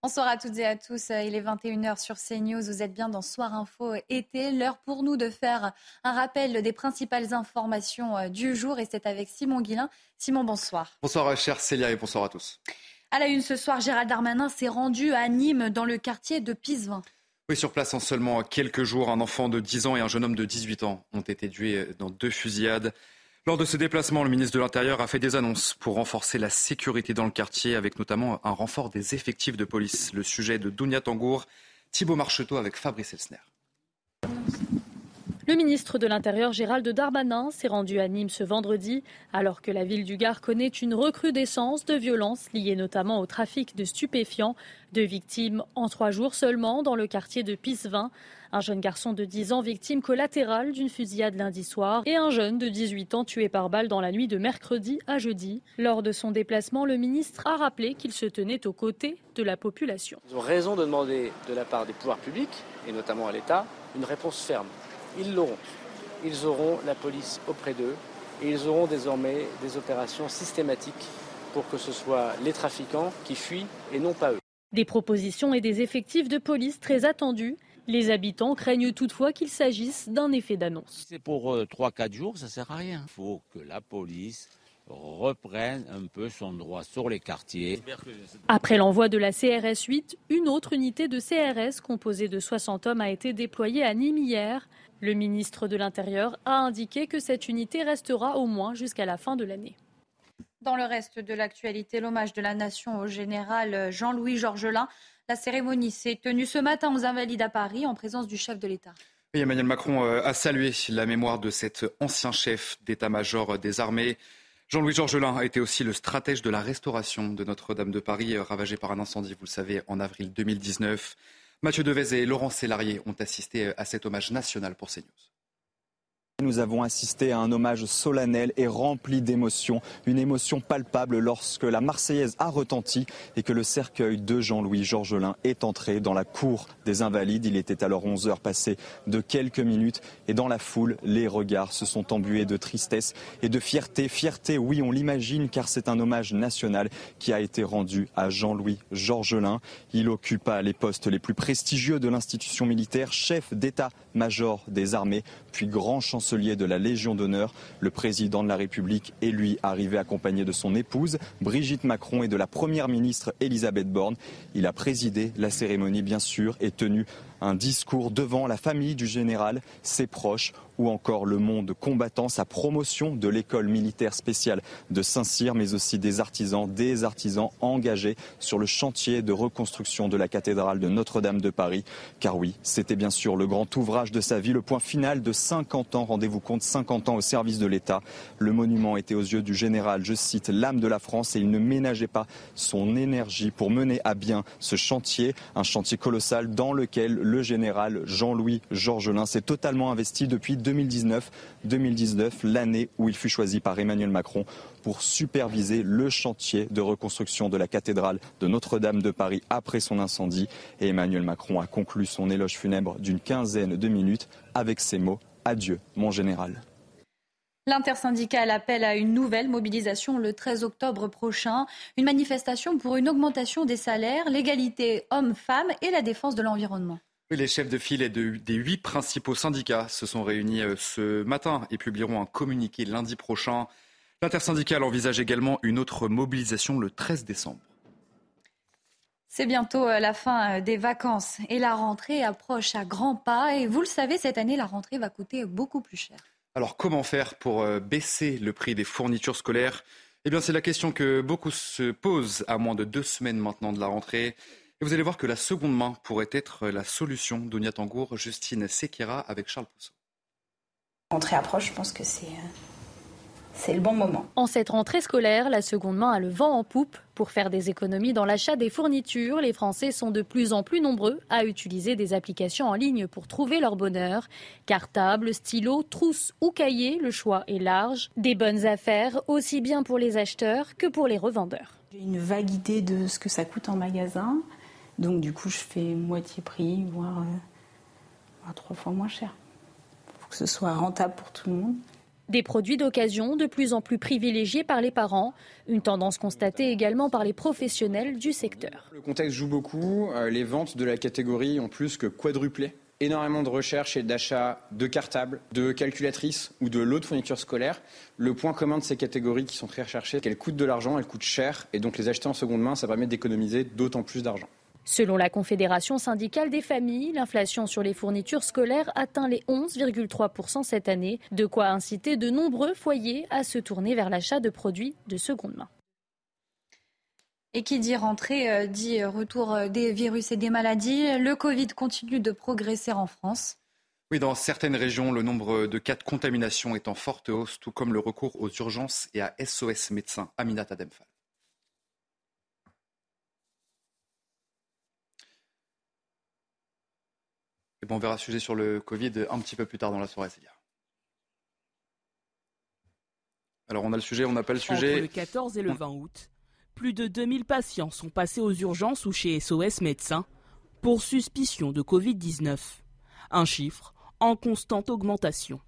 Bonsoir à toutes et à tous. Il est 21h sur CNews. Vous êtes bien dans Soir Info été. L'heure pour nous de faire un rappel des principales informations euh, du jour. Et c'est avec Simon Guillain. Simon, bonsoir. Bonsoir, chère Célia, et bonsoir à tous. À la une ce soir, Gérald Darmanin s'est rendu à Nîmes, dans le quartier de Pisevin. Oui, sur place en seulement quelques jours, un enfant de 10 ans et un jeune homme de 18 ans ont été tués dans deux fusillades. Lors de ce déplacement, le ministre de l'Intérieur a fait des annonces pour renforcer la sécurité dans le quartier, avec notamment un renfort des effectifs de police. Le sujet de Dounia Tangour, Thibault Marcheteau avec Fabrice Elsner. Le ministre de l'Intérieur Gérald Darmanin s'est rendu à Nîmes ce vendredi alors que la ville du Gard connaît une recrudescence de violences liées notamment au trafic de stupéfiants. Deux victimes en trois jours seulement dans le quartier de Pissevin. Un jeune garçon de 10 ans victime collatérale d'une fusillade lundi soir et un jeune de 18 ans tué par balle dans la nuit de mercredi à jeudi. Lors de son déplacement, le ministre a rappelé qu'il se tenait aux côtés de la population. Ils ont raison de demander de la part des pouvoirs publics, et notamment à l'État, une réponse ferme ils l'auront. Ils auront la police auprès d'eux et ils auront désormais des opérations systématiques pour que ce soit les trafiquants qui fuient et non pas eux. Des propositions et des effectifs de police très attendus. Les habitants craignent toutefois qu'il s'agisse d'un effet d'annonce. C'est pour 3-4 euh, jours, ça ne sert à rien. Il faut que la police reprenne un peu son droit sur les quartiers. Après l'envoi de la CRS 8, une autre unité de CRS composée de 60 hommes a été déployée à Nîmes hier. Le ministre de l'Intérieur a indiqué que cette unité restera au moins jusqu'à la fin de l'année. Dans le reste de l'actualité, l'hommage de la nation au général Jean-Louis Georgelin. La cérémonie s'est tenue ce matin aux Invalides à Paris en présence du chef de l'État. Emmanuel Macron euh, a salué la mémoire de cet ancien chef d'état-major des armées. Jean-Louis Georgelin a été aussi le stratège de la restauration de Notre-Dame de Paris, euh, ravagée par un incendie, vous le savez, en avril 2019. Mathieu Devez et Laurent Sélarié ont assisté à cet hommage national pour CNews. Nous avons assisté à un hommage solennel et rempli d'émotions, une émotion palpable lorsque la Marseillaise a retenti et que le cercueil de Jean-Louis Georgelin est entré dans la cour des Invalides. Il était alors 11 heures passées de quelques minutes et dans la foule, les regards se sont embués de tristesse et de fierté. Fierté, oui, on l'imagine, car c'est un hommage national qui a été rendu à Jean-Louis Georgelin. Il occupa les postes les plus prestigieux de l'institution militaire, chef d'état-major des armées, puis grand chancelier de la Légion d'honneur. Le président de la République est lui arrivé accompagné de son épouse, Brigitte Macron, et de la première ministre Elisabeth Borne. Il a présidé la cérémonie, bien sûr, et tenu un discours devant la famille du général, ses proches ou encore le monde combattant, sa promotion de l'école militaire spéciale de Saint-Cyr, mais aussi des artisans, des artisans engagés sur le chantier de reconstruction de la cathédrale de Notre-Dame de Paris. Car oui, c'était bien sûr le grand ouvrage de sa vie, le point final de 50 ans, rendez-vous compte, 50 ans au service de l'État. Le monument était aux yeux du général, je cite, l'âme de la France et il ne ménageait pas son énergie pour mener à bien ce chantier, un chantier colossal dans lequel le général Jean-Louis Georgelin s'est totalement investi depuis 2019, 2019 l'année où il fut choisi par Emmanuel Macron pour superviser le chantier de reconstruction de la cathédrale de Notre-Dame de Paris après son incendie. Et Emmanuel Macron a conclu son éloge funèbre d'une quinzaine de minutes avec ces mots Adieu, mon général. L'intersyndicale appelle à une nouvelle mobilisation le 13 octobre prochain, une manifestation pour une augmentation des salaires, l'égalité hommes-femmes et la défense de l'environnement. Les chefs de file des huit principaux syndicats se sont réunis euh, ce matin et publieront un communiqué lundi prochain. L'intersyndicale envisage également une autre mobilisation le 13 décembre. C'est bientôt euh, la fin euh, des vacances et la rentrée approche à grands pas. Et vous le savez, cette année, la rentrée va coûter beaucoup plus cher. Alors comment faire pour baisser le prix des fournitures scolaires? Eh bien c'est la question que beaucoup se posent à moins de deux semaines maintenant de la rentrée. Et vous allez voir que la seconde main pourrait être la solution. Donia Tangour, Justine Sekira avec Charles Pousseau. L'entrée approche, je pense que c'est, c'est le bon moment. En cette rentrée scolaire, la seconde main a le vent en poupe. Pour faire des économies dans l'achat des fournitures, les Français sont de plus en plus nombreux à utiliser des applications en ligne pour trouver leur bonheur. Cartable, stylo, trousse ou cahier, le choix est large. Des bonnes affaires aussi bien pour les acheteurs que pour les revendeurs. J'ai une vague idée de ce que ça coûte en magasin. Donc du coup, je fais moitié prix, voire, euh, trois fois moins cher. Il faut que ce soit rentable pour tout le monde. Des produits d'occasion de plus en plus privilégiés par les parents, une tendance constatée également par les professionnels du secteur. Le contexte joue beaucoup, euh, les ventes de la catégorie ont plus que quadruplé. Énormément de recherches et d'achats de cartables, de calculatrices ou de lots de fournitures scolaires. Le point commun de ces catégories qui sont très recherchées, c'est qu'elles coûtent de l'argent, elles coûtent cher, et donc les acheter en seconde main, ça permet d'économiser d'autant plus d'argent. Selon la Confédération syndicale des familles, l'inflation sur les fournitures scolaires atteint les 11,3% cette année, de quoi inciter de nombreux foyers à se tourner vers l'achat de produits de seconde main. Et qui dit rentrée euh, dit retour euh, des virus et des maladies. Le Covid continue de progresser en France. Oui, dans certaines régions, le nombre de cas de contamination est en forte hausse, tout comme le recours aux urgences et à SOS médecins. Demphal. on verra ce sujet sur le Covid un petit peu plus tard dans la soirée, Célia. Alors on a le sujet, on n'a pas le sujet. Entre le 14 et le 20 août, plus de 2000 patients sont passés aux urgences ou chez SOS médecins pour suspicion de Covid-19. Un chiffre en constante augmentation.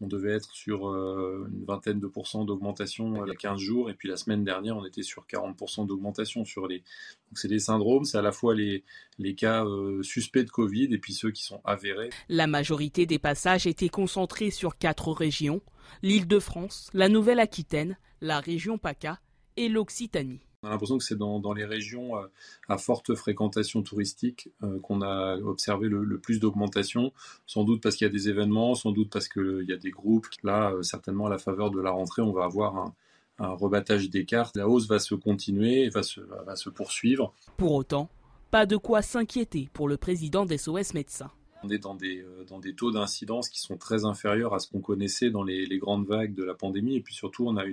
On devait être sur euh, une vingtaine de pourcents d'augmentation il y a 15 jours, et puis la semaine dernière, on était sur 40% d'augmentation sur les. Donc c'est des syndromes, c'est à la fois les, les cas euh, suspects de Covid et puis ceux qui sont avérés. La majorité des passages étaient concentrés sur quatre régions l'Île-de-France, la Nouvelle-Aquitaine, la région PACA et l'Occitanie. On a l'impression que c'est dans, les régions euh, à forte fréquentation touristique euh, qu'on a observé le, plus d'augmentation, sans doute parce qu'il y a des événements, sans doute parce qu'il y a des groupes. Là, euh, certainement, à la faveur de la rentrée, on va avoir un, rebattage des cartes. La hausse va se continuer, va se, va se poursuivre. Pour autant, pas de quoi s'inquiéter pour le président des SOS Médecins. On est dans des, euh, dans des taux d'incidence qui sont très inférieurs à ce qu'on connaissait dans les, grandes vagues de la pandémie. Et puis surtout, on a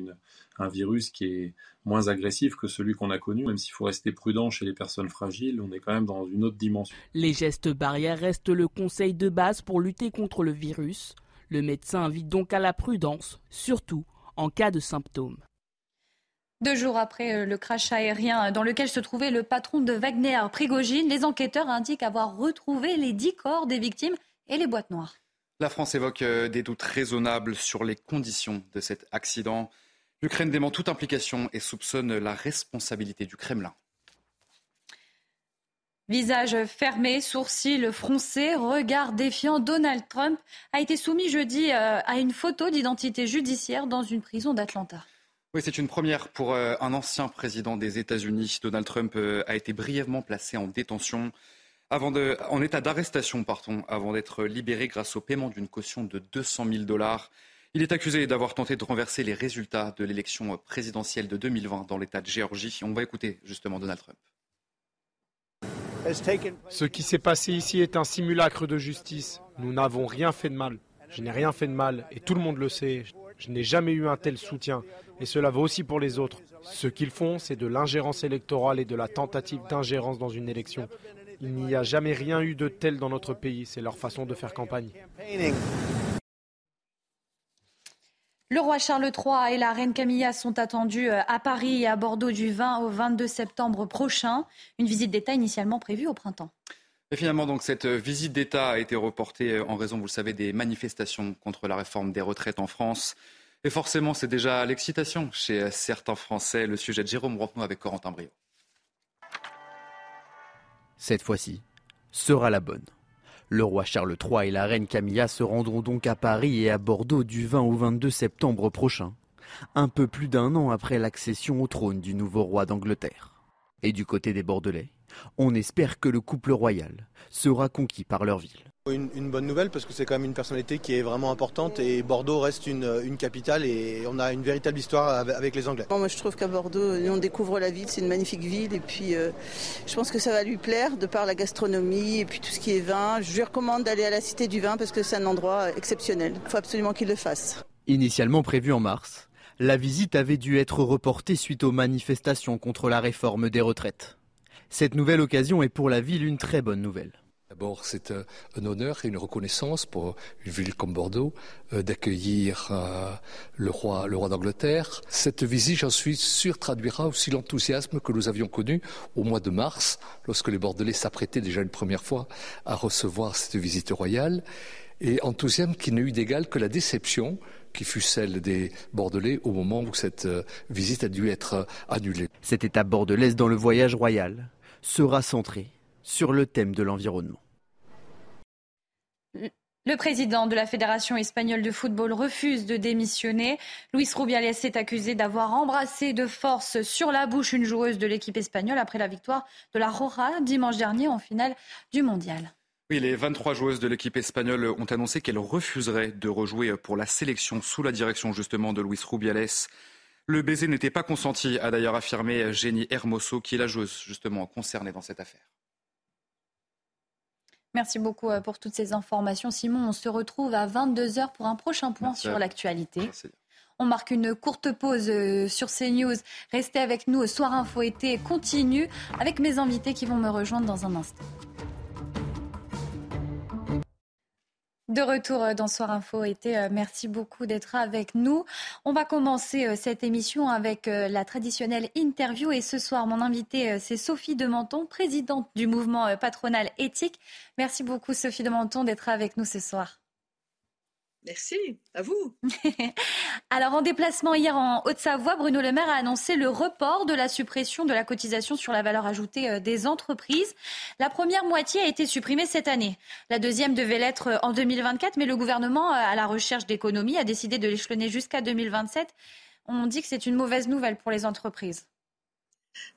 un virus qui est moins agressif que celui qu'on a connu. Même s'il faut rester prudent chez les personnes fragiles, on est quand même dans une autre dimension. Les gestes barrières restent le conseil de base pour lutter contre le virus. Le médecin invite donc à la prudence, surtout en cas de symptômes. Deux jours après euh, le crash aérien dans lequel se trouvait le patron de Wagner, Prigogine, les enquêteurs indiquent avoir retrouvé les dix corps des victimes et les boîtes noires. La France évoque euh, des doutes raisonnables sur les conditions de cet accident. L'Ukraine dément toute implication et soupçonne la responsabilité du Kremlin. Visage fermé, sourcils froncés, regard défiant, Donald Trump a été soumis jeudi euh, à une photo d'identité judiciaire dans une prison d'Atlanta. Oui, c'est une première pour euh, un ancien président des États-Unis. Donald Trump euh, a été brièvement placé en détention, avant de, en état d'arrestation, pardon, avant d'être libéré grâce au paiement d'une caution de 200 000 dollars. Il est accusé d'avoir tenté de renverser les résultats de l'élection présidentielle de 2020 dans l'État de Géorgie. On va écouter justement Donald Trump. Ce qui s'est passé ici est un simulacre de justice. Nous n'avons rien fait de mal. Je n'ai rien fait de mal et tout le monde le sait. Je n'ai jamais eu un tel soutien et cela vaut aussi pour les autres. Ce qu'ils font, c'est de l'ingérence électorale et de la tentative d'ingérence dans une élection. Il n'y a jamais rien eu de tel dans notre pays, c'est leur façon de faire campagne. Le roi Charles III et la reine Camilla sont attendus euh, à Paris et à Bordeaux du 20 au 22 septembre prochain. Une visite d'État initialement prévue au printemps. Et finalement, donc, cette visite d'État a été reportée en raison, vous le savez, des manifestations contre la réforme des retraites en France. Et forcément, c'est déjà l'excitation chez certains Français. Le sujet de Jérôme Roquenot avec Corentin Brio. Cette fois-ci sera la bonne. Le roi Charles III et la reine Camilla se rendront donc à Paris et à Bordeaux du 20 au 22 septembre prochain, un peu plus d'un an après l'accession au trône du nouveau roi d'Angleterre. Et du côté des Bordelais, on espère que le couple royal sera conquis par leur ville. Une, bonne nouvelle parce que c'est quand même une personnalité qui est vraiment importante et Bordeaux reste une, capitale et on a une véritable histoire avec les Anglais. moi je trouve qu'à Bordeaux, on découvre la ville, c'est une magnifique ville et puis euh, je pense que ça va lui plaire de par la gastronomie et puis tout ce qui est vin. Je lui recommande d'aller à la Cité du Vin parce que c'est un endroit exceptionnel. Il faut absolument qu'il le fasse. Initialement prévu en mars, La visite avait dû être reportée suite aux manifestations contre la réforme des retraites. Cette nouvelle occasion est pour la ville une très bonne nouvelle. D'abord, c'est euh, un honneur et une reconnaissance pour une ville comme Bordeaux euh, d'accueillir euh, le roi, le roi d'Angleterre. Cette visite, j'en suis sûr, traduira aussi l'enthousiasme que nous avions connu au mois de mars, lorsque les Bordelais s'apprêtaient déjà une première fois à recevoir cette visite royale, et enthousiasme qui n'a eu d'égal que la déception qui fut celle des Bordelais au moment où cette visite a dû être annulée. Cette étape bordelaise dans le voyage royal sera centrée sur le thème de l'environnement. Le président de la Fédération espagnole de football refuse de démissionner. Luis Rubiales est accusé d'avoir embrassé de force sur la bouche une joueuse de l'équipe espagnole après la victoire de la Roja dimanche dernier en finale du mondial. Oui, les 23 joueuses de l'équipe espagnole ont annoncé qu'elles refuseraient de rejouer pour la sélection sous la direction justement de Luis Rubiales. Le baiser n'était pas consenti, a d'ailleurs affirmé Jenny Hermoso, qui est la joueuse justement concernée dans cette affaire. Merci beaucoup euh, pour toutes ces informations. Simon, on se retrouve à 22h pour un prochain point sur l'actualité. On marque une courte pause euh, sur CNews. Restez avec nous. Soir Info été continue avec mes invités qui vont me rejoindre dans un instant. De retour euh, dans Soir Info été, euh, merci beaucoup d'être avec nous. On va commencer euh, cette émission avec la traditionnelle interview et ce soir mon invité c'est Sophie de Menton, présidente du mouvement patronal éthique. Merci beaucoup Sophie de Menton d'être avec nous ce soir. Merci, à vous. Alors, en déplacement hier en Haute-Savoie, Bruno Le Maire a annoncé le report de la suppression de la cotisation sur la valeur ajoutée euh, des entreprises. La première moitié a été supprimée cette année. La deuxième devait l'être euh, en 2024, mais le gouvernement, euh, à la recherche d'économies, a décidé de l'échelonner jusqu'à 2027. On dit que c'est une mauvaise nouvelle pour les entreprises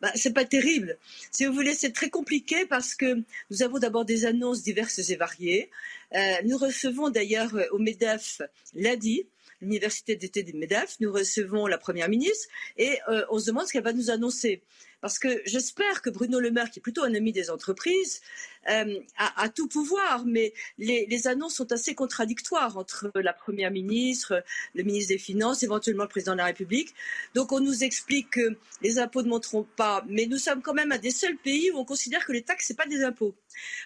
bah, c'est pas terrible. Si vous voulez, c'est très compliqué parce que nous avons d'abord des annonces diverses et variées. Euh, nous recevons d'ailleurs euh, au MEDEF lundi l'université d'été des MEDEF, nous recevons la première ministre et euh, on se demande ce qu'elle va nous annoncer. Parce que j'espère que Bruno Le Maire, qui est plutôt un ami des entreprises, euh, a, tout pouvoir, mais les, annonces sont assez contradictoires entre la Première ministre, le ministre des Finances, éventuellement le président de la République. Donc on nous explique que les impôts ne monteront pas, mais nous sommes quand même un des seuls pays où on considère que les taxes, ce n'est pas des impôts.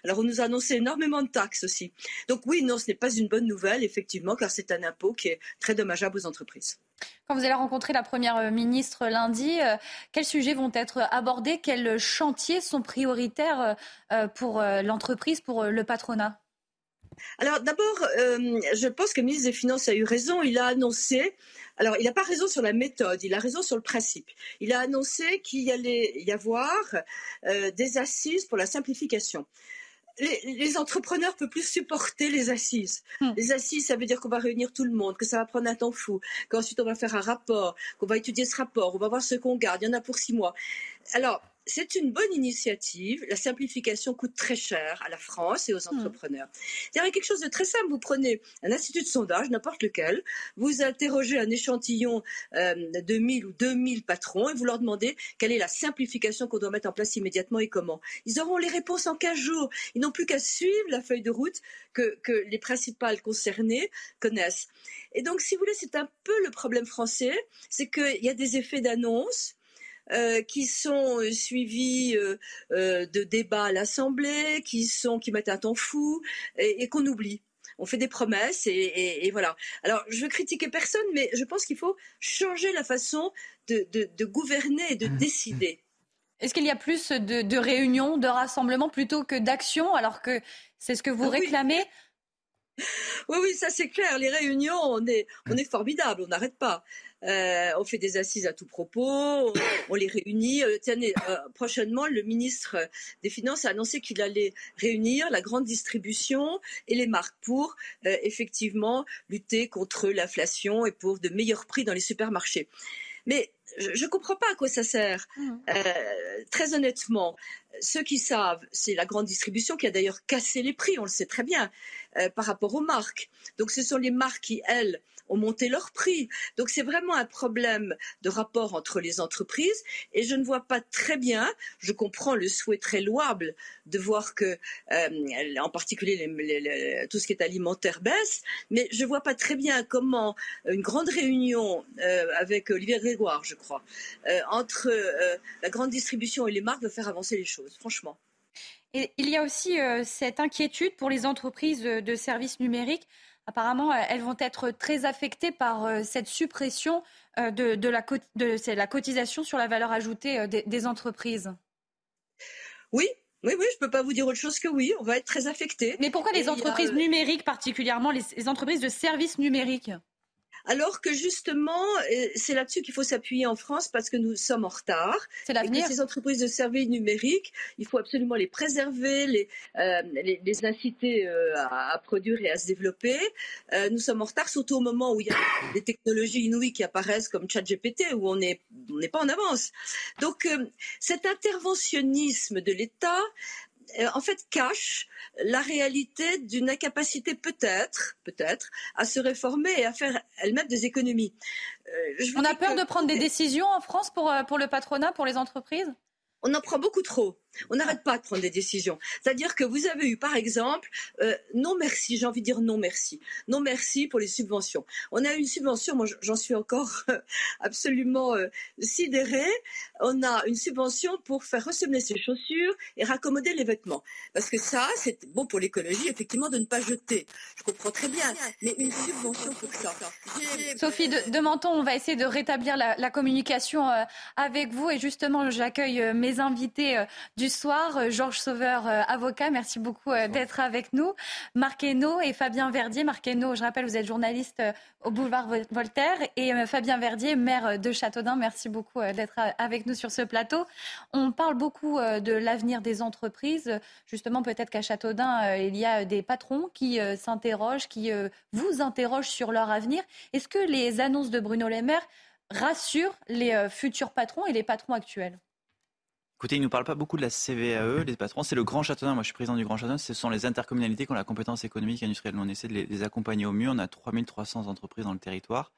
Alors on nous a annoncé énormément de taxes aussi. Donc oui, non, ce n'est pas une bonne nouvelle, effectivement, car c'est un impôt qui est très dommageable aux entreprises. Quand vous allez rencontrer la Première euh, ministre lundi, euh, quels sujets vont être abordés? Quels chantiers sont prioritaires euh, pour l'entreprise, pour le patronat? Alors d'abord, je pense que le ministre des Finances a eu raison. Il a annoncé, alors il n'a pas raison sur la méthode, il a raison sur le principe. Il a annoncé qu'il allait y avoir des assises pour la simplification les, entrepreneurs ne peuvent plus supporter les assises. Hmm. Les assises, ça veut dire qu'on va réunir tout le monde, que ça va prendre un temps fou, qu'ensuite on va faire un rapport, qu'on va étudier ce rapport, on va voir ce qu'on garde. Il y en a pour six mois. Alors, c'est une bonne initiative. La simplification coûte très cher à la France et aux hmm. entrepreneurs. Il y a quelque chose de très simple. Vous prenez un institut de sondage, n'importe lequel, vous interrogez un échantillon euh, de 1000 ou 2000 patrons et vous leur demandez quelle est la simplification qu'on doit mettre en place immédiatement et comment. Ils auront les réponses en 15 jours. Ils n'ont plus qu'à suivre la feuille de route que, que les principales concernées connaissent. Et donc, si vous voulez, c'est un peu le problème français, c'est qu'il y a des effets d'annonce euh, qui sont euh, suivis euh, de débats à l'Assemblée, qui sont qui mettent un temps fou et, qu'on oublie. On fait des promesses et, voilà. Alors, je veux critiquer personne, mais je pense qu'il faut changer la façon de, gouverner et de mmh. décider. Est-ce qu'il y a plus de, réunions, de rassemblements plutôt que d'actions, alors que c'est ce que vous réclamez? Oui, oui, ça c'est clair. Les réunions, on est, on est formidable, on n'arrête pas. Euh, on fait des assises à tout propos, on, les réunit. Euh, tenez, euh, prochainement, le ministre des Finances a annoncé qu'il allait réunir la grande distribution et les marques pour effectivement lutter contre l'inflation et pour de meilleurs prix dans les supermarchés. Mais je ne comprends pas à quoi ça sert. Mmh. très honnêtement, ceux qui savent, c'est la grande distribution qui a d'ailleurs cassé les prix, on le sait très bien, par rapport aux marques. Donc ce sont les marques qui, elles, ont monté leur prix. Donc c'est vraiment un problème de rapport entre les entreprises et je ne vois pas très bien, je comprends le souhait très louable de voir que, euh, en particulier tout ce qui est alimentaire baisse, mais je ne vois pas très bien comment une grande réunion euh, avec Olivier Grégoire, je crois, euh, entre la grande distribution et les marques va faire avancer les choses, franchement. Et il y a aussi cette inquiétude pour les entreprises de services numériques apparemment, elles vont être très affectées par euh, cette suppression euh, de, la, la, cotisation sur la valeur ajoutée euh, des, entreprises. Oui, oui, oui, je ne peux pas vous dire autre chose que oui, on va être très affectés. Mais pourquoi les entreprises numériques, particulièrement les, entreprises de services numériques? Alors que justement, euh, c'est là-dessus qu'il faut s'appuyer en France parce que nous sommes en retard. C'est l'avenir. Ces entreprises de services numériques, il faut absolument les préserver, les, euh, les, inciter euh, à, produire et à se développer. nous sommes en retard, surtout au moment où il y a des technologies inouïes qui apparaissent comme ChatGPT, où on n'est on pas en avance. Donc, cet interventionnisme de l'État en fait cache la réalité d'une incapacité peut-être, peut-être, à se réformer et à faire elle-même des économies. Euh, On a peur de prendre des décisions en France pour, euh, pour le patronat, pour les entreprises? On en prend beaucoup trop on n'arrête pas de prendre des décisions. C'est-à-dire que vous avez eu, par exemple, euh, non merci, j'ai envie de dire non merci. Non merci pour les subventions. On a eu une subvention, moi j'en suis encore absolument euh, sidérée. On a une subvention pour faire ressemer ses chaussures et raccommoder les vêtements. Parce que ça, c'est bon pour l'écologie, effectivement, de ne pas jeter. Je comprends très bien, mais une subvention pour ça. Sophie de, Menton, on va essayer de rétablir la, communication euh, avec vous. Et justement, j'accueille mes invités soir. Euh, Georges Sauveur, euh, avocat, merci beaucoup euh, d'être avec nous. Marc Hainaut et Fabien Verdier. Marc Hainaut, je rappelle, vous êtes journaliste au boulevard Voltaire. Et Fabien Verdier, maire de Châteaudun, merci beaucoup d'être avec nous sur ce plateau. On parle beaucoup de l'avenir des entreprises. Justement, peut-être qu'à Châteaudun, il y a des patrons qui s'interrogent, qui vous interrogent sur leur avenir. Est-ce que les annonces de Bruno Le Maire rassurent les futurs patrons et les patrons actuels? Écoutez, ils ne nous parlent pas beaucoup de la CVAE, les patrons. C'est le Grand Châteauneuf. Moi, je suis président du Grand Châteauneuf. Ce sont les intercommunalités qui ont la compétence économique et industrielle. on essaie de les, accompagner au mieux. On a 3300 entreprises dans le territoire.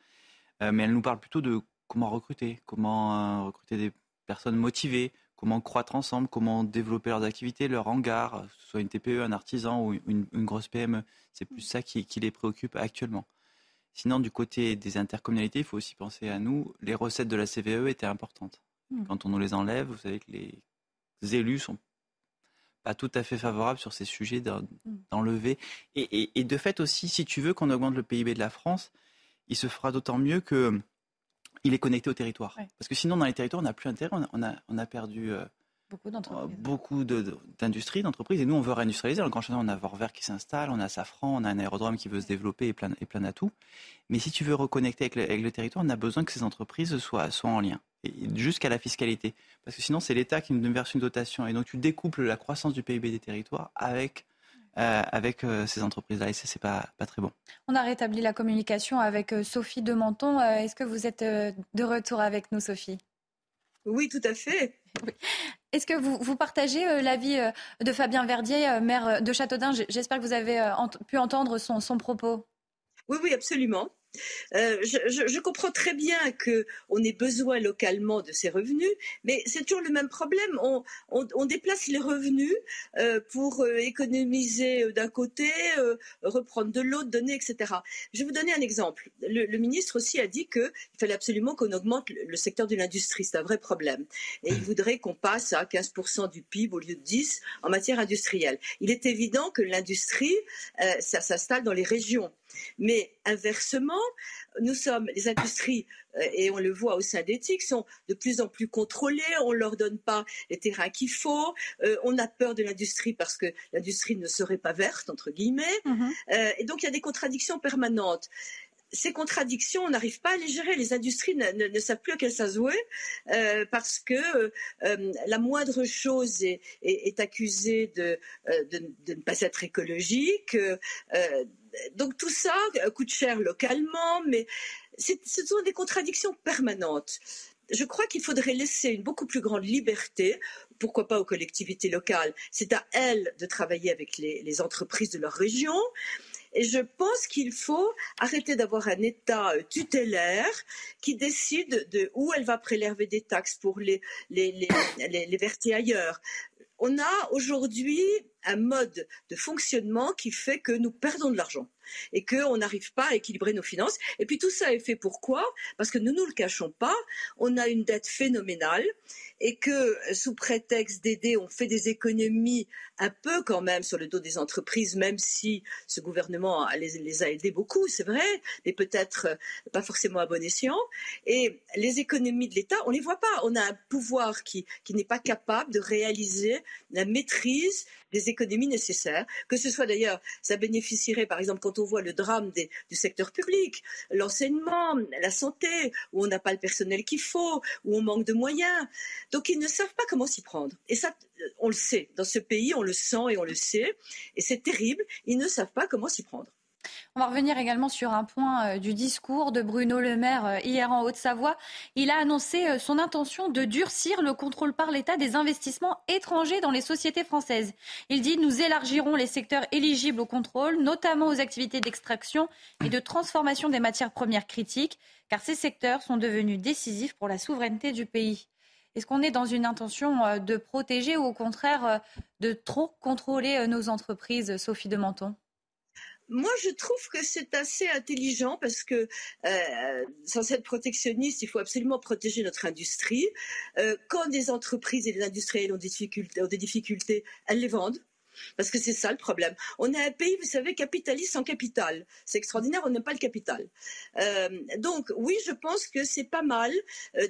Euh, mais elles nous parlent plutôt de comment recruter, comment euh, recruter des personnes motivées, comment croître ensemble, comment développer leurs activités, leur hangar, que ce soit une TPE, un artisan ou une, grosse PME. C'est plus ça qui, qui les préoccupe actuellement. Sinon, du côté des intercommunalités, il faut aussi penser à nous. Les recettes de la CVAE étaient importantes. Hmm. Quand on nous les enlève, vous savez que les élus sont pas tout à fait favorables sur ces sujets hmm. d'enlever. Et, de fait aussi, si tu veux qu'on augmente le PIB de la France, il se fera d'autant mieux que il est connecté au territoire. Parce que sinon, dans les territoires, on n'a plus intérêt, on a, on a, perdu euh, beaucoup d'industries, d'entreprises. Et nous, on veut réindustrialiser. Dans le Grand Château, on a Vorvert qui s'installe, on a Safran, on a un aérodrome qui veut se développer et plein, et plein d'atouts. Mais si tu veux reconnecter avec le, avec le, territoire, on a besoin que ces entreprises soient, soient en lien jusqu'à la fiscalité. Parce que sinon, c'est l'État qui nous verse une dotation. Et donc, tu découples la croissance du PIB des territoires avec, euh, avec euh, ces entreprises-là. Et ça, c'est pas, pas très bon. On a rétabli la communication avec euh, Sophie de Menton. Est-ce que vous êtes de retour avec nous, Sophie? Oui, tout à fait. Est-ce que vous, partagez l'avis de Fabien Verdier, maire de Châteaudun? J'espère que vous avez pu entendre son propos. Oui, oui, absolument. Euh, je, comprends très bien qu'on ait besoin localement de ces revenus, mais c'est toujours le même problème. On, déplace les revenus euh, pour euh, économiser d'un côté, reprendre de l'autre, donner, etc. Je vais vous donner un exemple. Le, ministre aussi a dit qu'il fallait absolument qu'on augmente le, secteur de l'industrie. C'est un vrai problème. Et il voudrait qu'on passe à 15% du PIB au lieu de 10% en matière industrielle. Il est évident que l'industrie, ça s'installe dans les régions. Mais inversement, nous sommes, les industries, euh, et on le voit au sein d'éthique, sont de plus en plus contrôlées, on ne leur donne pas les terrains qu'il faut, euh, on a peur de l'industrie parce que l'industrie ne serait pas verte, entre guillemets, mm-hmm. euh, et donc il y a des contradictions permanentes ces contradictions, on n'arrive pas à les gérer. Les industries ne, savent plus à quel ça jouer parce que la moindre chose est, accusée de, de, ne pas être écologique donc tout ça coûte cher localement, mais ce sont des contradictions permanentes. Je crois qu'il faudrait laisser une beaucoup plus grande liberté, pourquoi pas aux collectivités locales. C'est à elles de travailler avec les, entreprises de leur région. Et je pense qu'il faut arrêter d'avoir un État tutélaire qui décide de où elle va prélever des taxes pour les, les, les, les ailleurs. On a aujourd'hui un mode de fonctionnement qui fait que nous perdons de l'argent et qu'on n'arrive pas à équilibrer nos finances. Et puis tout ça est fait pourquoi Parce que nous ne nous le cachons pas, on a une dette phénoménale et que sous prétexte d'aider, on fait des économies un peu quand même sur le dos des entreprises, même si ce gouvernement les, a aidés beaucoup, c'est vrai, mais peut-être pas forcément à bon escient. Et les économies de l'État, on ne les voit pas. On a un pouvoir qui, qui n'est pas capable de réaliser la maîtrise des économies nécessaires, que ce soit d'ailleurs, ça bénéficierait par exemple quand on voit le drame du secteur public, l'enseignement, la santé, où on n'a pas le personnel qu'il faut, où on manque de moyens. Donc ils ne savent pas comment s'y prendre. Et ça, on le sait. Dans ce pays, on le sent et on le sait. Et c'est terrible. Ils ne savent pas comment s'y prendre. On va revenir également sur un point euh, du discours de Bruno Le Maire euh, hier en Haute-Savoie. Il a annoncé euh, son intention de durcir le contrôle par l'État des investissements étrangers dans les sociétés françaises. Il dit Nous élargirons les secteurs éligibles au contrôle, notamment aux activités d'extraction et de transformation des matières premières critiques, car ces secteurs sont devenus décisifs pour la souveraineté du pays. Est-ce qu'on est dans une intention de protéger ou au contraire de trop contrôler nos entreprises, Sophie de Menton moi, je trouve que c'est assez intelligent parce que, euh, sans être protectionniste, il faut absolument protéger notre industrie. Euh, quand des entreprises et des industriels ont des difficultés, elles les vendent. Parce que c'est ça le problème. On est un pays, vous savez, capitaliste sans capital. C'est extraordinaire, on n'a pas le capital. Euh, donc oui, je pense que c'est pas mal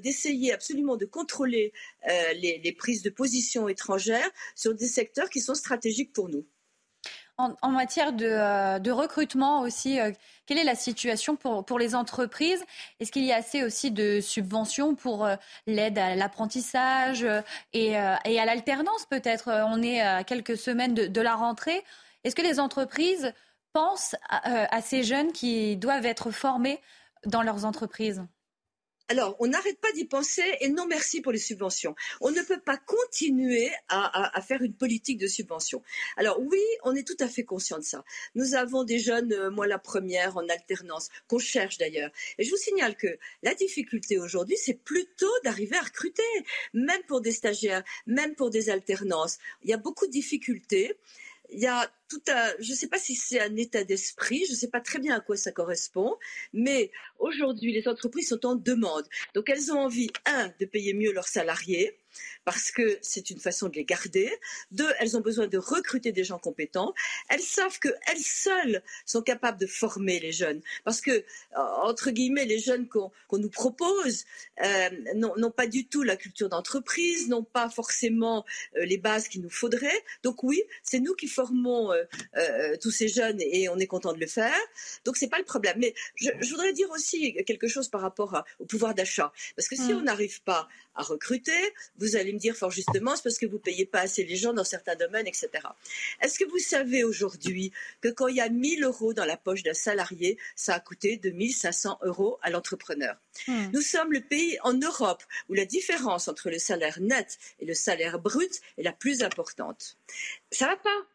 d'essayer absolument de contrôler les, prises de position étrangères sur des secteurs qui sont stratégiques pour nous. En, matière de, de, recrutement aussi, euh, quelle est la situation pour, les entreprises? Est-ce qu'il y a assez aussi de subventions pour euh, l'aide à l'apprentissage euh, et, à l'alternance peut-être? On est à quelques semaines de, la rentrée. Est-ce que les entreprises pensent à ces jeunes qui doivent être formés dans leurs entreprises? Alors, on n'arrête pas d'y penser et non merci pour les subventions. On ne peut pas continuer à, faire une politique de subvention. Alors oui, on est tout à fait conscient de ça. Nous avons des jeunes, euh, moi la première, en alternance, qu'on cherche d'ailleurs. Et je vous signale que la difficulté aujourd'hui, c'est plutôt d'arriver à recruter, même pour des stagiaires, même pour des alternances. Il y a beaucoup de difficultés. Il y a je ne sais pas si c'est un état d'esprit, je ne sais pas très bien à quoi ça correspond, mais aujourd'hui, les entreprises sont en demande. Donc, elles ont envie, un, de payer mieux leurs salariés, parce que c'est une façon de les garder. Deux, elles ont besoin de recruter des gens compétents. Elles savent qu'elles seules sont capables de former les jeunes, parce que, euh, entre guillemets, les jeunes qu'on nous propose euh, n'ont pas du tout la culture d'entreprise, n'ont pas forcément euh, les bases qu'il nous faudrait. Donc oui, c'est nous qui formons euh, tous ces jeunes et on est content de le faire. Donc c'est pas le problème. Mais je, voudrais dire aussi quelque chose par rapport au pouvoir d'achat, parce que si mm. on n'arrive pas à recruter, vous allez me dire fort justement, c'est parce que vous payez pas assez les gens dans certains domaines, etc. Est-ce que vous savez aujourd'hui que quand il y a 1000 euros dans la poche d'un salarié, ça a coûté 2500 euros à l'entrepreneur? Mm. Nous sommes le pays en Europe où la différence entre le salaire net et le salaire brut est la plus importante. Ça va pas.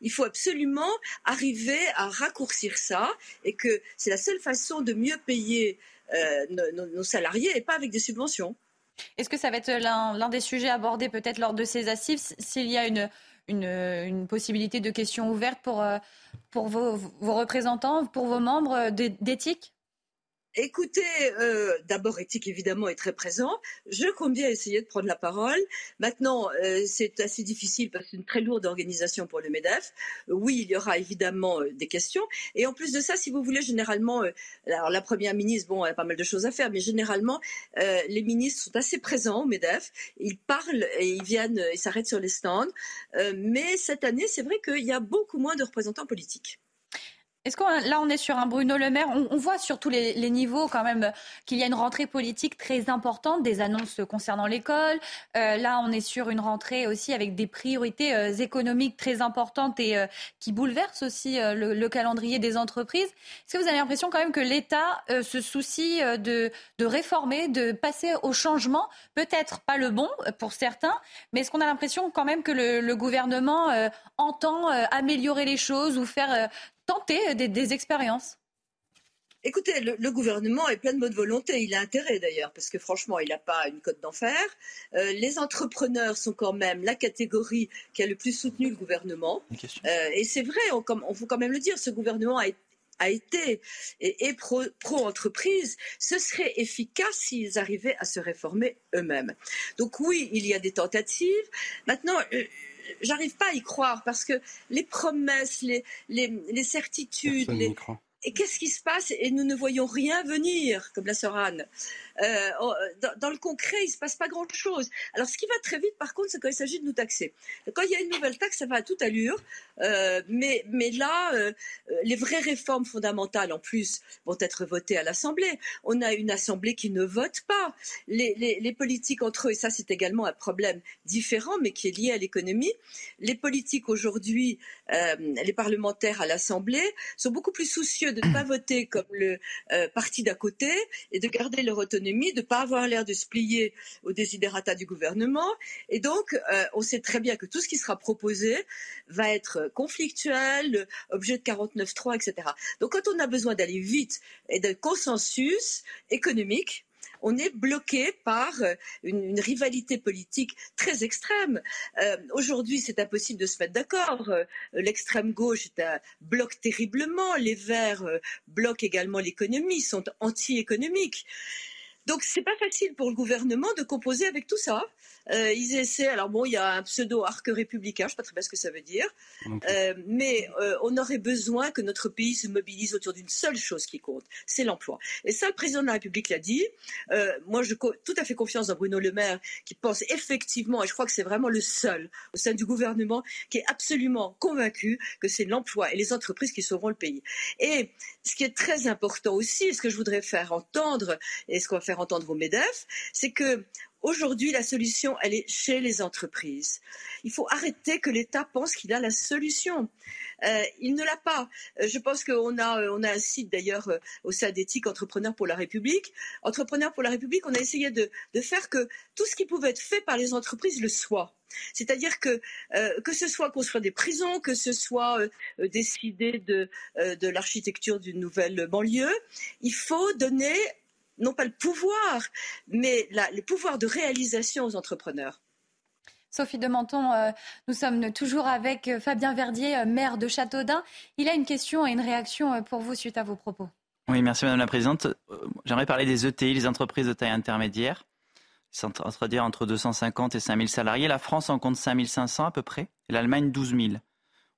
Il faut absolument arriver à raccourcir ça et que c'est la seule façon de mieux payer euh, nos, salariés et pas avec des subventions. Est-ce que ça va être l'un des sujets abordés peut-être lors de ces assises, s'il y a une, possibilité de questions ouvertes pour, euh, pour vos, vos représentants, pour vos membres d'éthique? Écoutez, euh, d'abord, éthique évidemment est très présent. Je compte bien essayer de prendre la parole. Maintenant, euh, c'est assez difficile parce que c'est une très lourde organisation pour le MEDEF. oui, il y aura évidemment euh, des questions. Et en plus de ça, si vous voulez, généralement, alors la première ministre, bon, elle a pas mal de choses à faire, mais généralement, les ministres sont assez présents au MEDEF. Ils parlent et ils viennent, ils s'arrêtent sur les stands. mais cette année, c'est vrai qu'il y a beaucoup moins de représentants politiques. Est-ce que là, on est sur un Bruno Le Maire on, voit sur tous les, niveaux quand même qu'il y a une rentrée politique très importante, des annonces concernant l'école. Euh, là, on est sur une rentrée aussi avec des priorités euh, économiques très importantes et euh, qui bouleversent aussi le, calendrier des entreprises. Est-ce que vous avez l'impression quand même que l'État se soucie de, réformer, de passer au changement? Peut-être pas le bon pour certains, mais est-ce qu'on a l'impression quand même que le gouvernement entend améliorer les choses ou faire tenter des expériences Écoutez, le, gouvernement est plein de bonne volonté. Il a intérêt d'ailleurs, parce que franchement, il n'a pas une cote d'enfer. Euh, les entrepreneurs sont quand même la catégorie qui a le plus soutenu le gouvernement. Euh, et c'est vrai, on, on, faut quand même le dire, ce gouvernement a, été et, pro-entreprise, ce serait efficace s'ils arrivaient à se réformer eux-mêmes. Donc oui, il y a des tentatives. Maintenant, euh, j'arrive pas à y croire parce que les promesses, les, les, certitudes, les, et qu'est-ce qui se passe? Et nous ne voyons rien venir, comme la sœur Anne. Euh, dans, le concret, il ne se passe pas grand-chose. Alors, ce qui va très vite, par contre, c'est quand il s'agit de nous taxer. Quand il y a une nouvelle taxe, ça va à toute allure. Euh, mais, mais là, euh, les vraies réformes fondamentales, en plus, vont être votées à l'Assemblée. On a une Assemblée qui ne vote pas. Les, les, les politiques entre eux, et ça, c'est également un problème différent, mais qui est lié à l'économie. Les politiques aujourd'hui, les parlementaires à l'Assemblée, sont beaucoup plus soucieux de ne pas voter comme le parti d'à côté et de garder leur autonomie de ne pas avoir l'air de se plier aux désidérata du gouvernement. Et donc, euh, on sait très bien que tout ce qui sera proposé va être conflictuel, objet de 49.3, etc. Donc, quand on a besoin d'aller vite et d'un consensus économique, on est bloqué par euh, une, rivalité politique très extrême. Euh, aujourd'hui, c'est impossible de se mettre d'accord. L'extrême gauche bloque terriblement, les Verts bloquent également l'économie, sont anti-économiques. Donc c'est pas facile pour le gouvernement de composer avec tout ça. Euh, ils essaient. Alors bon, il y a un pseudo arc républicain, je sais pas très bien ce que ça veut dire, euh, mais euh, on aurait besoin que notre pays se mobilise autour d'une seule chose qui compte, c'est l'emploi. Et ça, le président de la République l'a dit. moi, je tout à fait confiance dans Bruno Le Maire, qui pense effectivement, et je crois que c'est vraiment le seul au sein du gouvernement qui est absolument convaincu que c'est l'emploi et les entreprises qui sauveront le pays. Et ce qui est très important aussi, et ce que je voudrais faire entendre, et ce qu'on va faire entendre au Medef, c'est que Aujourd'hui, la solution, elle est chez les entreprises. Il faut arrêter que l'État pense qu'il a la solution. Euh, il ne l'a pas. Euh, je pense qu'on a, euh, on a un site d'ailleurs au sein d'éthique Entrepreneurs pour la République. Entrepreneurs pour la République, on a essayé de, faire que tout ce qui pouvait être fait par les entreprises le soit. C'est-à-dire que que ce soit construire des prisons, que ce soit décider de, de l'architecture d'une nouvelle banlieue, il faut donner non pas le pouvoir, mais le pouvoir de réalisation aux entrepreneurs. Sophie de Menton, euh, nous sommes toujours avec euh, Fabien Verdier, euh, maire de Châteaudun. Il a une question et une réaction pour vous suite à vos propos. Oui, merci Madame la Présidente. J'aimerais parler des ETI, les entreprises de taille intermédiaire. C'est-à-dire entre 250 et 5000 salariés. La France en compte 5500 à peu près, et l'Allemagne 12 000.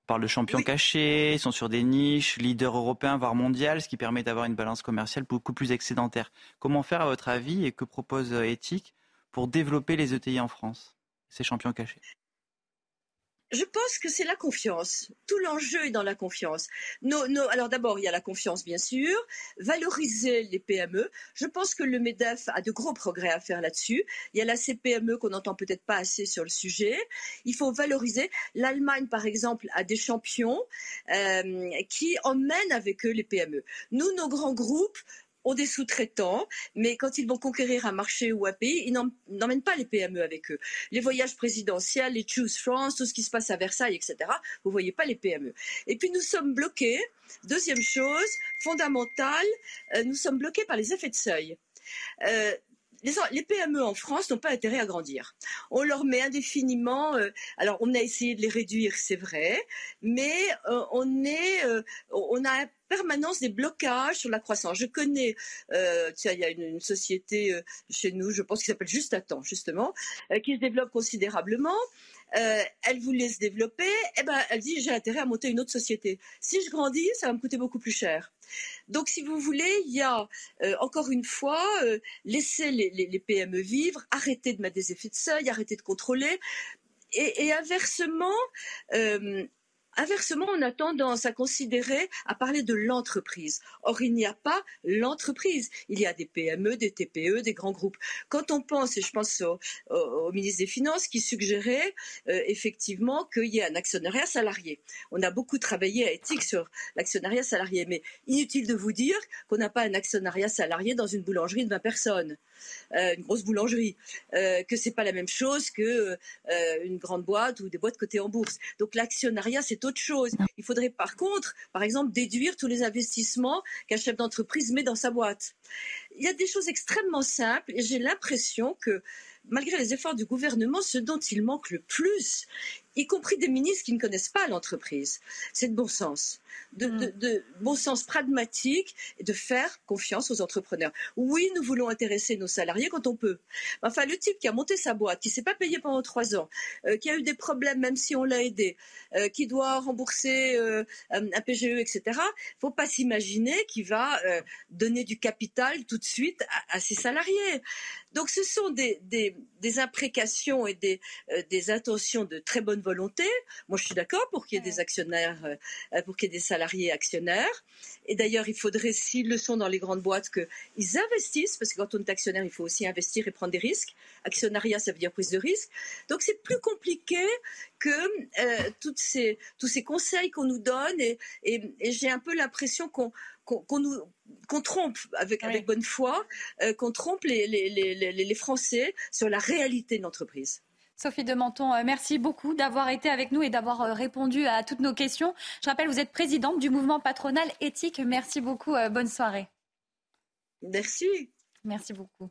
On parle de champions cachés, ils sont sur des niches, leaders européens, voire mondial, ce qui permet d'avoir une balance commerciale beaucoup plus excédentaire. Comment faire, à votre avis, et que propose euh, Ethic pour développer les ETI en France, ces champions cachés? Je pense que c'est la confiance. Tout l'enjeu est dans la confiance. alors d'abord, il y a la confiance, bien sûr. Valoriser les PME. Je pense que le MEDEF a de gros progrès à faire là-dessus. Il y a la CPME qu'on n'entend peut-être pas assez sur le sujet. Il faut valoriser. L'Allemagne, par exemple, a des champions euh, qui emmènent avec eux les PME. Nous, nos grands groupes, ont des sous-traitants, mais quand ils vont conquérir un marché ou un pays, ils n'emmènent pas les PME avec eux. Les voyages présidentiels, les Choose France, tout ce qui se passe à Versailles, etc., vous ne voyez pas les PME. Et puis nous sommes bloqués, deuxième chose fondamentale, euh, nous sommes bloqués par les effets de seuil. Euh, les, PME en France n'ont pas intérêt à grandir. On leur met indéfiniment. Euh, alors, on a essayé de les réduire, c'est vrai, mais euh, on est, euh, on a permanence des blocages sur la croissance. Je connais, tiens, il y a une, société chez nous, je pense, qui s'appelle Juste à temps, justement, qui se développe considérablement. Elle voulait se développer, eh ben, elle dit j'ai intérêt à monter une autre société. Si je grandis, ça va me coûter beaucoup plus cher. Donc, si vous voulez, il y a euh, encore une fois euh, laisser les, PME vivre, arrêter de mettre des effets de seuil, arrêter de contrôler. Et, inversement, euh, Inversement, on a tendance à considérer, à parler de l'entreprise. Or, il n'y a pas l'entreprise. Il y a des PME, des TPE, des grands groupes. Quand on pense, et je pense au, ministre des Finances qui suggérait euh, effectivement qu'il y ait un actionnariat salarié. On a beaucoup travaillé à éthique sur l'actionnariat salarié, mais inutile de vous dire qu'on n'a pas un actionnariat salarié dans une boulangerie de 20 personnes. Euh, une grosse boulangerie, euh, que c'est pas la même chose que euh, une grande boîte ou des boîtes cotées en bourse. Donc l'actionnariat, c'est autre chose. Il faudrait par contre, par exemple, déduire tous les investissements qu'un chef d'entreprise met dans sa boîte. Il y a des choses extrêmement simples et j'ai l'impression que malgré les efforts du gouvernement, ce dont il manque le plus, y compris des ministres qui ne connaissent pas l'entreprise, c'est de bon sens. De, de, bon sens pragmatique et de faire confiance aux entrepreneurs. Oui, nous voulons intéresser nos salariés quand on peut. Enfin, le type qui a monté sa boîte, qui s'est pas payé pendant trois ans, euh, qui a eu des problèmes même si on l'a aidé, euh, qui doit rembourser euh, un PGE, etc. Faut pas s'imaginer qu'il va donner du capital tout de suite à, à ses salariés. Donc, ce sont des, des, des imprécations et des, des intentions de très bonne volonté. Moi, je suis d'accord pour qu'il y ait des actionnaires, euh, pour qu'il y ait des salariés actionnaires. Et d'ailleurs, il faudrait, s'ils le sont dans les grandes boîtes, qu'ils investissent, parce que quand on est actionnaire, il faut aussi investir et prendre des risques. Actionnariat, ça veut dire prise de risque. Donc, c'est plus compliqué que euh, toutes ces, tous ces conseils qu'on nous donne. Et, j'ai un peu l'impression qu'on nous qu'on trompe avec, avec bonne foi, euh, qu'on trompe les, les, les, les Français sur la réalité de l'entreprise. Sophie de Menton, euh, merci beaucoup d'avoir été avec nous et d'avoir euh, répondu à toutes nos questions. Je rappelle, vous êtes présidente du mouvement patronal éthique. Merci beaucoup. Euh, bonne soirée. Merci. Merci beaucoup.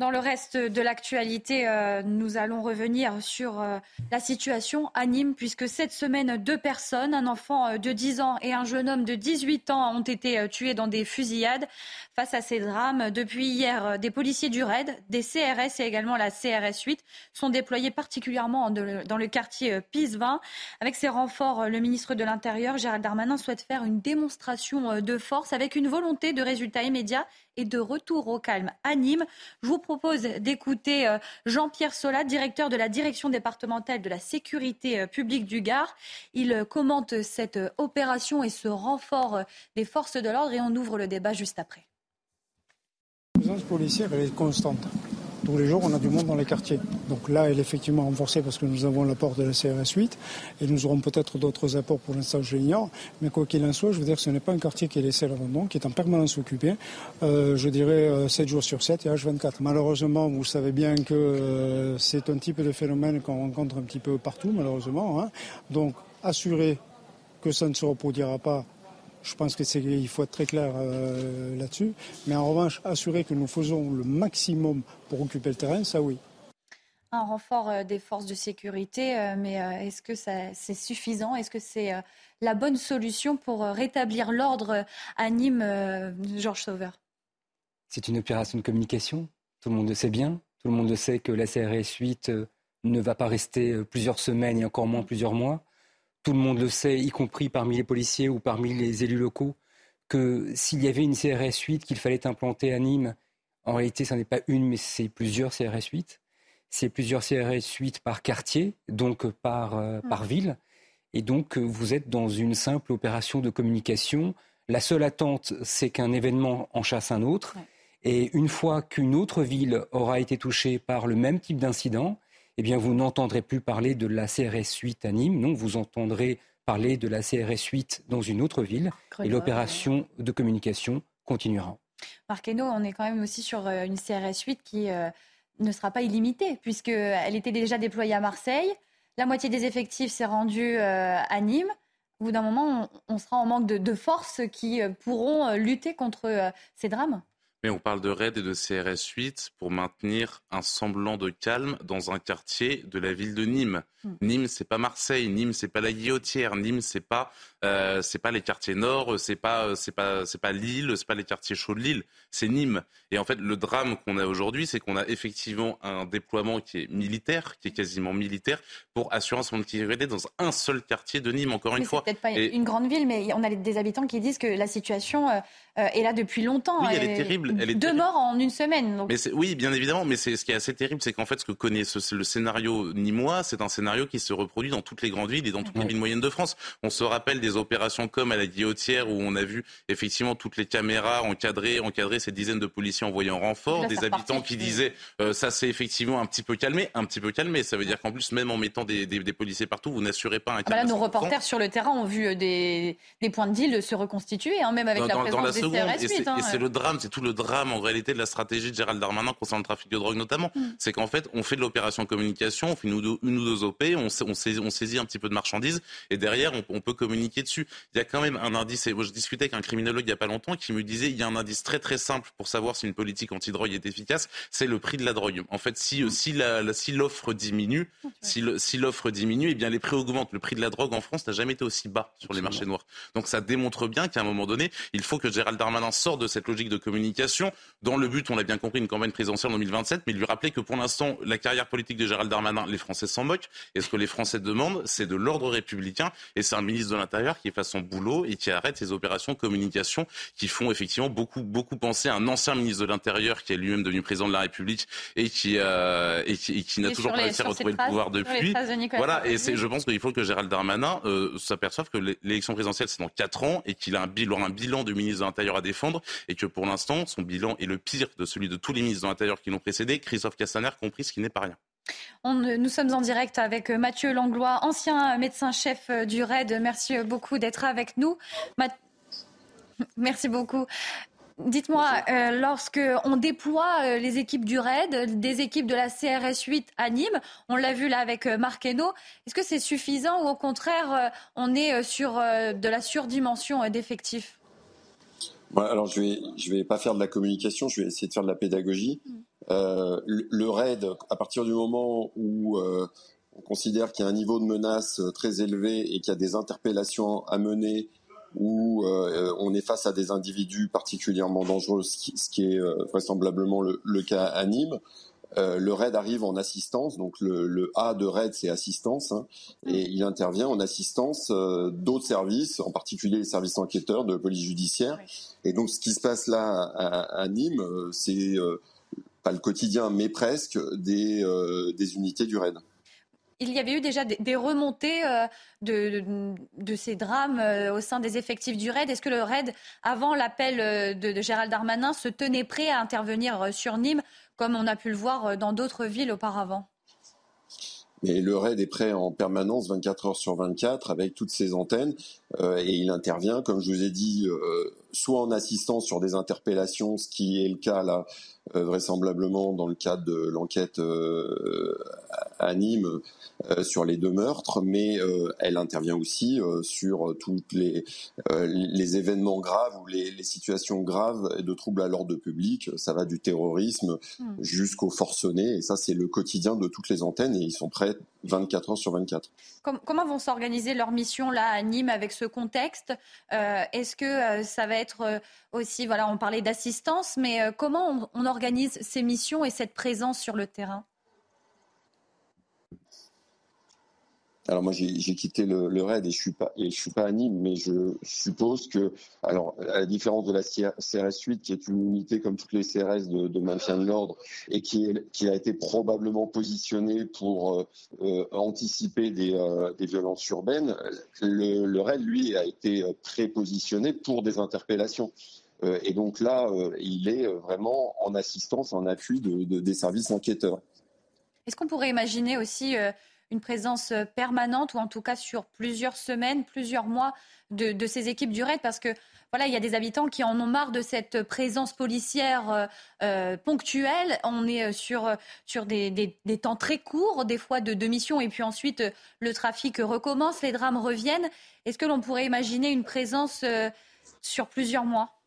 Dans le reste de l'actualité, euh, nous allons revenir sur euh, la situation à Nîmes, puisque cette semaine, deux personnes, un enfant euh, de 10 ans et un jeune homme de 18 ans, ont été tués dans des fusillades. Face à ces drames, depuis hier, des policiers du RAID, des CRS et également la CRS 8 sont déployés particulièrement dans le quartier Pisevin. Avec ces renforts, le ministre de l'Intérieur, Gérald Darmanin, souhaite faire une démonstration de force avec une volonté de résultats immédiats et de retour au calme à Nîmes. Je vous propose d'écouter euh, Jean-Pierre Solat, directeur de la direction départementale de la sécurité euh, publique du Gard. Il euh, commente cette opération et ce renfort des forces de l'ordre et on ouvre le débat juste après. La présence policière est constante tous les jours, on a du monde dans les quartiers. Donc là, elle est effectivement renforcée parce que nous avons l'apport de la CRS 8 et nous aurons peut-être d'autres apports pour l'instant, je l'ignore. Mais quoi qu'il en soit, je veux dire que ce n'est pas un quartier qui est laissé à l'abandon, qui est en permanence occupé, euh, je dirais 7 euh, jours sur 7 et H24. Malheureusement, vous savez bien que euh, c'est un type de phénomène qu'on rencontre un petit peu partout, malheureusement. Hein. Donc, assurer que ça ne se reproduira pas je pense qu'il faut être très clair euh, là-dessus. Mais en revanche, assurer que nous faisons le maximum pour occuper le terrain, ça oui. Un renfort euh, des forces de sécurité, euh, mais est-ce que c'est suffisant? Est-ce que c'est la bonne solution pour rétablir l'ordre à Nîmes, Georges Sauveur C'est une opération de communication. Tout le monde le sait bien. Tout le monde le sait que la CRS 8 ne va pas rester plusieurs semaines et encore moins plusieurs mois tout le monde le sait, y compris parmi les policiers ou parmi les élus locaux, que s'il y avait une CRS 8 qu'il fallait implanter à Nîmes, en réalité, ce n'est pas une, mais c'est plusieurs CRS 8. C'est plusieurs CRS 8 par quartier, donc par, euh, par ville. Et donc, vous êtes dans une simple opération de communication. La seule attente, c'est qu'un événement en chasse un autre. Et une fois qu'une autre ville aura été touchée par le même type d'incident, eh bien, vous n'entendrez plus parler de la CRS 8 à Nîmes, non, vous entendrez parler de la CRS 8 dans une autre ville, et l'opération de communication continuera. Marc Hainaut, on est quand même aussi sur euh, une CRS 8 qui euh, ne sera pas illimitée, puisqu'elle était déjà déployée à Marseille. La moitié des effectifs s'est rendue euh, à Nîmes. Au bout d'un moment, on, sera en manque de forces qui pourront lutter contre ces drames mais on parle de RAID et de CRS 8 pour maintenir un semblant de calme dans un quartier de la ville de Nîmes. Hmm. Nîmes, c'est pas Marseille. Nîmes, c'est pas la Guillotière. Nîmes, c'est pas euh, c'est pas les quartiers nord. C'est pas c'est pas c'est pas Lille. C'est pas les quartiers chauds de Lille. C'est Nîmes. Et en fait, le drame qu'on a aujourd'hui, c'est qu'on a effectivement un déploiement qui est militaire, qui est quasiment militaire, pour assurer son sécurité dans un seul quartier de Nîmes. Encore une fois. Peut-être pas une grande ville, mais on a des habitants qui disent que la situation euh, euh, est là depuis longtemps. Oui, elle est terrible. Elle est Deux morts en une semaine. Mais oui, bien évidemment. Mais ce qui est assez terrible, c'est qu'en fait, ce que connaît ce, le scénario nîmois, c'est un scénario qui se reproduit dans toutes les grandes villes et dans toutes les villes moyennes de France. On se rappelle des opérations comme à la Guillotière où on a vu effectivement toutes les caméras encadrer, encadrer ces dizaines de policiers envoyés en renfort, des habitants qui disaient euh, ça c'est effectivement un petit peu calmé, un petit peu calmé. Ça veut dire qu'en plus, même en mettant des, policiers partout, vous n'assurez pas un ah bah nos reporters sur le terrain ont vu euh, des, des points de deal se reconstituer, hein, même avec la présence des CRS 8. Et c'est le drame, c'est tout le drame en réalité de la stratégie de Gérald Darmanin concernant le trafic de drogue notamment. Mm. C'est qu'en fait, on fait de l'opération communication, on fait une ou deux, une ou deux OP, on, on, saisit, on, saisit, un petit peu de marchandises et derrière, on, on, peut communiquer dessus. Il y a quand même un indice, et je discutais avec un criminologue il n'y a pas longtemps qui me disait il y a un indice très très simple pour savoir si une politique anti-drogue est efficace, c'est le prix de la drogue. En fait, si, si l'offre diminue, si, si l'offre diminue, eh bien les prix augmentent. Le prix de la drogue en France n'a jamais été aussi bas sur les marchés noirs. Donc ça démontre bien qu'à un moment donné, il faut que Gérald Darmanin sorte de cette logique de communication dans le but, on l'a bien compris, une campagne présidentielle en 2027, mais lui rappeler que pour l'instant, la carrière politique de Gérald Darmanin, les Français s'en moquent. Et ce que les Français demandent, c'est de l'ordre républicain. Et c'est un ministre de l'Intérieur qui fait son boulot et qui arrête ces opérations de communication qui font effectivement beaucoup, beaucoup penser à un ancien ministre de l'Intérieur qui est lui-même devenu président de la République et qui, euh, et qui, n'a toujours pas réussi à retrouver le pouvoir depuis. Voilà, et je pense qu'il faut que Gérald Darmanin euh, s'aperçoive que l'élection présidentielle, c'est dans 4 ans et qu'il a un bilan, un bilan du ministre de l'Intérieur à défendre et que pour l'instant, son bilan est le pire de celui de tous les ministres de l'Intérieur qui l'ont précédé, Christophe Castaner compris, ce qui n'est pas rien. On, nous sommes en direct avec Mathieu Langlois, ancien médecin-chef du RAID. Merci beaucoup d'être avec nous. Merci beaucoup. Dites-moi, euh, lorsque on déploie euh, les équipes du RAID, des équipes de la CRS 8 à Nîmes, on l'a vu là avec euh, Marc est-ce que c'est suffisant ou au contraire euh, on est sur de la surdimension d'effectifs? Alors je vais je vais pas faire de la communication, je vais essayer de faire de la pédagogie. Mm. le, RAID, à partir du moment où on considère qu'il y a un niveau de menace très élevé et qu'il y a des interpellations à mener où euh, on est face à des individus particulièrement dangereux, ce qui, est euh, vraisemblablement le, cas à Nîmes. Euh, le RAID arrive en assistance, donc le, A de RAID c'est assistance, hein, et il intervient en assistance d'autres services, en particulier les services enquêteurs de police judiciaire. Et donc ce qui se passe là à, Nîmes, c'est pas le quotidien, mais presque des, des unités du RAID il y avait eu déjà des remontées euh, de, ces drames euh, au sein des effectifs du RAID. Est-ce que le RAID, avant l'appel euh, de, Gérald Darmanin, se tenait prêt à intervenir sur Nîmes, comme on a pu le voir dans d'autres villes auparavant? Mais le RAID est prêt en permanence 24 heures sur 24 avec toutes ses antennes et il intervient, comme je vous ai dit, soit en assistance sur des interpellations, ce qui est le cas là vraisemblablement dans le cadre de l'enquête à Nîmes euh, sur les deux meurtres, mais euh, elle intervient aussi euh, sur tous les, les événements graves ou les, les, situations graves de troubles à l'ordre public. Ça va du terrorisme hmm. jusqu'au forcené, et ça c'est le quotidien de toutes les antennes, et ils sont prêts 24 heures sur 24. Comment vont s'organiser leurs missions là à Nîmes avec ce contexte? Est-ce que ça va être aussi, voilà, on parlait d'assistance, mais comment on organise ces missions et cette présence sur le terrain? Alors moi j'ai quitté le, le, RAID et je suis pas suis pas à Nîmes, mais je suppose que alors à la différence de la CRS 8 qui est une unité comme toutes les CRS de, maintien de l'ordre et qui, a été probablement positionnée pour euh, euh anticiper des, euh, des, violences urbaines, le, le, RAID lui a été prépositionné pour des interpellations. Euh, et donc là, il est vraiment en assistance, en appui de, de des services enquêteurs. Est-ce qu'on pourrait imaginer aussi une présence euh, permanente ou en tout cas sur plusieurs semaines, plusieurs mois de, ces équipes du RAID? Parce que voilà, il y a des habitants qui en ont marre de cette présence policière euh, euh, ponctuelle. On est sur, des, temps très courts, des fois de, de mission, et puis ensuite le trafic recommence, les drames reviennent. Est-ce que l'on pourrait imaginer une présence sur plusieurs mois?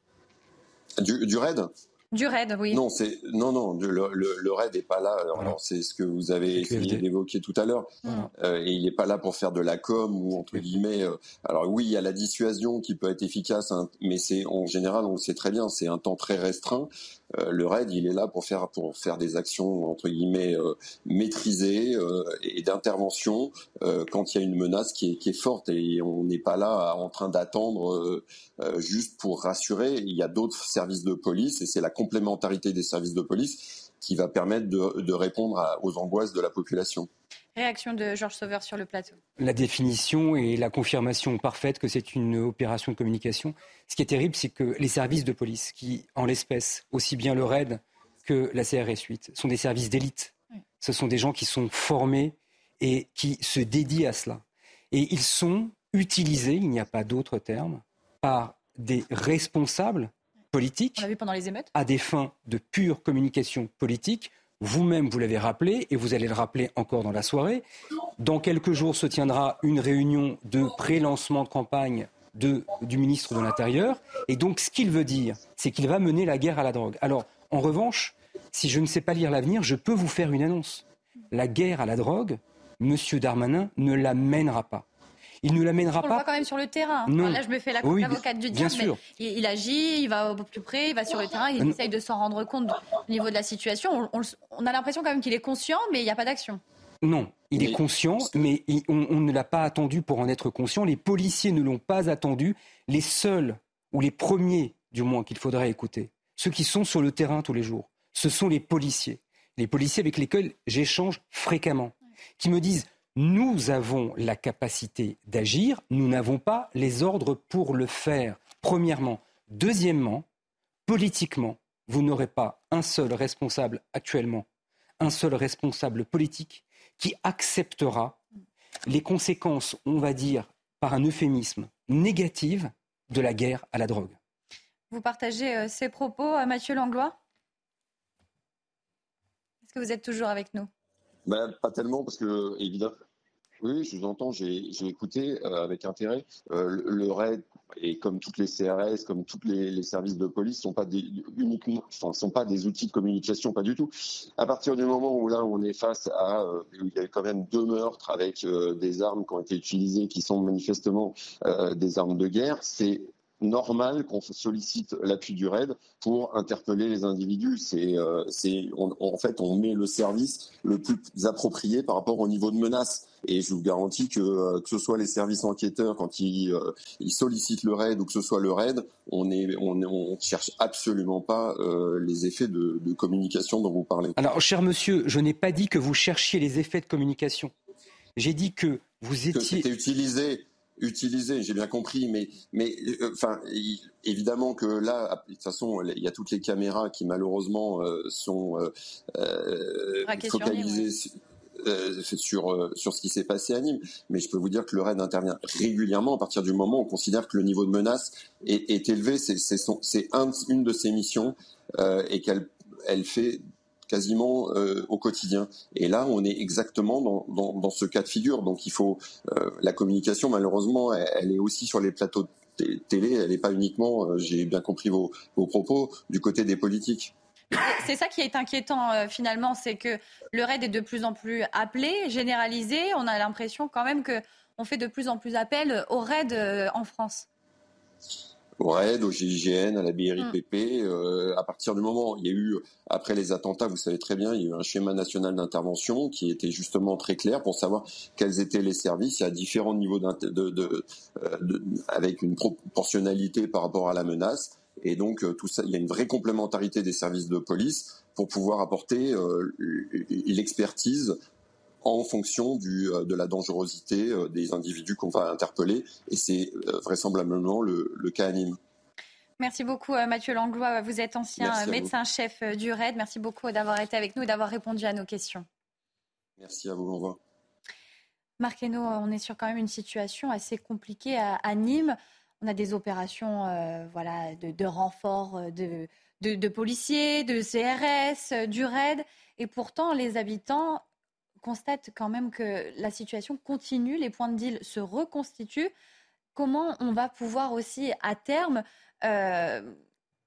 Du, du RAID? Du RAID, oui. Non, c'est non, non. Le, le, le RAID n'est pas là. Alors, c'est ce que vous avez essayé d'évoquer tout à l'heure. Euh, et il n'est pas là pour faire de la com ou entre guillemets. Euh, alors oui, il y a la dissuasion qui peut être efficace, hein, mais c'est en général, on le sait très bien, c'est un temps très restreint. Euh, le RAID, il est là pour faire pour faire des actions entre guillemets euh, maîtrisées euh, et d'intervention quand il y a une menace qui est, qui est forte et on n'est pas là en train d'attendre juste pour rassurer. Il y a d'autres services de police et c'est la complémentarité des services de police qui va permettre de, de répondre aux angoisses de la population. Réaction de Georges Sauveur sur le plateau. La définition et la confirmation parfaite que c'est une opération de communication. Ce qui est terrible, c'est que les services de police, qui, en l'espèce, aussi bien le RAID que la CRS 8, sont des services d'élite. Ce sont des gens qui sont formés et qui se dédient à cela. Et ils sont utilisés, il n'y a pas d'autre terme, par des responsables politique. On l'a vu pendant les émeutes. À des fins de pure communication politique. Vous-même, vous l'avez rappelé, et vous allez le rappeler encore dans la soirée. Dans quelques jours se tiendra une réunion de pré-lancement de campagne de, du ministre de l'Intérieur. Et donc, ce qu'il veut dire, c'est qu'il va mener la guerre à la drogue. Alors, en revanche, si je ne sais pas lire l'avenir, je peux vous faire une annonce. La guerre à la drogue, M. Darmanin ne la mènera pas. Il ne l'amènera pas. On le voit quand même sur le terrain. Non. là, je me fais l'avocate du bien diable, mais il, agit, il va au plus près, il va sur le terrain, il essaye de s'en rendre compte au niveau de la situation. On, a l'impression quand même qu'il est conscient, mais il n'y a pas d'action. Non, il est conscient, mais on, on ne l'a pas attendu pour en être conscient. Les policiers ne l'ont pas attendu. Les seuls, ou les premiers du moins, qu'il faudrait écouter, ceux qui sont sur le terrain tous les jours, ce sont les policiers. Les policiers avec lesquels j'échange fréquemment, qui me disent nous avons la capacité d'agir, nous n'avons pas les ordres pour le faire, premièrement. Deuxièmement, politiquement, vous n'aurez pas un seul responsable actuellement, un seul responsable politique qui acceptera les conséquences, on va dire, par un euphémisme, négatives de la guerre à la drogue. Vous partagez euh, ces propos, à Mathieu Langlois? Est-ce que vous êtes toujours avec nous? Ben, Pas tellement, parce que, évidemment, oui, je vous entends, j'ai écouté euh, avec intérêt. Euh, le, RAID, et comme toutes les CRS, comme tous les, services de police, sont uniquement, enfin, sont pas des outils de communication, pas du tout. À partir du moment où là, on est face à, euh, il y a quand même deux meurtres avec des armes qui ont été utilisées, qui sont manifestement des armes de guerre, c'est normal qu'on sollicite l'appui du RAID pour interpeller les individus. C'est, euh, en fait, on met le service le plus approprié par rapport au niveau de menace. Et je vous garantis que euh, que ce soit les services enquêteurs quand ils, euh, ils sollicitent le RAID ou que ce soit le RAID, on est on, on cherche absolument pas les effets de, de communication dont vous parlez. Alors, cher monsieur, je n'ai pas dit que vous cherchiez les effets de communication. J'ai dit que vous étiez. Que c'était utilisé utilisé, j'ai bien compris, mais, mais euh, enfin, évidemment que là, de toute façon, il y a toutes les caméras qui malheureusement euh, sont euh, focalisées. sur, sur ce qui s'est passé à Nîmes. Mais je peux vous dire que le RAID intervient régulièrement à partir du moment où on considère que le niveau de menace est, est élevé. C'est un, une de ses missions et qu'elle elle fait quasiment euh, au quotidien. Et là, on est exactement dans, dans, ce cas de figure. Donc il faut euh, la communication, malheureusement, elle, est aussi sur les plateaux de télé. Elle n'est pas uniquement, euh, j'ai bien compris vos, vos propos, du côté des politiques. C'est ça qui est inquiétant finalement, c'est que le raid est de plus en plus appelé, généralisé. On a l'impression quand même que on fait de plus en plus appel au raid en France au RAID, au GIGN, à la BRIPP. Mm. Euh, à partir du moment, il y a eu, après les attentats, vous savez très bien, il y a eu un schéma national d'intervention qui était justement très clair pour savoir quels étaient les services. A différents niveaux de, de, euh, de, avec une proportionnalité par rapport à la menace. Et donc, euh, tout ça, il y a une vraie complémentarité des services de police pour pouvoir apporter l'expertise en fonction du, euh, de la dangerosité euh, des individus qu'on va interpeller. Et c'est euh, vraisemblablement le, cas à Nîmes. Merci beaucoup Mathieu Langlois. Vous êtes ancien médecin-chef du RAID. Merci beaucoup d'avoir été avec nous et d'avoir répondu à nos questions. Merci à vous. Au revoir. Marc on est sur quand même une situation assez compliquée à, Nîmes. On a des opérations voilà, de, de renfort de, de, de, policiers, de CRS, du RAID. Et pourtant, les habitants constate quand même que la situation continue, les points de deal se reconstituent. Comment on va pouvoir aussi, à terme, euh,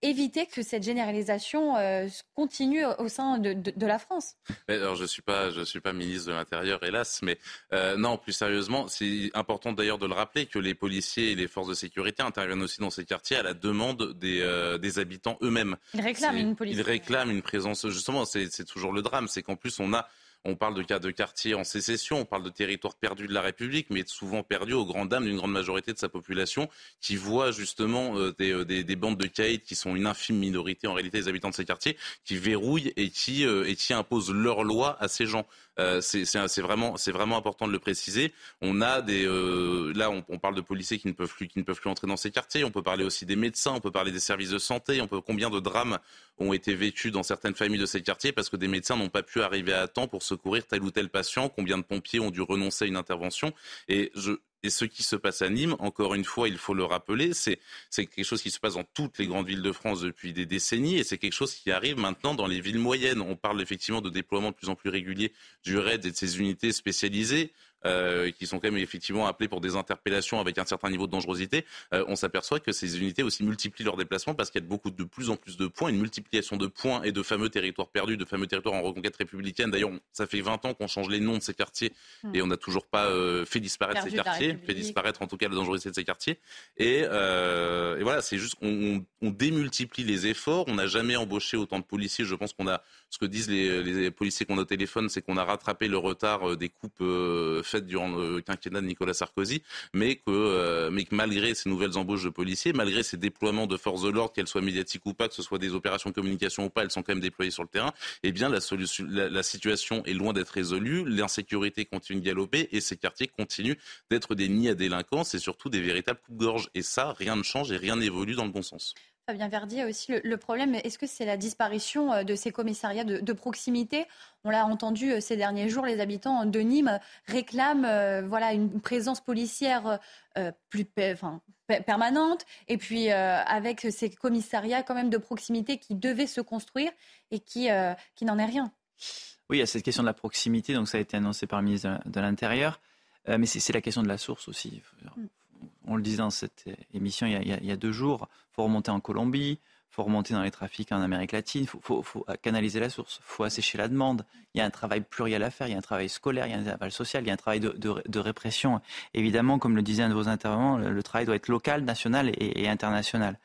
éviter que cette généralisation euh, continue au sein de, la France? Alors je suis pas je suis pas ministre de l'Intérieur hélas, mais euh, non plus sérieusement, c'est important d'ailleurs de le rappeler que les policiers et les forces de sécurité interviennent aussi dans ces quartiers à la demande des, des habitants eux-mêmes. Ils réclament une police. Ils réclament une présence justement. C'est toujours le drame, c'est qu'en plus on a on parle de cas de quartier en sécession, on parle de territoire perdu de la République, mais souvent perdu aux grandes dames d'une grande majorité de sa population qui voit justement euh, euh, des, bandes de caïds qui sont une infime minorité en réalité des habitants de ces quartiers, qui verrouillent et qui, euh, et qui imposent leurs lois à ces gens. Euh, c'est vraiment, vraiment important de le préciser. On a des, euh, là, on, on, parle de policiers qui ne peuvent plus, qui ne peuvent plus entrer dans ces quartiers. On peut parler aussi des médecins, on peut parler des services de santé. On peut combien de drames ont été vécus dans certaines familles de ces quartiers parce que des médecins n'ont pas pu arriver à temps pour secourir tel ou tel patient? Combien de pompiers ont dû renoncer à une intervention? Et je, Et ce qui se passe à Nîmes, encore une fois, il faut le rappeler, c'est quelque chose qui se passe dans toutes les grandes villes de France depuis des décennies et c'est quelque chose qui arrive maintenant dans les villes moyennes. On parle effectivement de déploiement de plus en plus régulier du RAID et de ses unités spécialisées. Euh, qui sont quand même effectivement appelés pour des interpellations avec un certain niveau de dangerosité, euh, on s'aperçoit que ces unités aussi multiplient leurs déplacements parce qu'il y a beaucoup de plus en plus de points, une multiplication de points et de fameux territoires perdus, de fameux territoires en reconquête républicaine. D'ailleurs, ça fait 20 ans qu'on change les noms de ces quartiers hmm. et on n'a toujours pas euh, fait disparaître ces quartiers, fait disparaître en tout cas la dangerosité de ces quartiers. Et, et voilà, c'est juste on, on, démultiplie les efforts. On n'a jamais embauché autant de policiers. Je pense qu'on a ce que disent les, policiers qu'on a au c'est qu'on a rattrapé le retard des coupes faites durant le quinquennat de Nicolas Sarkozy, mais que, euh, malgré ces nouvelles embauches de policiers, malgré ces déploiements de forces de l'ordre, qu'elles soient médiatiques ou pas, que ce soit des opérations de communication ou pas, elles sont quand même déployées sur le terrain, eh bien la, situation est loin d'être résolue, l'insécurité continue de galoper et ces quartiers continuent d'être des nids à délinquance et surtout des véritables coups-gorge. Et ça, rien ne change et rien n'évolue dans le bon sens. Fabien Verdi a aussi le, problème, est-ce que c'est la disparition euh, de ces commissariats de, proximité? On l'a entendu euh, ces derniers jours, les habitants de Nîmes réclament euh, voilà, une présence policière plus permanente, et puis avec ces commissariats quand même de proximité qui devaient se construire et qui, qui n'en est rien. Oui, il y a cette question de la proximité, donc ça a été annoncé par le ministre de l'Intérieur, mais c'est la question de la source aussi. Mm on le disait dans cette émission il y a, deux jours, faut remonter en Colombie, faut remonter dans les trafics en Amérique latine, il faut, canaliser la source, faut assécher la demande. Il y a un travail pluriel à faire, il y a un travail scolaire, il y a un travail social, il y a un travail de, répression. Évidemment, comme le disait un de vos intervenants, le, travail doit être local, national et, international.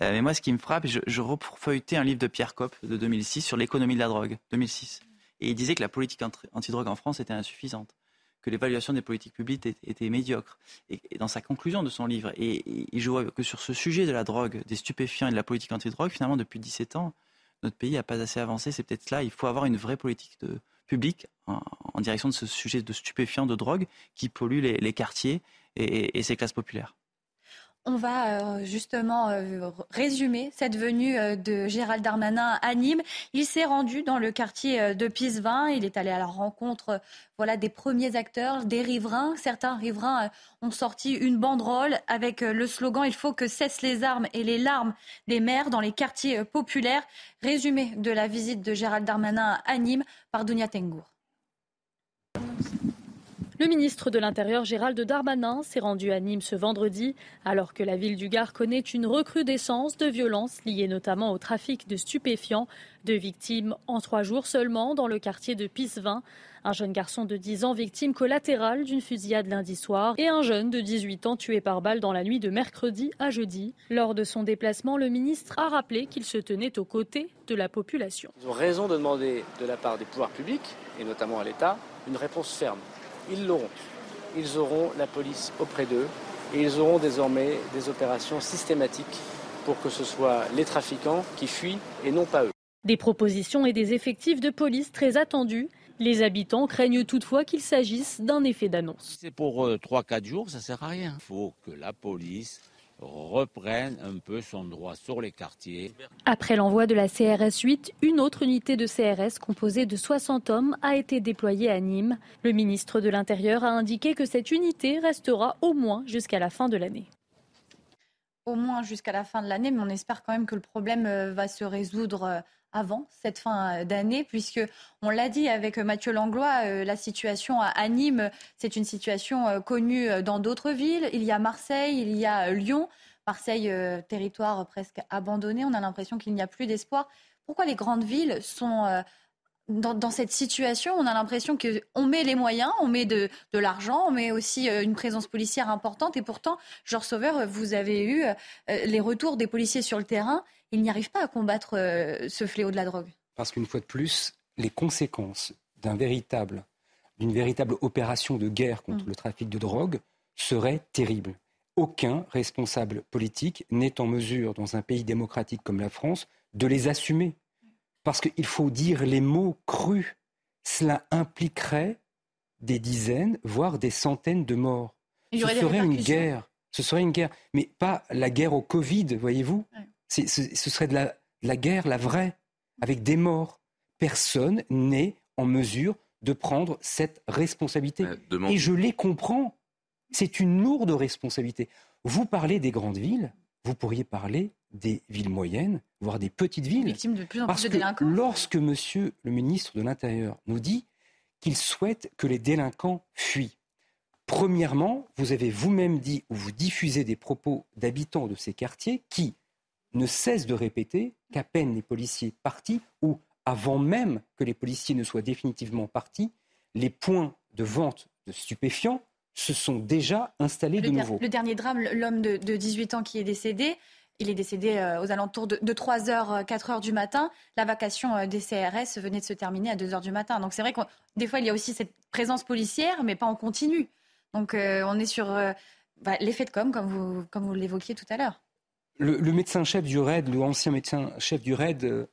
Euh, mais moi, ce qui me frappe, je, je refeuilletais un livre de Pierre Kopp de 2006 sur l'économie de la drogue, 2006. Et il disait que la politique antidrogue en France était insuffisante que l'évaluation des politiques publiques était, médiocre. Et, dans sa conclusion de son livre, et, je vois que sur ce sujet de la drogue, des stupéfiants et de la politique anti-drogue, finalement, depuis 17 ans, notre pays n'a pas assez avancé. C'est peut-être là, il faut avoir une vraie politique de, publique en, direction de ce sujet de stupéfiants, de drogue, qui pollue les, quartiers et, et ces classes populaires. On va euh, justement euh, résumer cette venue euh, de Gérald Darmanin à Nîmes. Il s'est rendu dans le quartier de Pisevin. Il est allé à la rencontre voilà, des premiers acteurs, des riverains. Certains riverains ont sorti une banderole avec le slogan Il faut que cessent les armes et les larmes des maires dans les quartiers populaires. Résumé de la visite de Gérald Darmanin à Nîmes par Dounia Tengour. Le ministre de l'Intérieur Gérald Darmanin s'est rendu à Nîmes ce vendredi alors que la ville du Gard connaît une recrudescence de violences liées notamment au trafic de stupéfiants. Deux victimes en trois jours seulement dans le quartier de Pissevin. Un jeune garçon de 10 ans victime collatérale d'une fusillade lundi soir et un jeune de 18 ans tué par balle dans la nuit de mercredi à jeudi. Lors de son déplacement, le ministre a rappelé qu'il se tenait aux côtés de la population. Ils ont raison de demander de la part des pouvoirs publics, et notamment à l'État, une réponse ferme ils l'auront. Ils auront la police auprès d'eux et ils auront désormais des opérations systématiques pour que ce soit les trafiquants qui fuient et non pas eux. Des propositions et des effectifs de police très attendus. Les habitants craignent toutefois qu'il s'agisse d'un effet d'annonce. C'est pour 3-4 euh, jours, ça ne sert à rien. Il faut que la police reprenne un peu son droit sur les quartiers. Après l'envoi de la CRS 8, une autre unité de CRS composée de 60 hommes a été déployée à Nîmes. Le ministre de l'Intérieur a indiqué que cette unité restera au moins jusqu'à la fin de l'année. Au moins jusqu'à la fin de l'année, mais on espère quand même que le problème euh, va se résoudre euh, avant cette fin euh, d'année, puisque on l'a dit avec Mathieu Langlois, la situation à Nîmes, c'est une situation connue dans d'autres villes. Il y a Marseille, il y a Lyon. Marseille, territoire presque abandonné. On a l'impression qu'il n'y a plus d'espoir. Pourquoi les grandes villes sont dans, cette situation, on a l'impression qu'on met les moyens, on met de, l'argent, on met aussi euh, une présence policière importante. Et pourtant, Georges Sauveur, vous avez eu euh, les retours des policiers sur le terrain. Ils n'y arrivent pas à combattre euh, ce fléau de la drogue. Parce qu'une fois de plus, les conséquences d'une véritable, véritable opération de guerre contre mm. le trafic de drogue seraient terribles. Aucun responsable politique n'est en mesure, dans un pays démocratique comme la France, de les assumer. Parce qu'il faut dire les mots crus. Cela impliquerait des dizaines, voire des centaines de morts. Ce serait une guerre. Ce serait une guerre. Mais pas la guerre au Covid, voyez-vous. Ce, serait de la, guerre, la vraie, avec des morts. Personne n'est en mesure de prendre cette responsabilité. Et je les comprends. C'est une lourde responsabilité. Vous parlez des grandes villes, vous pourriez parler des villes moyennes, voire des petites villes. Victimes de plus en Parce plus de que lorsque monsieur le ministre de l'Intérieur nous dit qu'il souhaite que les délinquants fuient, premièrement, vous avez vous-même dit ou vous diffusez des propos d'habitants de ces quartiers qui ne cessent de répéter qu'à peine les policiers partis ou avant même que les policiers ne soient définitivement partis, les points de vente de stupéfiants se sont déjà installés Le, de nouveau. le dernier drame, l'homme de, de 18 ans qui est décédé, il est décédé euh, aux alentours de, 3h, 4h du matin. La vacation euh, des CRS venait de se terminer à 2h du matin. Donc c'est vrai que des fois, il y a aussi cette présence policière, mais pas en continu. Donc euh, on est sur euh, bah, l'effet de com, comme vous, comme vous l'évoquiez tout à l'heure. Le, le médecin-chef du RAID, le ancien médecin-chef du RAID, euh,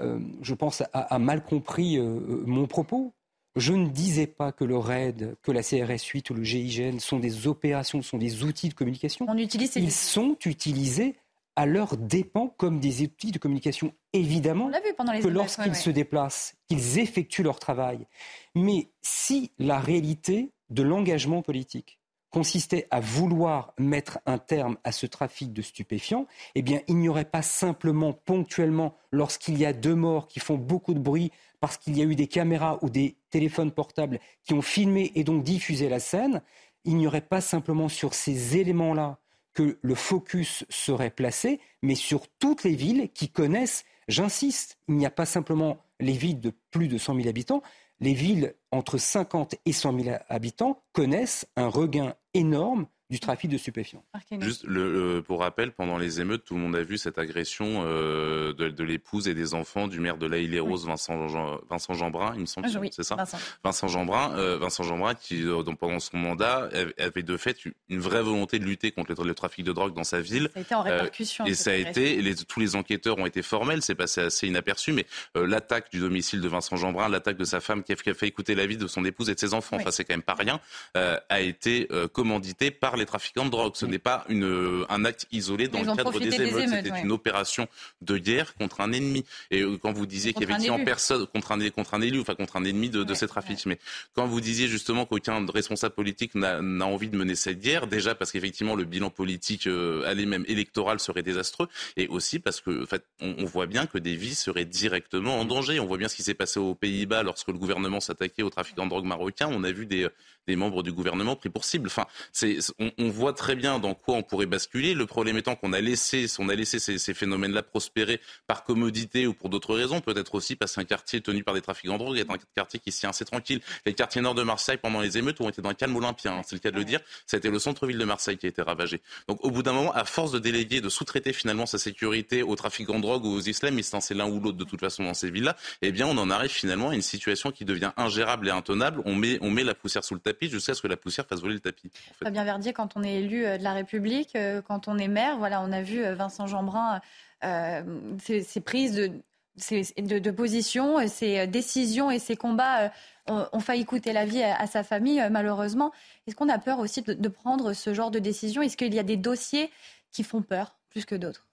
euh, je pense, a, a mal compris euh, euh, mon propos. Je ne disais pas que le RAID, que la CRS 8 ou le GIGN sont des opérations, sont des outils de communication. On utilise ces Ils sont utilisés à leurs dépens comme des outils de communication. Évidemment pendant les que lorsqu'ils ouais, ouais. se déplacent, qu'ils effectuent leur travail. Mais si la réalité de l'engagement politique consistait à vouloir mettre un terme à ce trafic de stupéfiants, eh bien, il n'y aurait pas simplement ponctuellement, lorsqu'il y a deux morts qui font beaucoup de bruit, parce qu'il y a eu des caméras ou des téléphones portables qui ont filmé et donc diffusé la scène, il n'y aurait pas simplement sur ces éléments-là que le focus serait placé, mais sur toutes les villes qui connaissent, j'insiste, il n'y a pas simplement les villes de plus de 100 000 habitants, les villes entre 50 et 100 000 habitants connaissent un regain énorme du trafic de stupéfiants. Juste le, le- pour rappel, pendant les émeutes, tout le monde a vu cette agression euh, de, de l'épouse et des enfants du maire de la île et Rose, Vincent, Jean, Vincent Jeanbrun, il me semble, Ah, oui, c'est ça Vincent. Vincent Jeanbrun, euh, Vincent Jeanbrun, qui euh, donc, pendant son mandat avait- de fait une vraie volonté de lutter contre le, le trafic de drogue dans sa ville. Ça a été en Euh, répercussion. et ça a été, les- tous les enquêteurs ont été formels, c'est passé assez inaperçu, mais euh, l'attaque du domicile de Vincent Jeanbrun, l'attaque de sa femme qui a, fait écouter la vie de son épouse et de ses enfants, Oui. enfin c'est quand même pas rien, euh, a été euh, commandité par les trafiquants de drogue. Ce n'est pas une, euh, un acte isolé dans Ils le cadre des des émeutes, émeutes, c'était ouais. une opération de guerre contre un ennemi. Et euh, quand vous disiez Contre un qu'effectivement élu. personne contre un, contre un élu, enfin contre un ennemi de, de ces trafics, mais quand vous disiez justement qu'aucun responsable politique n'a n'a envie de mener cette guerre, déjà parce qu'effectivement le bilan politique, euh, allez même électoral, serait désastreux, et aussi parce que en fait, on, on voit bien que des vies seraient directement en danger. On voit bien ce qui s'est passé aux Pays-Bas lorsque le gouvernement s'attaquait aux trafiquants de drogue marocains. On a vu des, des membres du gouvernement pris pour cible. Enfin, c'est, on, on voit très bien dans quoi on pourrait basculer. Le problème étant qu'on a laissé, on a laissé ces, ces phénomènes-là prospérer par commodité ou pour d'autres raisons, peut-être aussi parce qu'un quartier tenu par des trafiquants de drogue est un quartier qui tient assez tranquille. Les quartiers nord de Marseille, pendant les émeutes, ont été dans un calme olympien. hein, c'est le cas de le dire. Ça a été le centre-ville de Marseille qui a été ravagé. Donc, au bout d'un moment, à force de déléguer, de sous-traiter finalement sa sécurité aux trafiquants de drogue ou aux islamistes, hein, c'est l'un ou l'autre de toute façon dans ces villes-là, eh bien, on en arrive finalement à une situation qui devient ingérable et intenable. On met, on met la poussière sous le tapis jusqu'à ce que la poussière fasse voler le tapis. en fait. Fabien Verdier, quand on est élu euh, de la République, euh, quand on est maire, voilà, on a vu euh, Vincent Jeanbrun, euh, ses, ses prises de, ses- de, de position, ses décisions et ses combats ont, ont failli coûter la vie à, à sa famille, malheureusement. Est-ce qu'on a peur aussi de, de prendre ce genre de décision? Est-ce qu'il y a des dossiers qui font peur plus que d'autres?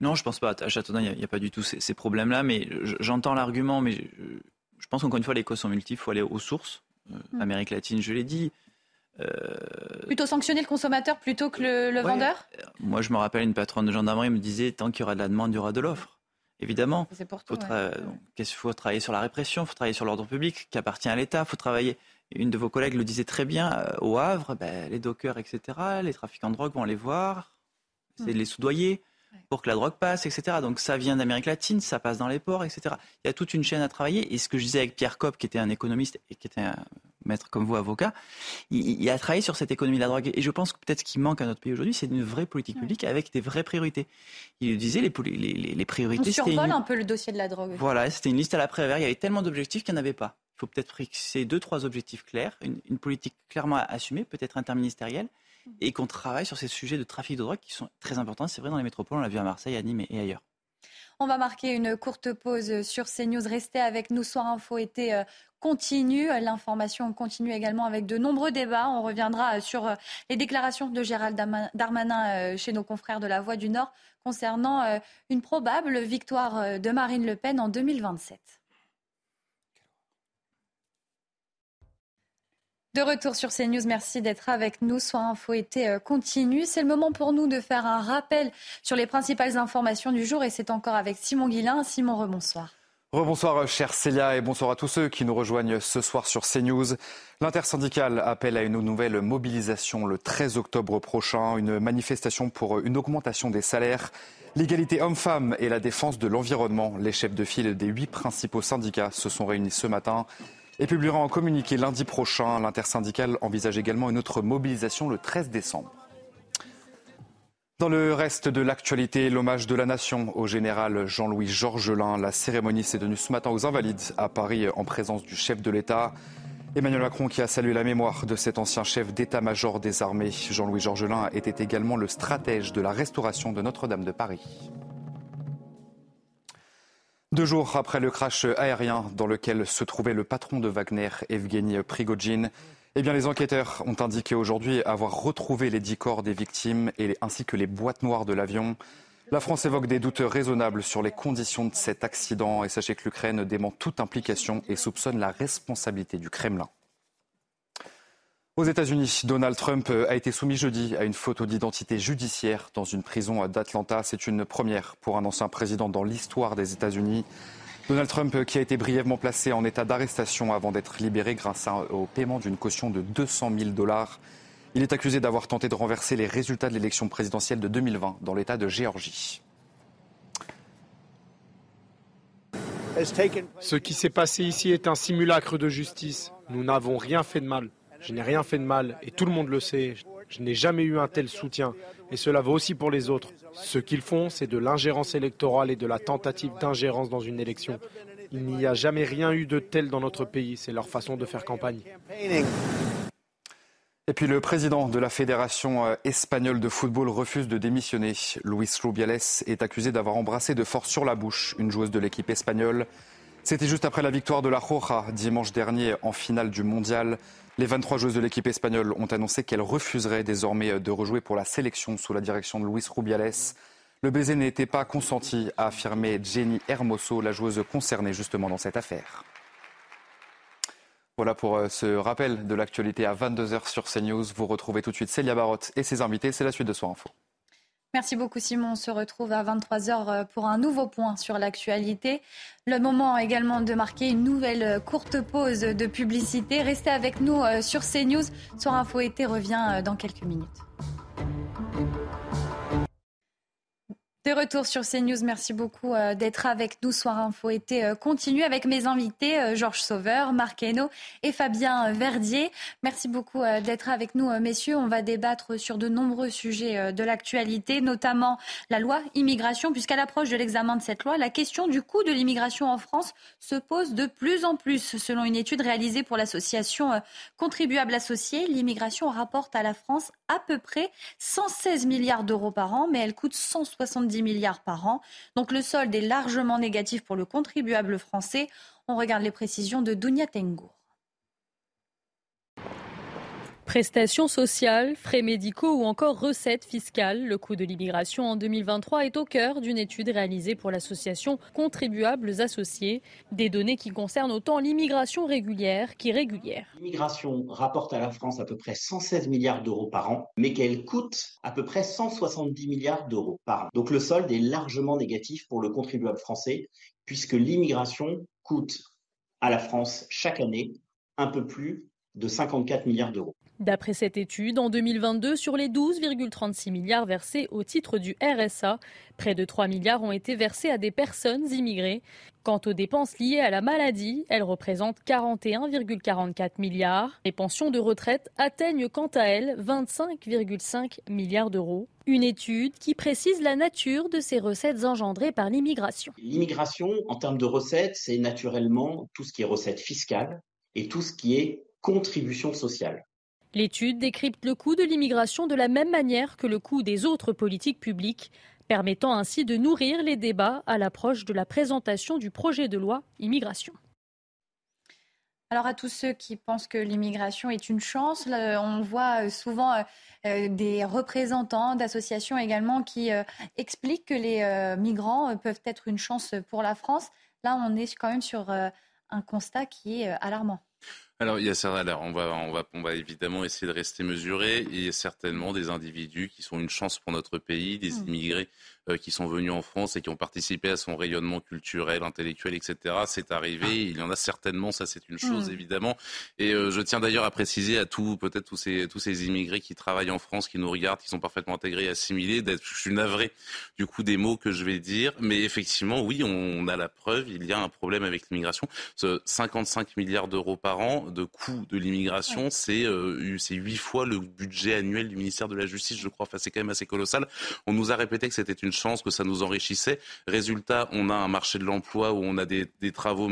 Non, je pense pas. À Châteaudun, il n'y a, pas du tout ces, ces problèmes-là. Mais je- j'entends l'argument, mais je, je pense qu'encore une fois, les causes sont multiples. Il faut aller aux sources. Euh, Hmm. Amérique latine, je l'ai dit. Euh, Plutôt sanctionner le consommateur plutôt que le, le Ouais. vendeur moi, je me rappelle une patronne de gendarmerie me disait tant qu'il y aura de la demande, il y aura de l'offre. Évidemment. C'est pour faut, tout, tra- ouais. qu'il faut travailler sur la répression, il faut travailler sur l'ordre public qui appartient à l'État, il faut travailler. Une de vos collègues le disait très bien, euh, au Havre, ben, les dockers, etc., les trafiquants de drogue vont les voir, essayer de les soudoyer pour que la drogue passe, etc. Donc ça vient d'Amérique latine, ça passe dans les ports, etc. Il y a toute une chaîne à travailler. Et ce que je disais avec Pierre Kopp, qui était un économiste et qui était un maître comme vous, avocat, il, il a travaillé sur cette économie de la drogue. Et je pense que peut-être ce qui manque à notre pays aujourd'hui, c'est une vraie politique publique avec des vraies priorités. Il disait les, les, les- les On priorités, c'était survole une- un peu le dossier de la drogue. voilà, c'était une liste à la prévère. Il y avait tellement d'objectifs qu'il n'y en avait pas. Il faut peut-être fixer deux, trois objectifs clairs, une, une politique clairement assumée, peut-être interministérielle, et qu'on travaille sur ces sujets de trafic de drogue qui sont très importants. C'est vrai dans les métropoles, on l'a vu à Marseille, à Nîmes et ailleurs. On va marquer une courte pause sur CNews. Restez avec nous. Soir Info était euh, continue. L'information continue également avec de nombreux débats. On reviendra euh, sur euh, les déclarations de Gérald Darmanin chez nos confrères de la Voix du Nord concernant une probable victoire de Marine Le Pen en 2027. De retour sur CNews, merci d'être avec nous. Soir Info été euh, continue. C'est le moment pour nous de faire un rappel sur les principales informations du jour et c'est encore avec Simon Guillain. Simon, rebonsoir. Rebonsoir chère Célia et bonsoir à tous ceux qui nous rejoignent ce soir sur CNews. L'intersyndicale appelle à une nouvelle mobilisation le 13 octobre prochain, une manifestation pour une augmentation des salaires, l'égalité homme-femme et la défense de l'environnement. Les chefs de file des huit principaux syndicats se sont réunis ce matin et publiera un communiqué lundi prochain. L'intersyndicale envisage également une autre mobilisation le 13 décembre. Dans le reste de l'actualité, l'hommage de la nation au général Jean-Louis Georgelin. La cérémonie s'est tenue ce matin aux Invalides à Paris en présence du chef de l'État. Emmanuel Macron qui a salué la mémoire de cet ancien chef d'état-major des armées. Jean-Louis Georgelin était également le stratège de la restauration de Notre-Dame de Paris. Deux jours après le crash aérien dans lequel se trouvait le patron de Wagner, Evgeny Prigogine, eh bien, les enquêteurs ont indiqué aujourd'hui avoir retrouvé les dix corps des victimes et, ainsi que les boîtes noires de l'avion. La France évoque des doutes raisonnables sur les conditions de cet accident et sachez que l'Ukraine dément toute implication et soupçonne la responsabilité du Kremlin. Aux États-Unis, Donald Trump a été soumis jeudi à une photo d'identité judiciaire dans une prison d'Atlanta. C'est une première pour un ancien président dans l'histoire des États-Unis. Donald Trump qui a été brièvement placé en état d'arrestation avant d'être libéré grâce au paiement d'une caution de 200 000 dollars. Il est accusé d'avoir tenté de renverser les résultats de l'élection présidentielle de 2020 dans l'État de Géorgie. Ce qui s'est passé ici est un simulacre de justice. Nous n'avons rien fait de mal. Je n'ai rien fait de mal et tout le monde le sait. Je n'ai jamais eu un tel soutien. Et cela vaut aussi pour les autres. Ce qu'ils font, c'est de l'ingérence électorale et de la tentative d'ingérence dans une élection. Il n'y a jamais rien eu de tel dans notre pays. C'est leur façon de faire campagne. Et puis le président de la Fédération euh, espagnole de football refuse de démissionner. Luis Rubiales est accusé d'avoir embrassé de force sur la bouche une joueuse de l'équipe espagnole. C'était juste après la victoire de la Roja dimanche dernier en finale du mondial. Les 23 joueuses de l'équipe espagnole ont annoncé qu'elles refuseraient désormais de rejouer pour la sélection sous la direction de Luis Rubiales. Le baiser n'était pas consenti, a affirmé Jenny Hermoso, la joueuse concernée justement dans cette affaire. Voilà pour euh, ce rappel de l'actualité à 22h sur CNews. Vous retrouvez tout de suite Célia Barotte et ses invités. C'est la suite de Soir Info. Merci beaucoup Simon. On se retrouve à 23h euh, pour un nouveau point sur l'actualité. Le moment également de marquer une nouvelle euh, courte pause de publicité. Restez avec nous euh, sur CNews. Soir Info été revient dans quelques minutes. Retour sur CNews, merci beaucoup euh, d'être avec nous. Soir Info été euh, continue avec mes invités euh, Georges Sauveur, Marc Hainaut et Fabien Verdier. Merci beaucoup d'être avec nous, messieurs. On va débattre sur de nombreux sujets de l'actualité, notamment la loi immigration, puisqu'à l'approche de l'examen de cette loi, la question du coût de l'immigration en France se pose de plus en plus. Selon une étude réalisée pour l'association Contribuables Associés, l'immigration rapporte à la France à peu près 116 milliards d'euros par an, mais elle coûte 170 milliards par an. Donc le solde est largement négatif pour le contribuable français. On regarde les précisions de Dounia Tengour. Prestations sociales, frais médicaux ou encore recettes fiscales, le coût de l'immigration en 2023 est au cœur d'une étude réalisée pour l'association Contribuables Associés. Des données qui concernent autant l'immigration régulière qu'irrégulière. L'immigration rapporte à la France à peu près 116 milliards d'euros par an, mais qu'elle coûte à peu près 170 milliards d'euros par an. Donc le solde est largement négatif pour le contribuable français, puisque l'immigration coûte à la France chaque année un peu plus de 54 milliards d'euros. D'après cette étude, en 2022, sur les 12,36 milliards versés au titre du RSA, près de 3 milliards ont été versés à des personnes immigrées. Quant aux dépenses liées à la maladie, elles représentent 41,44 milliards. Les pensions de retraite atteignent quant à elles 25,5 milliards d'euros. Une étude qui précise la nature de ces recettes engendrées par l'immigration. L'immigration, en termes de recettes, c'est naturellement tout ce qui est recettes fiscales et tout ce qui est contribution sociale. L'étude décrypte le coût de l'immigration de la même manière que le coût des autres politiques publiques, permettant ainsi de nourrir les débats à l'approche de la présentation du projet de loi immigration. Alors à tous ceux qui pensent que l'immigration est une chance, on voit souvent euh, euh, des représentants d'associations également qui euh, expliquent que les migrants peuvent être une chance pour la France. Là, on est quand même sur un constat qui est alarmant. Alors, il y a ça. Alors, on va, on va, on va évidemment essayer de rester mesuré. Il y a certainement des individus qui sont une chance pour notre pays, des Hmm. immigrés qui sont venus en France et qui ont participé à son rayonnement culturel, intellectuel, etc. C'est arrivé. Il y en a certainement. Ça, c'est une chose Hmm. évidemment. Et euh, je tiens d'ailleurs à préciser à tous, peut-être tous ces, tous ces immigrés qui travaillent en France, qui nous regardent, qui sont parfaitement intégrés, et assimilés. d'être- Je suis navré du coup des mots que je vais dire, mais effectivement, oui, on a la preuve. Il y a un problème avec l'immigration. Ce 55 milliards d'euros par an de coût de l'immigration, c'est euh, c'est huit fois le budget annuel du ministère de la Justice, je crois. Enfin, c'est quand même assez colossal. On nous a répété que c'était une chance, que ça nous enrichissait. Résultat, on a un marché de l'emploi où on a des, travaux,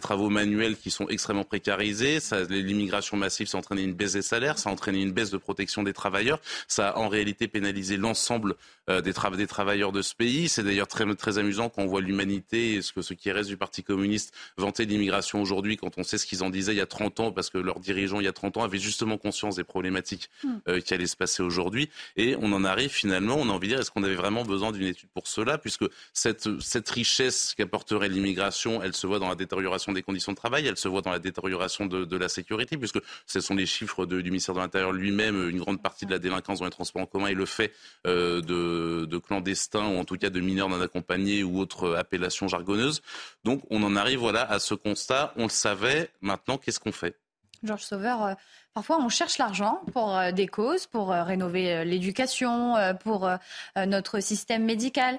travaux. manuels qui sont extrêmement précarisés. L'immigration massive, ça a entraîné une baisse des salaires, ça a entraîné une baisse de protection des travailleurs. Ça a en réalité pénalisé l'ensemble des, tra- des travailleurs de ce pays. C'est d'ailleurs très, très amusant quand on voit l'humanité et ce, que, ce qui reste du Parti communiste vanter l'immigration aujourd'hui quand on sait ce qu'ils en disaient il y a 30 ans, parce que leurs dirigeants il y a 30 ans avaient justement conscience des problématiques Hmm. euh, qui allaient se passer aujourd'hui. Et on en arrive finalement, on a envie de dire, est-ce qu'on avait vraiment besoin d'une étude pour cela Puisque cette, cette richesse qu'apporterait l'immigration, elle se voit dans la détérioration des conditions de travail, elle se voit dans la détérioration de, de la sécurité, puisque ce sont les chiffres de- du ministère de l'Intérieur lui-même, une grande partie de la délinquance dans les transports en commun est le fait euh, de, de clandestins, ou en tout cas de mineurs non accompagnés ou autres appellations jargonneuses. Donc on en arrive voilà, à ce constat, on le savait, maintenant qu'est-ce qu'on fait? Georges Sauveur, euh, parfois on cherche l'argent pour euh, des causes, pour euh, rénover euh, l'éducation, euh, pour euh, euh, notre système médical.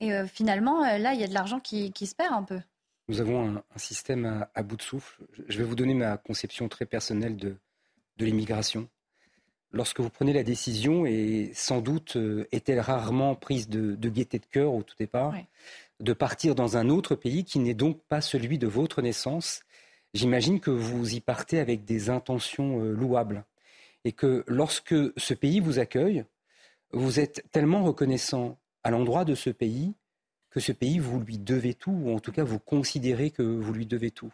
Et euh, finalement, euh, là, il y a de l'argent qui, qui se perd un peu. Nous avons un, un système à, à, bout de souffle. Je vais vous donner ma conception très personnelle de, de l'immigration. Lorsque vous prenez la décision, et sans doute euh, est-elle rarement prise de, de, gaieté de cœur au tout départ, de partir dans un autre pays qui n'est donc pas celui de votre naissance, j'imagine que vous y partez avec des intentions euh, louables. Et que lorsque ce pays vous accueille, vous êtes tellement reconnaissant à l'endroit de ce pays que ce pays, vous lui devez tout, ou en tout cas, vous considérez que vous lui devez tout.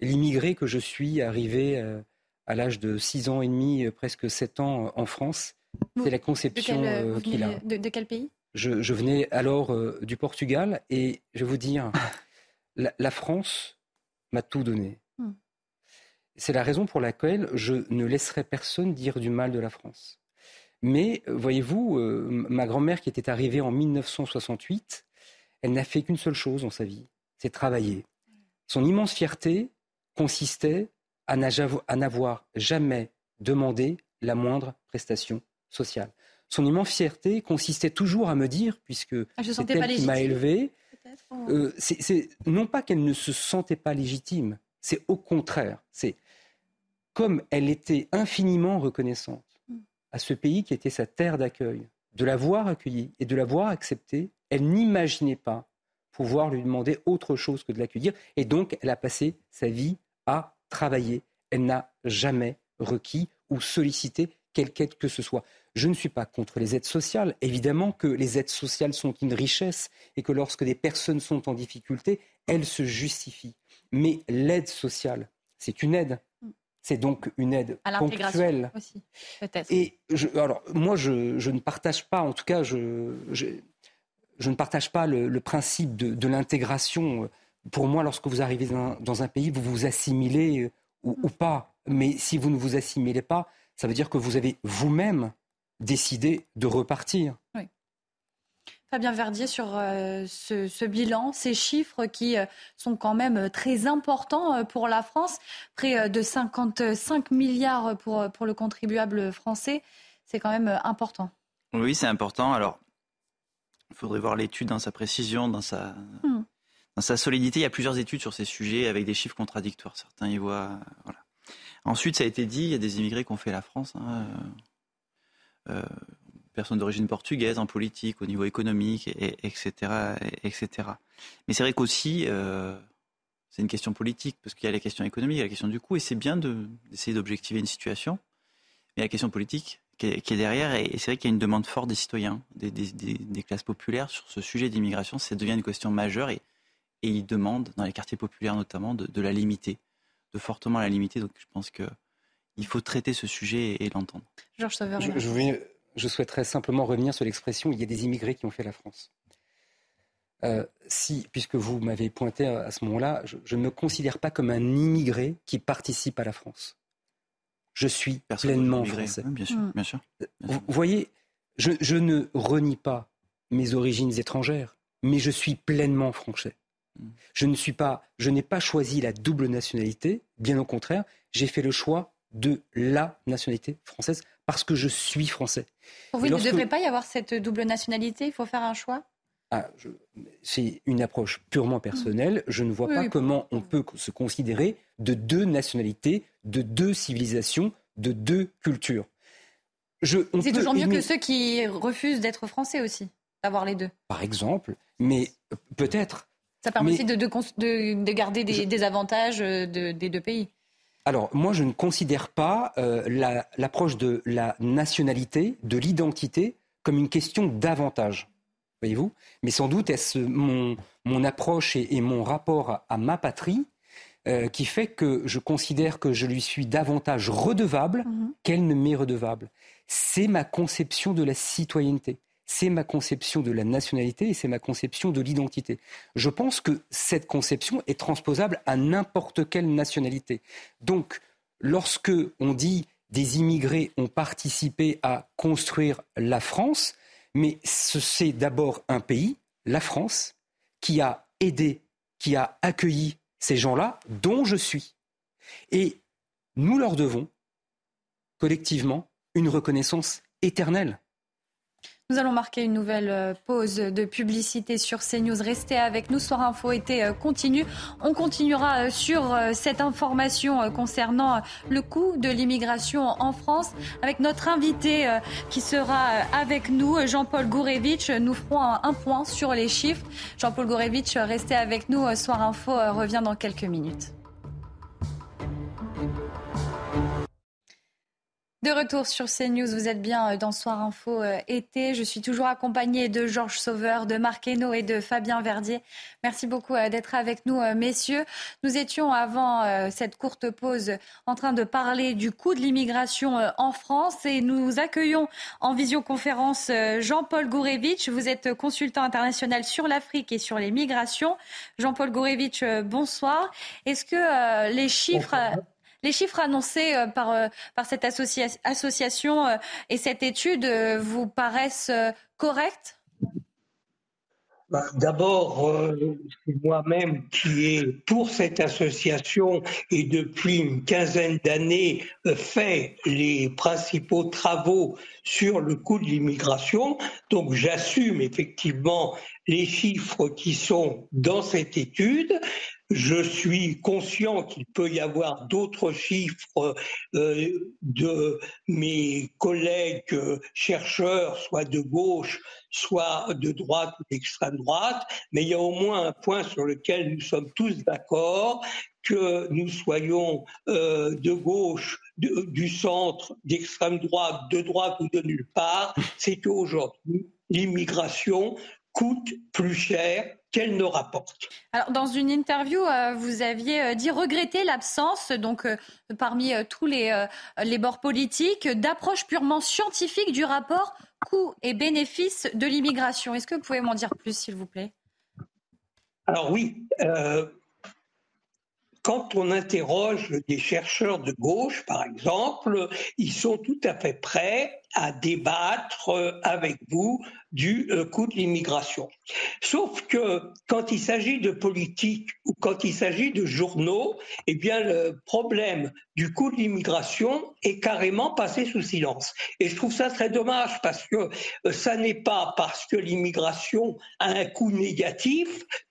L'immigré que je suis, arrivé euh, à l'âge de 6 ans et demi, euh, presque 7 ans euh, en France, c'est la conception euh, qu'il a. de, de quel pays? Je, je venais alors euh, du Portugal et je vais vous dire, la, la France m'a tout donné. Hmm. C'est la raison pour laquelle je ne laisserai personne dire du mal de la France. Mais voyez-vous, euh, ma grand-mère qui était arrivée en 1968, elle n'a fait qu'une seule chose dans sa vie, c'est travailler. Son immense fierté consistait à n'avoir jamais demandé la moindre prestation sociale. Son immense fierté consistait toujours à me dire, puisque Ah, c'est elle qui m'a élevé, euh, c'est- c'est non pas qu'elle ne se sentait pas légitime, c'est au contraire. C'est comme elle était infiniment reconnaissante Mm. à ce pays qui était sa terre d'accueil, de l'avoir accueilli et de l'avoir accepté, elle n'imaginait pas pouvoir lui demander autre chose que de l'accueillir. Et donc, elle a passé sa vie à travailler. Elle n'a jamais requis ou sollicité quelque aide que ce soit. Je ne suis pas contre les aides sociales. Évidemment que les aides sociales sont une richesse et que lorsque des personnes sont en difficulté, elles se justifient. Mais l'aide sociale, c'est une aide. C'est donc une aide À l'intégration ponctuelle. aussi, peut-être. Et je, alors, moi, je, je ne partage pas, en tout cas, je, je, je ne partage pas le, le principe de, de l'intégration. Pour moi, lorsque vous arrivez dans un, dans un pays, vous vous assimilez euh, ou, ou pas. Mais si vous ne vous assimilez pas, ça veut dire que vous avez vous-même décidé de repartir. Oui. Fabien Verdier, sur euh, ce, ce bilan, ces chiffres qui euh, sont quand même très importants euh, pour la France, près euh, de 55 milliards pour, pour le contribuable français, c'est quand même euh, important. Oui, c'est important. Alors, il faudrait voir l'étude dans sa précision, dans sa, Hmm. Dans sa solidité. Il y a plusieurs études sur ces sujets avec des chiffres contradictoires. Certains y voient. euh, Voilà. Ensuite, ça a été dit, il y a des immigrés qui ont fait la France. hein, euh, euh, personnes d'origine portugaise en politique, au niveau économique, et, et- etc., et- etc. Mais c'est vrai qu'aussi, c'est une question politique, parce qu'il y a la question économique, il y a la question du coût, et c'est bien de- d'essayer d'objectiver une situation. Mais la question politique qui est, qui est derrière, et, c'est vrai qu'il y a une demande forte des citoyens, des- des classes populaires sur ce sujet d'immigration, ça devient une question majeure, et, et ils demandent, dans les quartiers populaires notamment, de, de la limiter, de fortement la limiter. Donc je pense que il faut traiter ce sujet et, et l'entendre. Georges Sauveur. Je, je voulais- je souhaiterais simplement revenir sur l'expression il y a des immigrés qui ont fait la France. si, puisque vous m'avez pointé à ce moment-là, je, ne me considère pas comme un immigré qui participe à la France. Je suis pleinement français. bien, sûr, bien, sûr, Vous voyez, je, je, ne renie pas mes origines étrangères, mais je suis pleinement français. Mm. Je ne suis pas, je n'ai pas choisi la double nationalité, bien au contraire, j'ai fait le choix de la nationalité française parce que je suis français. Pour vous, il ne devrait pas y avoir cette double nationalité? Il faut faire un choix? Ah, C'est une approche purement personnelle. Je ne vois pas comment on peut se considérer de deux nationalités, de deux civilisations, de deux cultures. C'est toujours mieux que ceux qui refusent d'être français aussi, d'avoir les deux. Par exemple, mais peut-être. Ça permet aussi de, de, garder des, avantages euh, des deux pays. Alors, moi, je ne considère pas euh, l'approche de la nationalité, de l'identité, comme une question d'avantage. Voyez-vous? Mais sans doute est-ce mon, mon, approche et, mon rapport à, ma patrie euh, qui fait que je considère que je lui suis davantage redevable mhm. qu'elle ne m'est redevable? C'est ma conception de la citoyenneté c'est ma conception de la nationalité et c'est ma conception de l'identité. Je pense que cette conception est transposable à n'importe quelle nationalité. Donc, lorsque on dit des immigrés ont participé à construire la France, mais c'est d'abord un pays, la France, qui a aidé, qui a accueilli ces gens-là, dont je suis. Et nous leur devons, collectivement, une reconnaissance éternelle. Nous allons marquer une nouvelle euh, pause de publicité sur CNews. Restez avec nous. Soir Info été euh, continue. On continuera euh, sur cette information concernant le coût de l'immigration en France avec notre invité qui sera avec nous, Jean-Paul Gourevitch. Nous ferons un point sur les chiffres. Jean-Paul Gourevitch, restez avec nous. Soir Info revient dans quelques minutes. De retour sur CNews, vous êtes bien euh, dans Soir Info euh, été. Je suis toujours accompagnée de Georges Sauveur, de Marc Hainaut et de Fabien Verdier. Merci beaucoup euh, d'être avec nous, messieurs. Nous étions avant cette courte pause en train de parler du coût de l'immigration en France et nous accueillons en visioconférence Jean-Paul Gourevitch. Vous êtes consultant international sur l'Afrique et sur les migrations. Jean-Paul Gourevitch, bonsoir. Est-ce que les chiffres... Les chiffres annoncés euh, par, euh, par cette association euh, et cette étude vous paraissent corrects bah, D'abord, moi-même qui ai, pour cette association et depuis une quinzaine d'années, fait les principaux travaux sur le coût de l'immigration. Donc j'assume effectivement les chiffres qui sont dans cette étude. Je suis conscient qu'il peut y avoir d'autres chiffres euh, de mes collègues euh, chercheurs, soit de gauche, soit de droite ou d'extrême droite, mais il y a au moins un point sur lequel nous sommes tous d'accord, que nous soyons euh, de gauche, du centre, d'extrême droite, de droite ou de nulle part, c'est qu'aujourd'hui, l'immigration coûte plus cher qu'elle ne rapporte. Alors, dans une interview, euh, vous aviez euh, dit regretter l'absence, donc euh, parmi tous les, les bords politiques, d'approche purement scientifique du rapport coûts et bénéfices de l'immigration. Est-ce que vous pouvez m'en dire plus, s'il vous plaît? Alors oui, quand on interroge des chercheurs de gauche, par exemple, ils sont tout à fait prêts à débattre avec vous du euh, coût de l'immigration. Sauf que quand il s'agit de politique ou quand il s'agit de journaux, eh bien le problème du coût de l'immigration est carrément passé sous silence. Et je trouve ça très dommage parce que euh, ça n'est pas parce que l'immigration a un coût négatif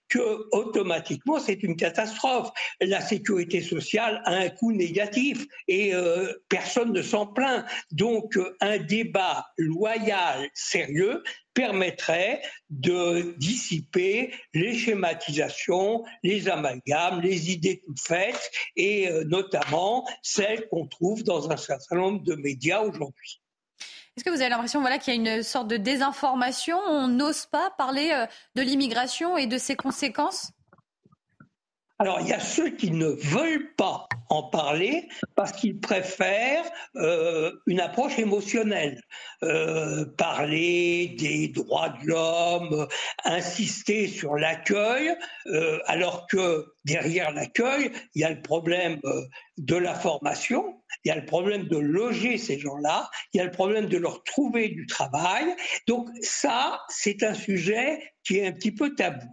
que automatiquement c'est une catastrophe. La sécurité sociale a un coût négatif et euh, personne ne s'en plaint. Donc un débat loyal, sérieux, permettrait de dissiper les schématisations, les amalgames, les idées toutes faites et euh, notamment celles qu'on trouve dans un certain nombre de médias aujourd'hui. Est-ce que vous avez l'impression voilà, qu'il y a une sorte de désinformation? On n'ose pas parler euh, de l'immigration et de ses conséquences? Alors, il y a ceux qui ne veulent pas en parler parce qu'ils préfèrent euh, une approche émotionnelle. Euh, parler des droits de l'homme, insister sur l'accueil, euh, alors que derrière l'accueil, il y a le problème de la formation, il y a le problème de loger ces gens-là, il y a le problème de leur trouver du travail. Donc ça, c'est un sujet qui est un petit peu tabou.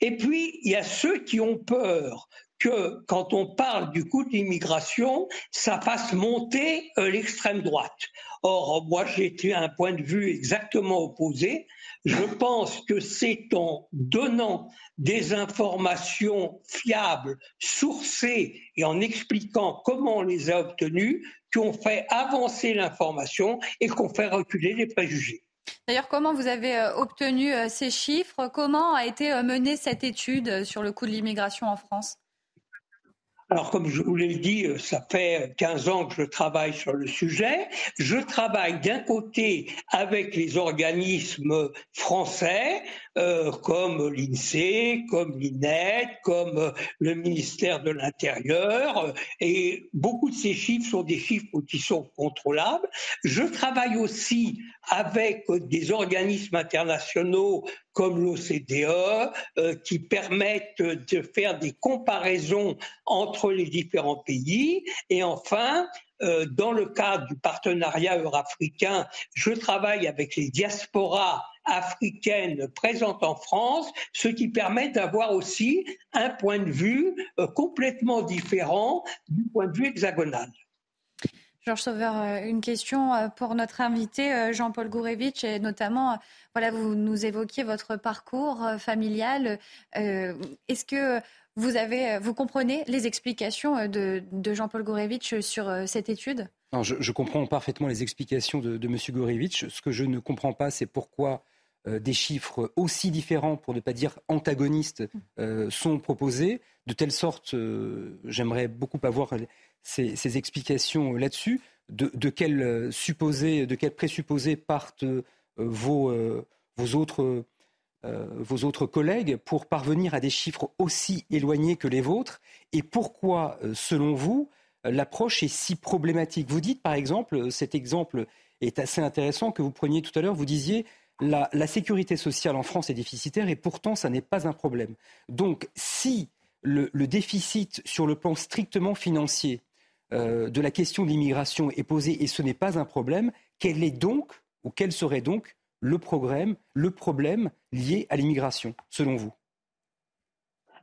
Et puis, il y a ceux qui ont peur que quand on parle du coût de l'immigration, ça fasse monter euh, l'extrême droite. Or, moi, j'ai un point de vue exactement opposé. Je pense que c'est en donnant des informations fiables, sourcées et en expliquant comment on les a obtenues qu'on fait avancer l'information et qu'on fait reculer les préjugés. D'ailleurs, comment vous avez euh, obtenu euh, ces chiffres? Comment a été euh, menée cette étude sur le coût de l'immigration en France? Alors, comme je vous l'ai dit, ça fait 15 ans que je travaille sur le sujet. Je travaille d'un côté avec les organismes français, euh, comme l'INSEE, comme l'INET, comme le ministère de l'Intérieur. Et beaucoup de ces chiffres sont des chiffres qui sont contrôlables. Je travaille aussi avec des organismes internationaux comme l'OCDE, euh, qui permettent de faire des comparaisons entre les différents pays. Et enfin, euh, dans le cadre du partenariat eurafricain, je travaille avec les diasporas africaines présentes en France, ce qui permet d'avoir aussi un point de vue euh, complètement différent du point de vue hexagonal. Georges Sauveur, euh, une question pour notre invité Jean-Paul Gourevitch et notamment, voilà, vous nous évoquiez votre parcours familial. Est-ce que vous, avez, vous comprenez les explications euh, de, Jean-Paul Gorevitch sur euh, cette étude? Je, comprends parfaitement les explications de, M. Gorevitch. Ce que je ne comprends pas, c'est pourquoi euh, des chiffres aussi différents, pour ne pas dire antagonistes, sont proposés. De telle sorte, j'aimerais beaucoup avoir ces, explications là-dessus. De, de quels supposés, de quels présupposés partent vos, vos autres euh, vos autres collègues pour parvenir à des chiffres aussi éloignés que les vôtres? Et pourquoi, euh, selon vous, l'approche est si problématique? Vous dites, par exemple, cet exemple est assez intéressant que vous preniez tout à l'heure, vous disiez la sécurité sociale en France est déficitaire et pourtant ça n'est pas un problème. Donc si le, déficit sur le plan strictement financier euh, de la question de l'immigration est posé et ce n'est pas un problème, quel est donc, ou quel serait donc le problème, le problème lié à l'immigration, selon vous?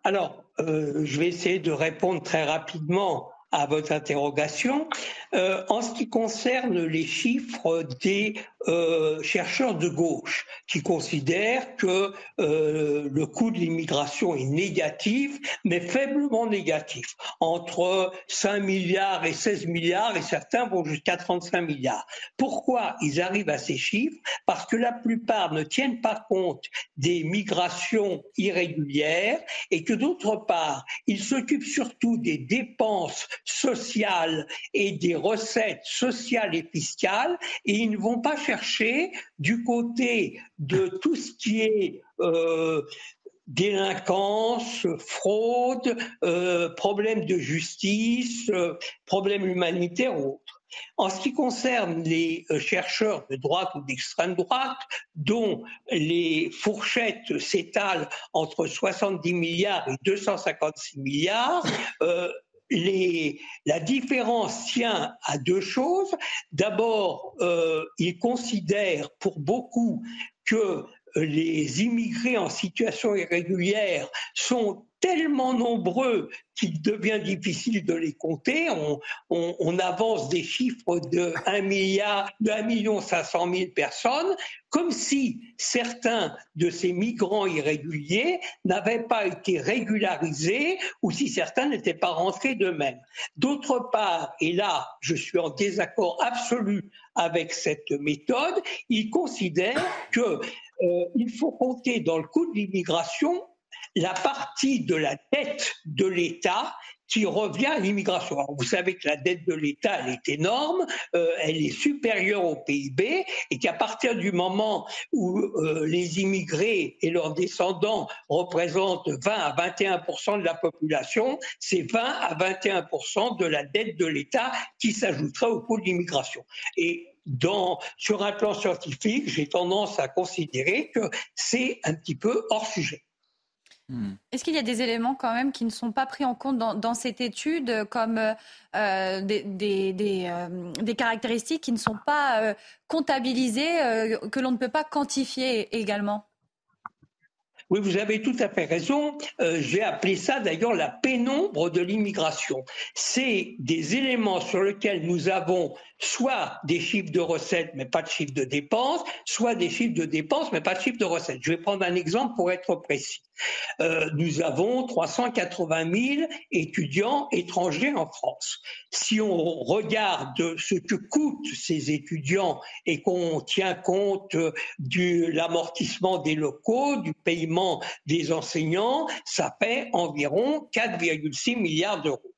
Alors, euh, je vais essayer de répondre très rapidement à votre interrogation. Euh, en ce qui concerne les chiffres des euh, chercheurs de gauche qui considèrent que euh, le coût de l'immigration est négatif, mais faiblement négatif, entre 5 milliards et 16 milliards, et certains vont jusqu'à 35 milliards. Pourquoi ils arrivent à ces chiffres? Parce que la plupart ne tiennent pas compte des migrations irrégulières et que d'autre part, ils s'occupent surtout des dépenses sociales et des recettes sociales et fiscales et ils ne vont pas chercher du côté de tout ce qui est euh, délinquance, fraude, euh, problèmes de justice, euh, problèmes humanitaires ou autres. En ce qui concerne les chercheurs de droite ou d'extrême droite, dont les fourchettes s'étalent entre 70 milliards et 256 milliards, la différence tient à deux choses. D'abord, euh, ils considèrent pour beaucoup que les immigrés en situation irrégulière sont tellement nombreux qu'il devient difficile de les compter. On, avance des chiffres de 1 milliard, de 1 million 500 000 personnes, comme si certains de ces migrants irréguliers n'avaient pas été régularisés ou si certains n'étaient pas rentrés d'eux-mêmes. D'autre part, et là je suis en désaccord absolu avec cette méthode, ils considèrent qu'il euh, faut compter dans le coût de l'immigration la partie de la dette de l'État qui revient à l'immigration. Vous savez que la dette de l'État, elle est énorme, euh, elle est supérieure au PIB, et qu'à partir du moment où euh, les immigrés et leurs descendants représentent 20 à 21% de la population, c'est 20 à 21% de la dette de l'État qui s'ajoutera au coût de l'immigration. Et dans, sur un plan scientifique, j'ai tendance à considérer que c'est un petit peu hors sujet. Hmm. Est-ce qu'il y a des éléments quand même qui ne sont pas pris en compte dans, cette étude, comme euh, des, euh, des, caractéristiques qui ne sont pas euh, comptabilisées, que l'on ne peut pas quantifier également? Oui, vous avez tout à fait raison. J'ai appelé ça d'ailleurs la pénombre de l'immigration. C'est des éléments sur lesquels nous avons soit des chiffres de recettes mais pas de chiffres de dépenses, soit des chiffres de dépenses mais pas de chiffres de recettes. Je vais prendre un exemple pour être précis. Euh, nous avons 380 000 étudiants étrangers en France. Si on regarde ce que coûtent ces étudiants et qu'on tient compte de l'amortissement des locaux, du paiement des enseignants, ça fait environ 4,6 milliards d'euros.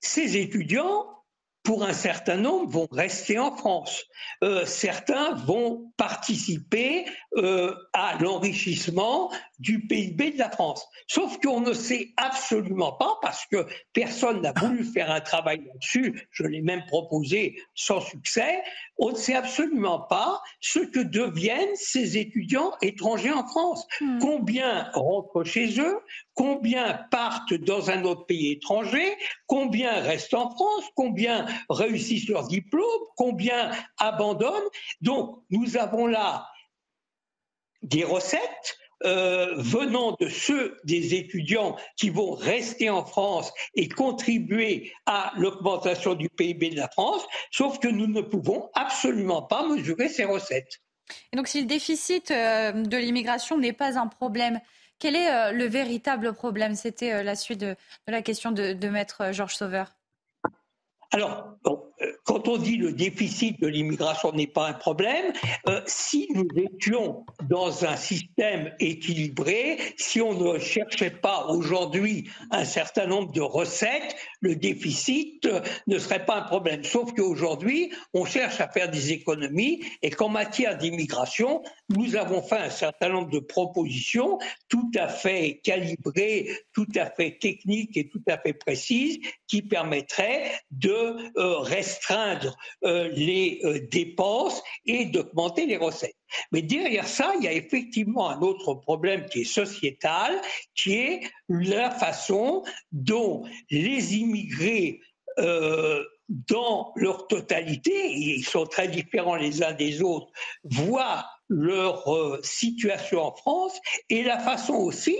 Ces étudiants pour un certain nombre, vont rester en France. Euh, certains vont participer euh, à l'enrichissement du PIB de la France. Sauf qu'on ne sait absolument pas, parce que personne n'a voulu faire un travail là-dessus, je l'ai même proposé sans succès, on ne sait absolument pas ce que deviennent ces étudiants étrangers en France. Hmm. Combien rentrent chez eux Combien partent dans un autre pays étranger Combien restent en France Combien réussissent leur diplôme Combien abandonnent Donc, nous avons là des recettes euh, venant de ceux des étudiants qui vont rester en France et contribuer à l'augmentation du PIB de la France, sauf que nous ne pouvons absolument pas mesurer ces recettes. Et donc si le déficit euh, de l'immigration n'est pas un problème, quel est euh, le véritable problème? C'était la suite de, la question de, de Maître Georges Sauveur. Alors, euh, quand on dit le déficit de l'immigration n'est pas un problème, euh, si nous étions dans un système équilibré, si on ne cherchait pas aujourd'hui un certain nombre de recettes, le déficit euh, ne serait pas un problème. Sauf qu'aujourd'hui, on cherche à faire des économies et qu'en matière d'immigration, nous avons fait un certain nombre de propositions tout à fait calibrées, tout à fait techniques et tout à fait précises qui permettraient de restreindre euh, les euh, dépenses et d'augmenter les recettes. Mais derrière ça, il y a effectivement un autre problème qui est sociétal, qui est la façon dont les immigrés euh, dans leur totalité, et ils sont très différents les uns des autres, voient leur situation en France et la façon aussi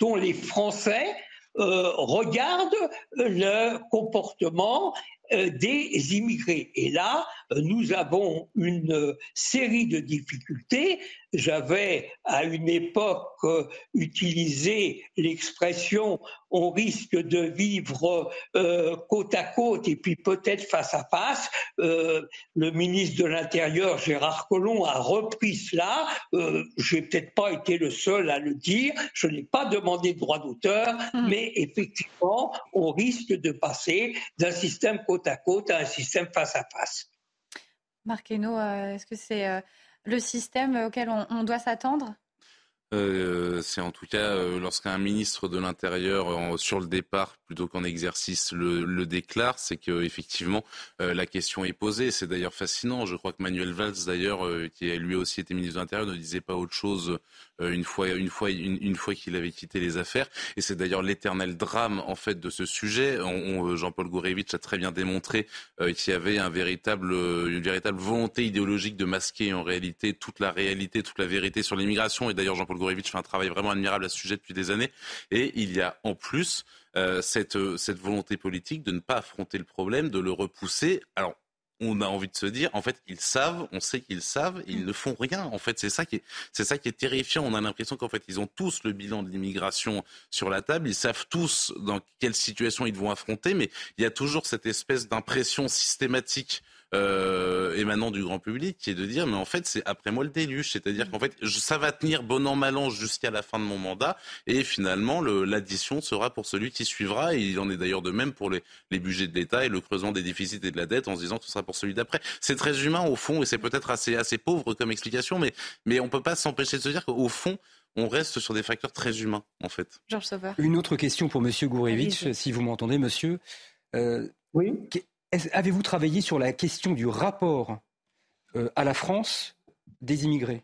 dont les Français regardent le comportement euh, des immigrés. Et là, nous avons une série de difficultés. J'avais à une époque euh, utilisé l'expression on risque de vivre euh, côte à côte et puis peut-être face à face. le ministre de l'Intérieur, Gérard Collomb, a repris cela. Je n'ai peut-être pas été le seul à le dire. Je n'ai pas demandé de droit d'auteur, mmh. mais effectivement, on risque de passer d'un système côte à côte à un système face à face. Marc euh, est-ce que c'est euh, le système auquel on doit s'attendre? Euh, c'est en tout cas euh, lorsqu'un ministre de l'Intérieur sur le départ plutôt qu'en exercice le, déclare, c'est que effectivement euh, la question est posée. C'est d'ailleurs fascinant. Je crois que Manuel Valls d'ailleurs, qui a lui aussi été ministre de l'Intérieur, ne disait pas autre chose une fois une fois une, fois qu'il avait quitté les affaires. Et c'est d'ailleurs l'éternel drame en fait de ce sujet. Jean-Paul Gourevitch a très bien démontré qu'il y avait un véritable une véritable volonté idéologique de masquer en réalité toute la réalité, toute la vérité sur l'immigration. Et d'ailleurs Jean-Paul Gourevitch fait un travail vraiment admirable à ce sujet depuis des années. Et il y a en plus euh, cette, cette volonté politique de ne pas affronter le problème, de le repousser. Alors, on a envie de se dire, en fait, ils savent, on sait qu'ils savent, ils ne font rien. En fait, c'est c'est ça qui est terrifiant. On a l'impression qu'en fait, ils ont tous le bilan de l'immigration sur la table. Ils savent tous dans quelle situation ils vont affronter, mais il y a toujours cette espèce d'impression systématique euh, émanant du grand public, qui est de dire, mais en fait, c'est après moi le déluge. C'est-à-dire qu'en fait, ça va tenir bon an, mal an jusqu'à la fin de mon mandat. Et finalement, l'addition sera pour celui qui suivra. Et il en est d'ailleurs de même pour les, les budgets de l'État et le creusement des déficits et de la dette en se disant que ce sera pour celui d'après. C'est très humain au fond et c'est peut-être assez, assez pauvre comme explication, mais, mais on ne peut pas s'empêcher de se dire qu'au fond, on reste sur des facteurs très humains, en fait. Georges Sauveur. Une autre question pour Monsieur Gourevitch, si vous m'entendez, monsieur. Euh, oui. Avez-vous travaillé sur la question du rapport euh, à la France des immigrés?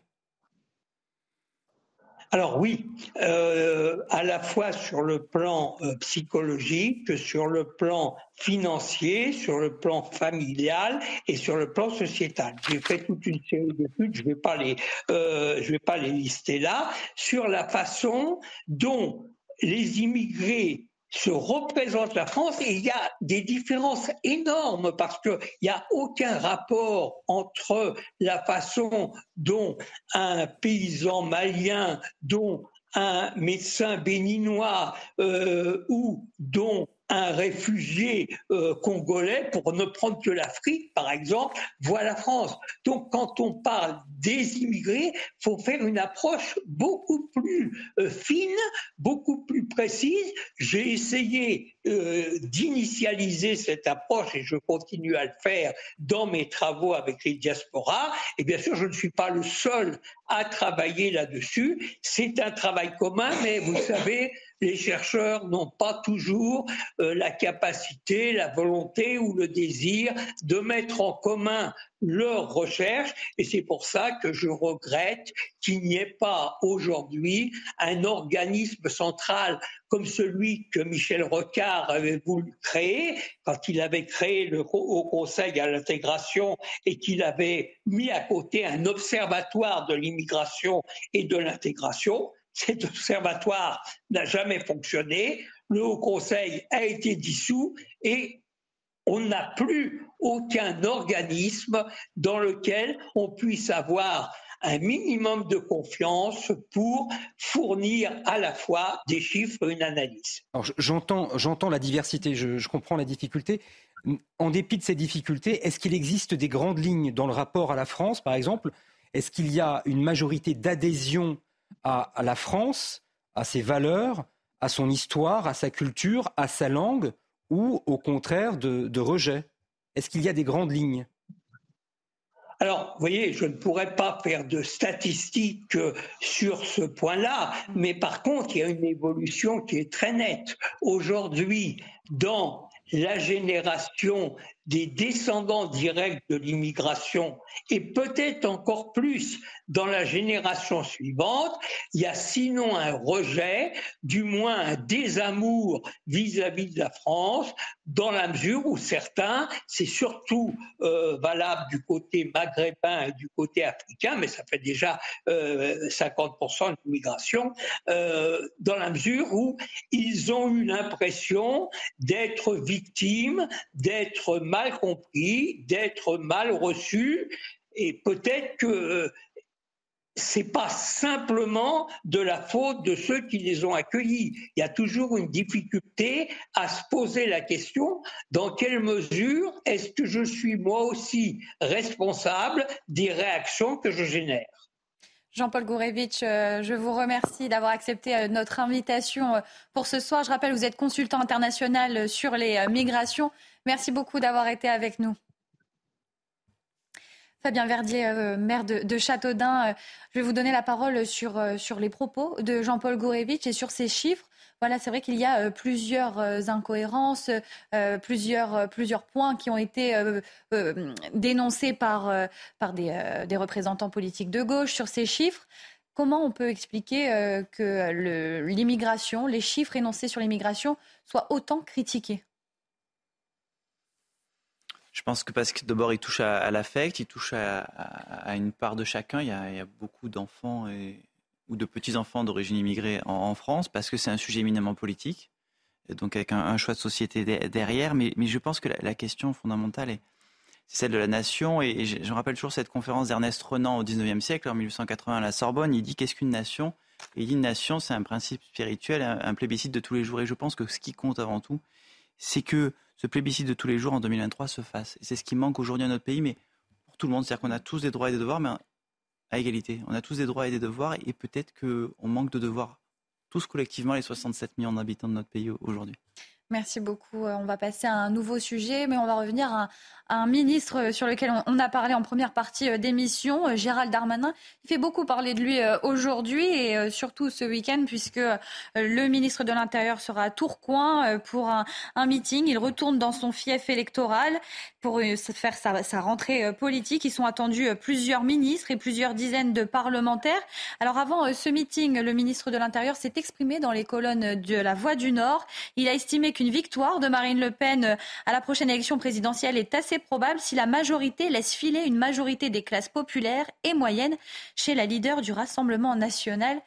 Alors oui, euh, à la fois sur le plan euh, psychologique, sur le plan financier, sur le plan familial et sur le plan sociétal. J'ai fait toute une série d'études, je ne vais pas les, je vais pas les lister là, sur la façon dont les immigrés se représente la France et il y a des différences énormes parce qu'il n'y a aucun rapport entre la façon dont un paysan malien, dont un médecin béninois euh, ou dont un réfugié euh, congolais, pour ne prendre que l'Afrique, par exemple, voit la France. Donc, quand on parle des immigrés, faut faire une approche beaucoup plus euh, fine, beaucoup plus précise. J'ai essayé euh, d'initialiser cette approche et je continue à le faire dans mes travaux avec les diasporas. Et bien sûr, je ne suis pas le seul à travailler là-dessus. C'est un travail commun, mais vous savez, les chercheurs n'ont pas toujours euh, la capacité, la volonté ou le désir de mettre en commun leurs recherches et c'est pour ça que je regrette qu'il n'y ait pas aujourd'hui un organisme central comme celui que Michel Rocard avait voulu créer quand il avait créé le Haut Conseil à l'intégration et qu'il avait mis à côté un observatoire de l'immigration et de l'intégration. Cet observatoire n'a jamais fonctionné. Le Haut Conseil a été dissous et on n'a plus aucun organisme dans lequel on puisse avoir un minimum de confiance pour fournir à la fois des chiffres et une analyse. J'entends, la diversité, je, comprends la difficulté. En dépit de ces difficultés, est-ce qu'il existe des grandes lignes dans le rapport à la France, par exemple? Est-ce qu'il y a une majorité d'adhésion à, la France, à ses valeurs, à son histoire, à sa culture, à sa langue ou au contraire de, rejet Est-ce qu'il y a des grandes lignes? Alors, vous voyez, je ne pourrais pas faire de statistiques sur ce point-là, mais par contre, il y a une évolution qui est très nette. Aujourd'hui, dans la génération des descendants directs de l'immigration et peut-être encore plus dans la génération suivante, il y a sinon un rejet, du moins un désamour vis-à-vis de la France, dans la mesure où certains, c'est surtout euh, valable du côté maghrébin et du côté africain, mais ça fait déjà 50% euh, de l'immigration, euh, dans la mesure où ils ont eu l'impression d'être victimes, d'être mal compris, d'être mal reçus, et peut-être que euh, c'est pas simplement de la faute de ceux qui les ont accueillis. Il y a toujours une difficulté à se poser la question dans quelle mesure est-ce que je suis moi aussi responsable des réactions que je génère. Jean-Paul Gourevitch, euh, je vous remercie d'avoir accepté euh, notre invitation pour ce soir. Je rappelle, vous êtes consultant international sur les migrations. Merci beaucoup d'avoir été avec nous. Fabien Verdier, euh, maire de, Châteaudun, euh, je vais vous donner la parole sur, euh, sur les propos de Jean-Paul Gourevitch et sur ces chiffres. Voilà, c'est vrai qu'il y a plusieurs incohérences, plusieurs, plusieurs points qui ont été dénoncés par, par des, des, représentants politiques de gauche sur ces chiffres. Comment on peut expliquer que l'immigration, les chiffres énoncés sur l'immigration soient autant critiqués? Je pense que parce que d'abord, il touche à, l'affect, il touche à, une part de chacun. Il y a, beaucoup d'enfants ou de petits-enfants d'origine immigrée en, France, parce que c'est un sujet éminemment politique, donc avec un, choix de société derrière. Mais, je pense que la, question fondamentale est c'est celle de la nation. Et, je, me rappelle toujours cette conférence d'Ernest Renan au 19e siècle, en 1880 à la Sorbonne. Il dit qu'est-ce qu'une nation? Et il dit une nation, c'est un principe spirituel, un plébiscite de tous les jours. Et je pense que ce qui compte avant tout, c'est que ce plébiscite de tous les jours en 2023 se fasse. C'est ce qui manque aujourd'hui à notre pays, mais pour tout le monde. C'est-à-dire qu'on a tous des droits et des devoirs, mais à égalité. On a tous des droits et des devoirs, et peut-être qu'on manque de devoirs, tous collectivement, les 67 millions d'habitants de notre pays aujourd'hui. Merci beaucoup. Euh, on va passer à un nouveau sujet, mais on va revenir à, un ministre sur lequel on, a parlé en première partie euh, d'émission, euh, Gérald Darmanin. Il fait beaucoup parler de lui aujourd'hui et surtout ce week-end, puisque le ministre de l'Intérieur sera à Tourcoing pour un, meeting. Il retourne dans son fief électoral pour faire sa, sa rentrée politique. Ils sont attendus plusieurs ministres et plusieurs dizaines de parlementaires. Alors avant ce meeting, le ministre de l'Intérieur s'est exprimé dans les colonnes de La Voix du Nord. Il a estimé qu'une victoire de Marine Le Pen euh, à la prochaine élection présidentielle est assez probable si la majorité laisse filer une majorité des classes populaires et moyennes chez la leader du Rassemblement national.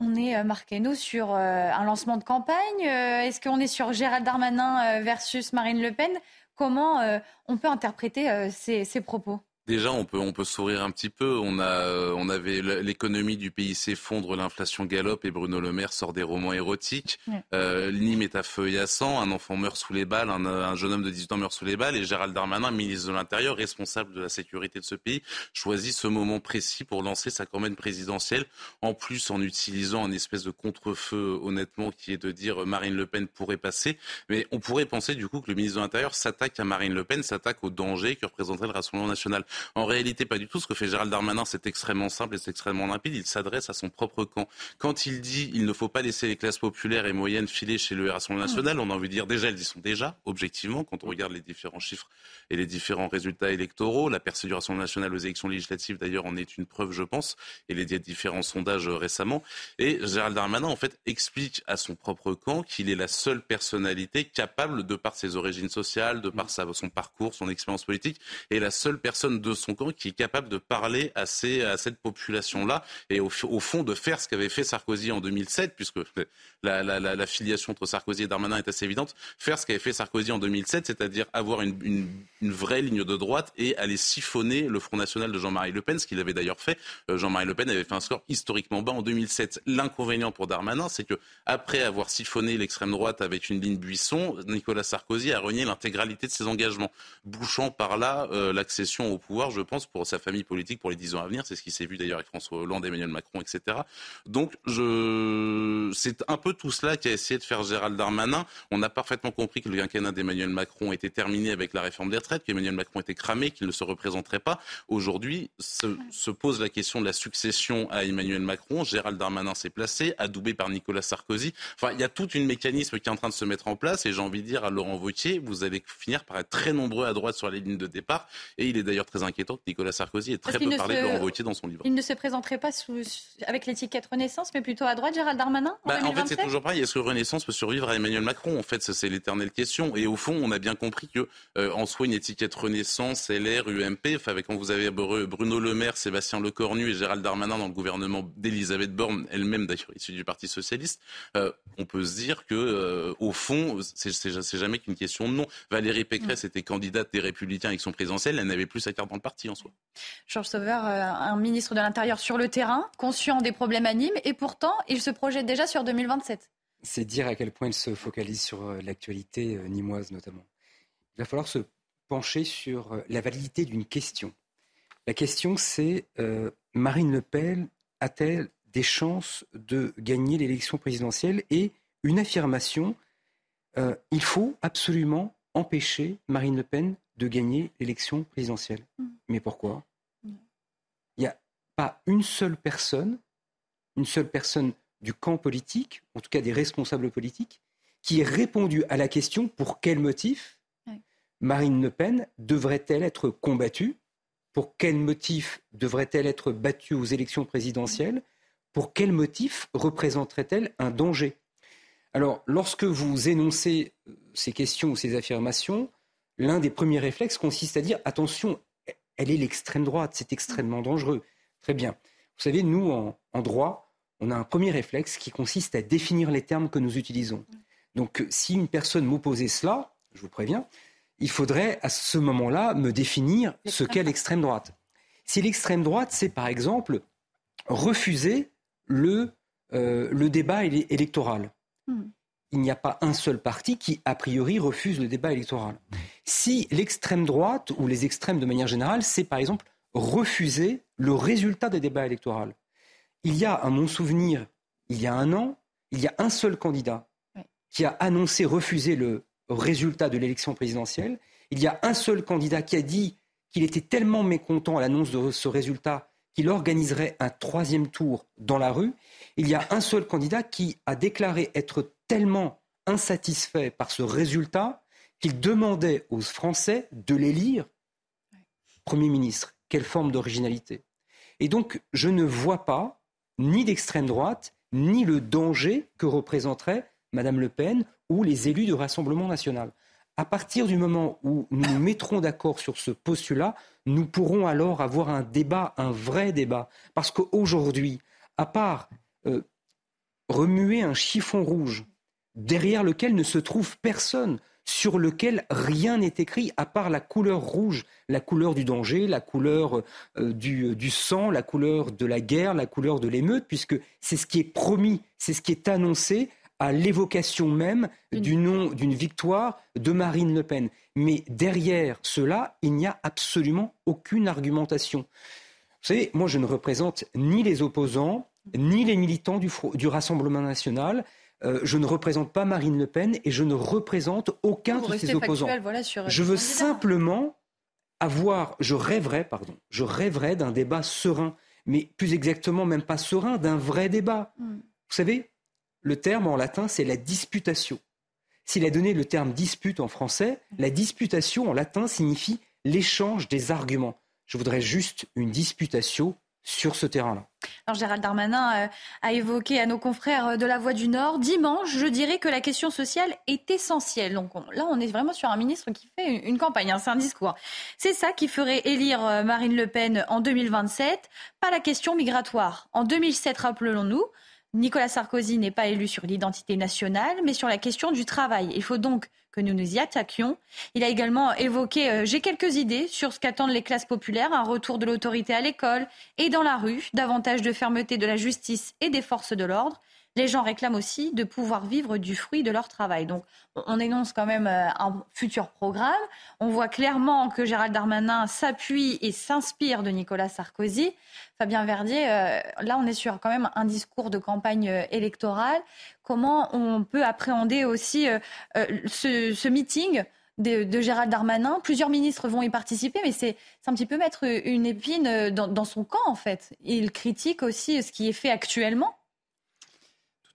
On est, euh, marqué, nous, sur euh, un lancement de campagne. Est-ce qu'on est sur Gérald Darmanin versus Marine Le Pen? Comment on peut interpréter ces propos? Déjà, on peut, on peut sourire un petit peu. On, a, euh, on avait l'économie du pays s'effondre, l'inflation galope et Bruno Le Maire sort des romans érotiques. Euh, Nîmes est à feu et à sang, un enfant meurt sous les balles, un, jeune homme de 18 ans meurt sous les balles et Gérald Darmanin, ministre de l'Intérieur, responsable de la sécurité de ce pays, choisit ce moment précis pour lancer sa campagne présidentielle. En plus, en utilisant un espèce de contre-feu, honnêtement, qui est de dire Marine Le Pen pourrait passer. Mais on pourrait penser du coup que le ministre de l'Intérieur s'attaque à Marine Le Pen, s'attaque au danger que représenterait le Rassemblement national. En réalité, pas du tout. Ce que fait Gérald Darmanin, c'est extrêmement simple et c'est extrêmement limpide. Il s'adresse à son propre camp. Quand il dit il ne faut pas laisser les classes populaires et moyennes filer chez le Rassemblement national, on a envie de dire déjà, elles y sont déjà, objectivement, quand on regarde les différents chiffres et les différents résultats électoraux. La percée du Rassemblement national aux élections législatives, d'ailleurs, en est une preuve, je pense, et les différents sondages récemment. Et Gérald Darmanin, en fait, explique à son propre camp qu'il est la seule personnalité capable, de par ses origines sociales, de par son parcours, son expérience politique, et la seule personne de son camp qui est capable de parler à, cette population-là et au, fond de faire ce qu'avait fait Sarkozy en 2007, puisque la, filiation entre Sarkozy et Darmanin est assez évidente, faire ce qu'avait fait Sarkozy en 2007, c'est-à-dire avoir une, vraie ligne de droite et aller siphonner le Front National de Jean-Marie Le Pen, ce qu'il avait d'ailleurs fait. Euh, Jean-Marie Le Pen avait fait un score historiquement bas en 2007. L'inconvénient pour Darmanin, c'est que après avoir siphonné l'extrême droite avec une ligne buisson, Nicolas Sarkozy a renié l'intégralité de ses engagements, bouchant par là euh, l'accession au pouvoir je pense, pour sa famille politique pour les dix ans à venir. C'est ce qui s'est vu d'ailleurs avec François Hollande, Emmanuel Macron, etc. Donc, c'est un peu tout cela qu'a essayé de faire Gérald Darmanin. On a parfaitement compris que le quinquennat d'Emmanuel Macron était terminé avec la réforme des retraites, qu'Emmanuel Macron était cramé, qu'il ne se représenterait pas. Aujourd'hui, se, se, pose la question de la succession à Emmanuel Macron. Gérald Darmanin s'est placé, adoubé par Nicolas Sarkozy. Enfin, il y a tout un mécanisme qui est en train de se mettre en place et j'ai envie de dire à Laurent Wauquiez, vous allez finir par être très nombreux à droite sur les lignes de départ et il est d'ailleurs très inquiétant que Nicolas Sarkozy ait très peu parlé de Laurent dans son livre. Il ne se présenterait pas sous, avec l'étiquette Renaissance, mais plutôt à droite, Gérald Darmanin en, bah, en fait, c'est toujours pareil. Est-ce que Renaissance peut survivre à Emmanuel Macron? En fait, c'est l'éternelle question. Et au fond, on a bien compris que, euh, en soi, une étiquette Renaissance, LR, UMP, enfin, quand vous avez Bruno Le Maire, Sébastien Lecornu et Gérald Darmanin dans le gouvernement d'Elisabeth Borne, elle-même d'ailleurs issue du Parti socialiste, euh, on peut se dire que, euh, au fond, c'est jamais qu'une question de nom. Valérie Pécresse mm. était candidate des Républicains avec son présidentiel, elle n'avait plus sa carte dans le parti en soi. Georges Sauveur, euh, un ministre de l'Intérieur sur le terrain, conscient des problèmes à Nîmes, et pourtant, il se projette déjà sur 2027. C'est dire à quel point il se focalise sur euh, l'actualité euh, nimoise notamment. Il va falloir se pencher sur la validité d'une question. La question, c'est Marine Le Pen a-t-elle des chances de gagner l'élection présidentielle? Et une affirmation, il faut absolument empêcher Marine Le Pen de gagner l'élection présidentielle. Mm. Mais pourquoi? Il n'y a pas une seule personne, une seule personne du camp politique, en tout cas des responsables politiques, qui ait répondu à la question pour quel motif Marine Le Pen devrait-elle être combattue? Pour quel motif devrait-elle être battue aux élections présidentielles? Pour quel motif représenterait-elle un danger? Alors, lorsque vous énoncez ces questions ou ces affirmations, l'un des premiers réflexes consiste à dire attention, elle est l'extrême droite, c'est extrêmement dangereux. Très bien. Vous savez, nous, en, droit, on a un premier réflexe qui consiste à définir les termes que nous utilisons. Donc, si une personne m'opposait cela, je vous préviens, il faudrait à ce moment-là me définir ce qu'est l'extrême droite. Si l'extrême droite, c'est par exemple refuser le, euh, le débat électoral, hmm. Il n'y a pas un seul parti qui, a priori, refuse le débat électoral. Si l'extrême droite ou les extrêmes de manière générale, c'est par exemple refuser le résultat des débats électoraux. Il y a, à mon souvenir, il y a un an, il y a un seul candidat qui a annoncé refuser le résultat de l'élection présidentielle. Il y a un seul candidat qui a dit qu'il était tellement mécontent à l'annonce de ce résultat qu'il organiserait un troisième tour dans la rue. Il y a un seul candidat qui a déclaré être tellement insatisfait par ce résultat qu'il demandait aux Français de l'élire Premier ministre. Quelle forme d'originalité. Et donc, je ne vois pas ni d'extrême droite, ni le danger que représenterait Mme Le Pen ou les élus du Rassemblement national. À partir du moment où nous nous mettrons d'accord sur ce postulat, nous pourrons alors avoir un débat, un vrai débat. Parce qu'aujourd'hui, à part euh, remuer un chiffon rouge derrière lequel ne se trouve personne, sur lequel rien n'est écrit à part la couleur rouge, la couleur du danger, la couleur euh, du, du, sang, la couleur de la guerre, la couleur de l'émeute, puisque c'est ce qui est promis, c'est ce qui est annoncé à l'évocation même du nom d'une victoire de Marine Le Pen. Mais derrière cela, il n'y a absolument aucune argumentation. Vous savez, moi je ne représente ni les opposants, ni les militants du, du Rassemblement national. Euh, je ne représente pas Marine Le Pen et je ne représente aucun de ses opposants. je veux simplement avoir, je rêverais, pardon, je rêverais d'un débat serein, mais plus exactement même pas serein, d'un vrai débat. Hmm. Vous savez, le terme en latin c'est la disputation. S'il a donné le terme dispute en français, la disputation en latin signifie l'échange des arguments. Je voudrais juste une disputation sur ce terrain-là. Alors Gérald Darmanin euh, a évoqué à nos confrères euh, de la Voix du Nord, dimanche, je dirais que la question sociale est essentielle. Donc là, on est vraiment sur un ministre qui fait une, campagne, hein, c'est un discours. C'est ça qui ferait élire euh, Marine Le Pen en 2027, pas la question migratoire. En 2007, rappelons-nous, Nicolas Sarkozy n'est pas élu sur l'identité nationale, mais sur la question du travail. Il faut donc que nous nous y attaquions. Il a également évoqué, euh, j'ai quelques idées sur ce qu'attendent les classes populaires, un retour de l'autorité à l'école et dans la rue, davantage de fermeté de la justice et des forces de l'ordre les gens réclament aussi de pouvoir vivre du fruit de leur travail. Donc, on énonce quand même euh, un futur programme. On voit clairement que Gérald Darmanin s'appuie et s'inspire de Nicolas Sarkozy. Fabien Verdier, euh, là, on est sur quand même un discours de campagne euh, électorale. Comment on peut appréhender aussi ce, meeting de, Gérald Darmanin? Plusieurs ministres vont y participer, mais c'est un petit peu mettre une épine dans, dans, son camp, en fait. Il critique aussi ce qui est fait actuellement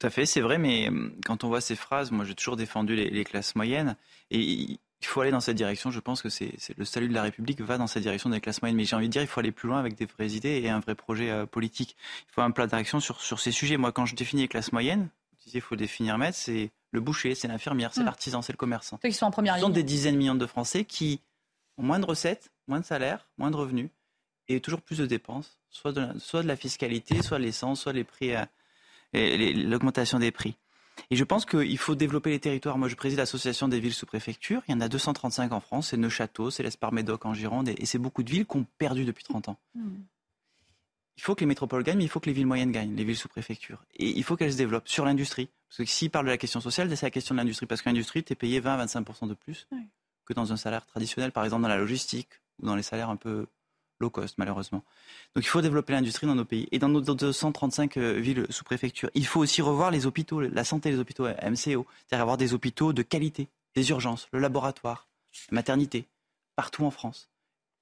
tout à fait, c'est vrai, mais euh, quand on voit ces phrases, moi j'ai toujours défendu les, classes moyennes et il faut aller dans cette direction. Je pense que c'est le salut de la République va dans cette direction des classes moyennes. Mais j'ai envie de dire, il faut aller plus loin avec des vraies idées et un vrai projet euh, politique. Il faut un plan d'action sur, sur ces sujets. Moi, quand je définis les classes moyennes, il faut définir maître, c'est le boucher, c'est l'infirmière, c'est hmm. l'artisan, c'est le commerçant. Ceux qui sont en première Ce sont des dizaines de millions de Français qui ont moins de recettes, moins de salaires, moins de revenus et toujours plus de dépenses, soit de la, soit de la fiscalité, soit l'essence, soit les prix. À, l'augmentation des prix. Et je pense qu'il faut développer les territoires. Moi, je préside l'association des villes sous préfecture. Il y en a 235 en France. C'est Neuchâteau, c'est l'Esparmédoc en Gironde. Et, c'est beaucoup de villes qui ont perdu depuis 30 ans. Hmm. Il faut que les métropoles gagnent, mais il faut que les villes moyennes gagnent, les villes sous préfecture. Et il faut qu'elles se développent sur l'industrie. Parce que s'ils parlent de la question sociale, c'est la question de l'industrie. Parce que l'industrie, tu es payé 20-25% de plus que dans un salaire traditionnel, par exemple dans la logistique ou dans les salaires un peu low cost, malheureusement. Donc il faut développer l'industrie dans nos pays. Et dans nos 235 euh, villes sous préfecture, il faut aussi revoir les hôpitaux, la santé des hôpitaux MCO, c'est-à-dire avoir des hôpitaux de qualité, des urgences, le laboratoire, la maternité, partout en France.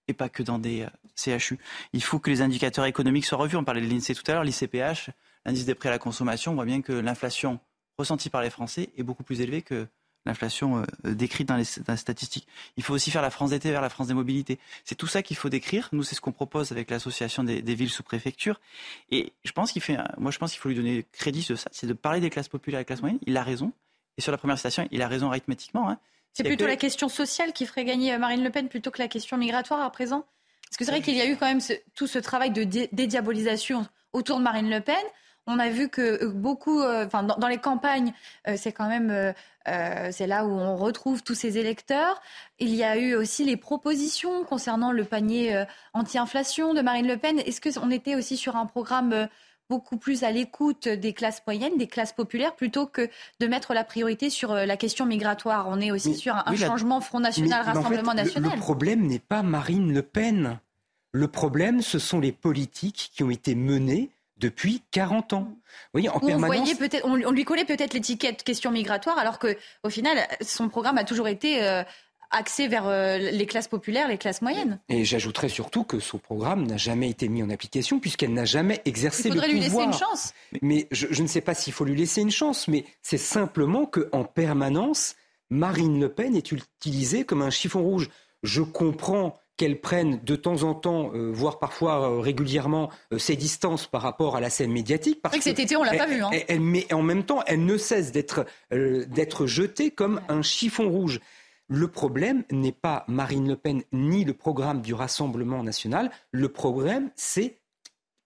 Et pas que dans des euh, CHU. Il faut que les indicateurs économiques soient revus. On parlait de l'INSEE tout à l'heure, l'ICPH, l'indice des prix à la consommation. On voit bien que l'inflation ressentie par les Français est beaucoup plus élevée que l'inflation euh, décrite dans les, statistiques. Il faut aussi faire la France d'été vers la France des mobilités. C'est tout ça qu'il faut décrire. Nous, c'est ce qu'on propose avec l'association des, villes sous préfecture. Et je pense qu'il fait, moi, je pense qu'il faut lui donner crédit de ça, c'est de parler des classes populaires et des classes moyennes. Il a raison. Et sur la première citation, il a raison arithmétiquement. Hein. C'est plutôt la question sociale qui ferait gagner euh, Marine Le Pen plutôt que la question migratoire à présent. Parce que c'est vrai qu'il y a eu quand même tout ce travail de dédiabolisation autour de Marine Le Pen. On a vu que euh, beaucoup, euh, enfin, dans, les campagnes, euh, c'est quand même, c'est là où on retrouve tous ces électeurs. Il y a eu aussi les propositions concernant le panier anti-inflation de Marine Le Pen. Est-ce qu'on était aussi sur un programme beaucoup plus à l'écoute des classes moyennes, des classes populaires, plutôt que de mettre la priorité sur la question migratoire? On est aussi sur un, changement Front National, Rassemblement National. le problème n'est pas Marine Le Pen. Le problème, ce sont les politiques qui ont été menées depuis 40 ans. Oui, en permanence... on, peut-être, on, lui collait peut-être l'étiquette question migratoire, alors que au final, son programme a toujours été euh, axé vers euh, les classes populaires, les classes moyennes. Et j'ajouterais surtout que son programme n'a jamais été mis en application puisqu'elle n'a jamais exercé le pouvoir. Il faudrait lui laisser une chance. Mais je, je ne sais pas s'il faut lui laisser une chance, mais c'est simplement qu'en permanence, Marine Le Pen est utilisée comme un chiffon rouge. Je comprends qu'elle prenne de temps en temps, euh, voire parfois euh, régulièrement, euh, ses distances par rapport à la scène médiatique. Parce que cet été, on l'a pas vu. Hein. mais en même temps, elle ne cesse d'être d'être jetée comme un chiffon rouge. Le problème n'est pas Marine Le Pen ni le programme du Rassemblement national. Le problème, c'est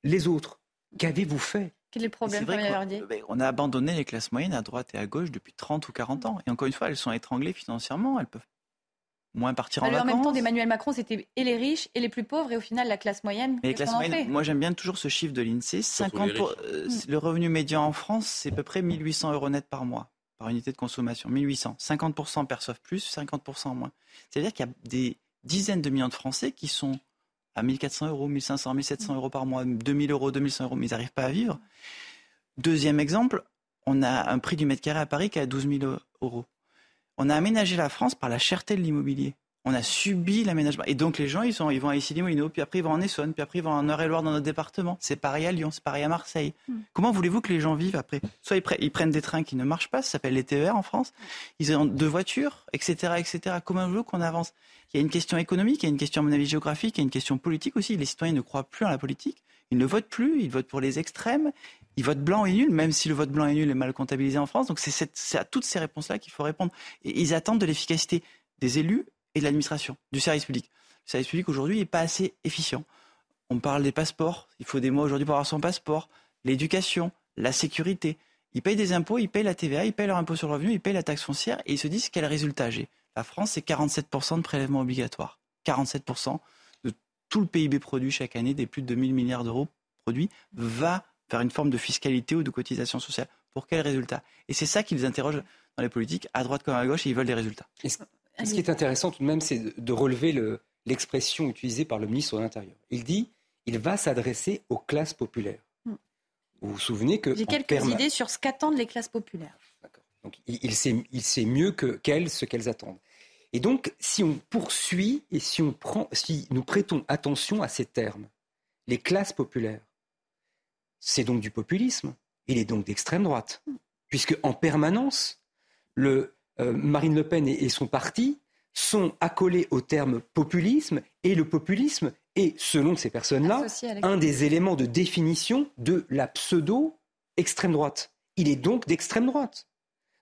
les autres. Qu'avez-vous fait? Quel est le problème, on, on a abandonné les classes moyennes à droite et à gauche depuis 30 ou 40 ans. Et encore une fois, elles sont étranglées financièrement. Elles peuvent moins partir en vacances. En même temps, d'Emmanuel Macron, c'était et les riches et les plus pauvres, et au final, la classe moyenne. Mais les classes moyennes, moi j'aime bien toujours ce chiffre de l'INSEE. 50 euh, Le revenu médian en France, c'est à peu près 1800 euros net par mois, par unité de consommation. 1800. 50% perçoivent plus, 50% moins. C'est-à-dire qu'il y a des dizaines de millions de Français qui sont à 1400 euros, 1500, 1700 euros par mois, 2000 euros, 2100 euros, mais ils n'arrivent pas à vivre. Deuxième exemple, on a un prix du mètre carré à Paris qui est à 12 000 euros on a aménagé la France par la cherté de l'immobilier. On a subi l'aménagement. Et donc les gens, ils, sont, ils vont à Issy-les-Moulineaux, puis après ils vont en Essonne, puis après ils vont en Eure-et-Loire dans notre département. C'est pareil à Lyon, c'est pareil à Marseille. Hmm. Comment voulez-vous que les gens vivent après? Soit ils, prennent des trains qui ne marchent pas, ça s'appelle les TER en France. Ils ont deux voitures, etc., etc. Comment voulez-vous qu'on avance? Il y a une question économique, il y a une question à mon avis géographique, il y a une question politique aussi. Les citoyens ne croient plus en la politique. Ils ne votent plus, ils votent pour les extrêmes, ils votent blanc et nul, même si le vote blanc et nul est mal comptabilisé en France. Donc c'est à toutes ces réponses-là qu'il faut répondre. Et ils attendent de l'efficacité des élus et de l'administration, du service public. Le service public aujourd'hui n'est pas assez efficient. On parle des passeports, il faut des mois aujourd'hui pour avoir son passeport, l'éducation, la sécurité. Ils payent des impôts, ils payent la TVA, ils payent leur impôt sur le revenu, ils payent la taxe foncière et ils se disent quel résultat j'ai? La France, c'est 47% de prélèvements obligatoires. 47% de tout le PIB produit chaque année, des plus de 2000 milliards d'euros produits, va vers une forme de fiscalité ou de cotisation sociale. Pour quels résultats Et c'est ça qu'ils interrogent dans les politiques, à droite comme à gauche, et ils veulent des résultats. ce, qui est intéressant tout de même, c'est de relever l'expression utilisée par le ministre de l'Intérieur. Il dit il va s'adresser aux classes populaires. Hmm. Vous vous souvenez que. J'ai quelques idées sur ce qu'attendent les classes populaires. Donc il, sait, il sait mieux que qu'elles ce qu'elles attendent. Et donc, si on poursuit et si, on prend, si nous prêtons attention à ces termes, les classes populaires, c'est donc du populisme. Il est donc d'extrême droite. Puisque en permanence, le, euh, Marine Le Pen et, son parti sont accolés au terme populisme, et le populisme est, selon ces personnes-là, un des éléments de définition de la pseudo-extrême droite. Il est donc d'extrême droite.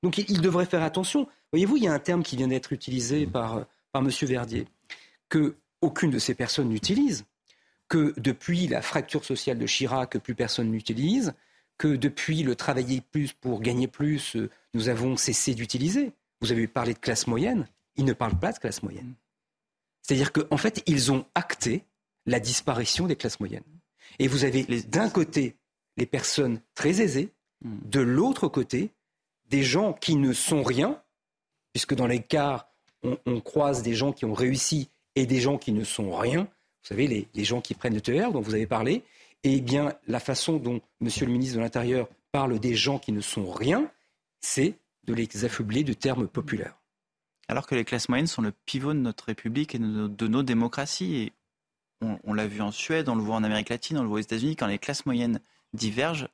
Donc il, devrait faire attention. Voyez-vous, il y a un terme qui vient d'être utilisé par, par M. Verdier, que aucune de ces personnes n'utilise, que depuis la fracture sociale de Chirac, plus personne n'utilise, que depuis le travailler plus pour gagner plus, euh, nous avons cessé d'utiliser. Vous avez parlé de classe moyenne, ils ne parlent pas de classe moyenne. C'est-à-dire qu'en fait, ils ont acté la disparition des classes moyennes. Et vous avez d'un côté les personnes très aisées, hmm. de l'autre côté des gens qui ne sont rien, puisque dans les cas, on croise des gens qui ont réussi et des gens qui ne sont rien vous savez, les, gens qui prennent le TER dont vous avez parlé, eh bien, la façon dont Monsieur le ministre de l'Intérieur parle des gens qui ne sont rien, c'est de les affuber de termes populaires. Alors que les classes moyennes sont le pivot de notre République et de nos, démocraties. Et on l'a vu en Suède, on le voit en Amérique latine, on le voit aux États-Unis, quand les classes moyennes divergent,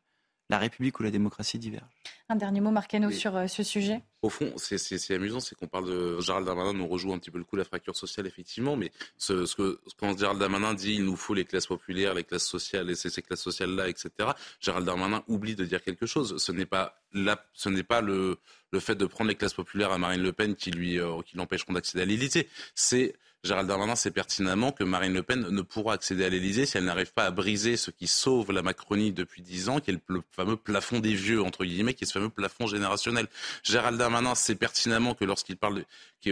la République ou la démocratie divergent. Un dernier mot, Marcano, sur euh, ce sujet Au fond, c'est amusant, c'est qu'on parle de. Gérald Darmanin nous rejoue un petit peu le coup la fracture sociale, effectivement, mais ce, ce que, quand Gérald Darmanin dit il nous faut les classes populaires, les classes sociales, et ces classes sociales-là, etc., Gérald Darmanin oublie de dire quelque chose. Ce n'est pas, la, ce n'est pas le, le fait de prendre les classes populaires à Marine Le Pen qui, lui, euh, qui l'empêcheront d'accéder à l'Élysée. C'est Gérald Darmanin sait pertinemment que Marine Le Pen ne pourra accéder à l'Élysée si elle n'arrive pas à briser ce qui sauve la Macronie depuis dix ans, qui est le fameux plafond des vieux, entre guillemets, qui est ce fameux plafond générationnel. Gérald Darmanin sait pertinemment que lorsqu'il parle de,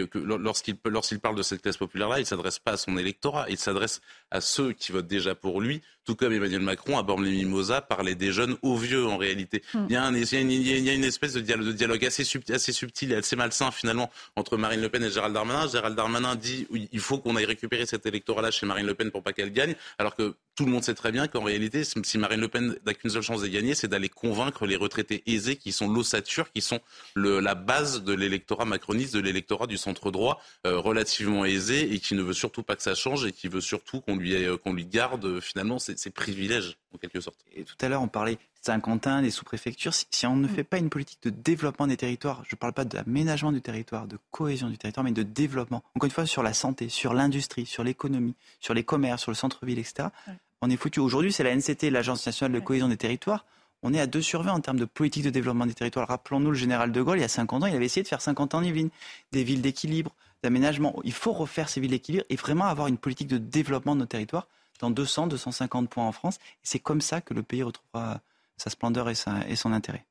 que, lorsqu'il lorsqu'il parle de cette classe populaire-là, il s'adresse pas à son électorat, il s'adresse à ceux qui votent déjà pour lui, tout comme Emmanuel Macron à Bormes-les-Mimosas parlait des jeunes aux vieux en réalité. Il, y a un, il, y a une, il, y a une, espèce de dialogue, de dialogue assez, subtil, assez subtil et assez malsain finalement entre Marine Le Pen et Gérald Darmanin. Gérald Darmanin dit il faut qu'on aille récupérer cet électorat-là chez Marine Le Pen pour pas qu'elle gagne, alors que tout le monde sait très bien qu'en réalité, si Marine Le Pen n'a qu'une seule chance de gagner, c'est d'aller convaincre les retraités aisés qui sont l'ossature, qui sont la base de l'électorat macroniste, de l'électorat du centre droit, euh, relativement aisé et qui ne veut surtout pas que ça change et qui veut surtout qu'on lui, euh, qu'on lui garde euh, finalement ses, privilèges, en quelque sorte. Et tout à l'heure, on parlait Saint-Quentin, des sous-préfectures. Si, si, on ne mm. fait pas une politique de développement des territoires, je ne parle pas d'aménagement du territoire, de cohésion du territoire, mais de développement. Encore une fois, sur la santé, sur l'industrie, sur l'économie, sur les commerces, sur le centre-ville, etc. Ouais on est foutu. Aujourd'hui, c'est la NCT, l'Agence nationale de cohésion des territoires. On est à 2 sur 20 en termes de politique de développement des territoires. Rappelons-nous le général de Gaulle, il y a 50 ans, il avait essayé de faire 50 ans en Yvelines, des villes d'équilibre, d'aménagement. Il faut refaire ces villes d'équilibre et vraiment avoir une politique de développement de nos territoires dans 200, 250 points en France. C'est comme ça que le pays retrouvera sa splendeur et son intérêt.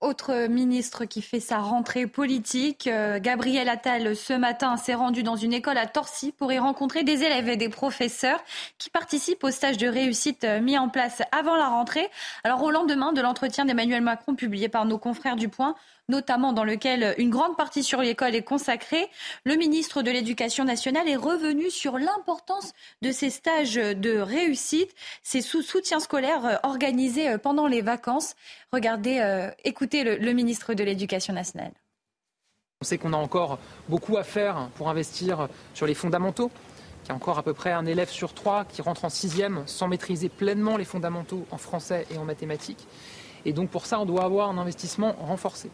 Autre ministre qui fait sa rentrée politique, euh, Gabriel Attal, ce matin, s'est rendu dans une école à Torcy pour y rencontrer des élèves et des professeurs qui participent au stage de réussite euh, mis en place avant la rentrée. Alors, au lendemain de l'entretien d'Emmanuel Macron publié par nos confrères du Point, notamment dans lequel une grande partie sur l'école est consacrée. Le ministre de l'Éducation nationale est revenu sur l'importance de ces stages de réussite, ces soutiens scolaires euh, organisés euh, pendant les vacances. Regardez, euh, écoutez le, le ministre de l'Éducation nationale. On sait qu'on a encore beaucoup à faire pour investir sur les fondamentaux. Il y a encore à peu près un élève sur trois qui rentre en sixième sans maîtriser pleinement les fondamentaux en français et en mathématiques. Et donc pour ça, on doit avoir un investissement renforcé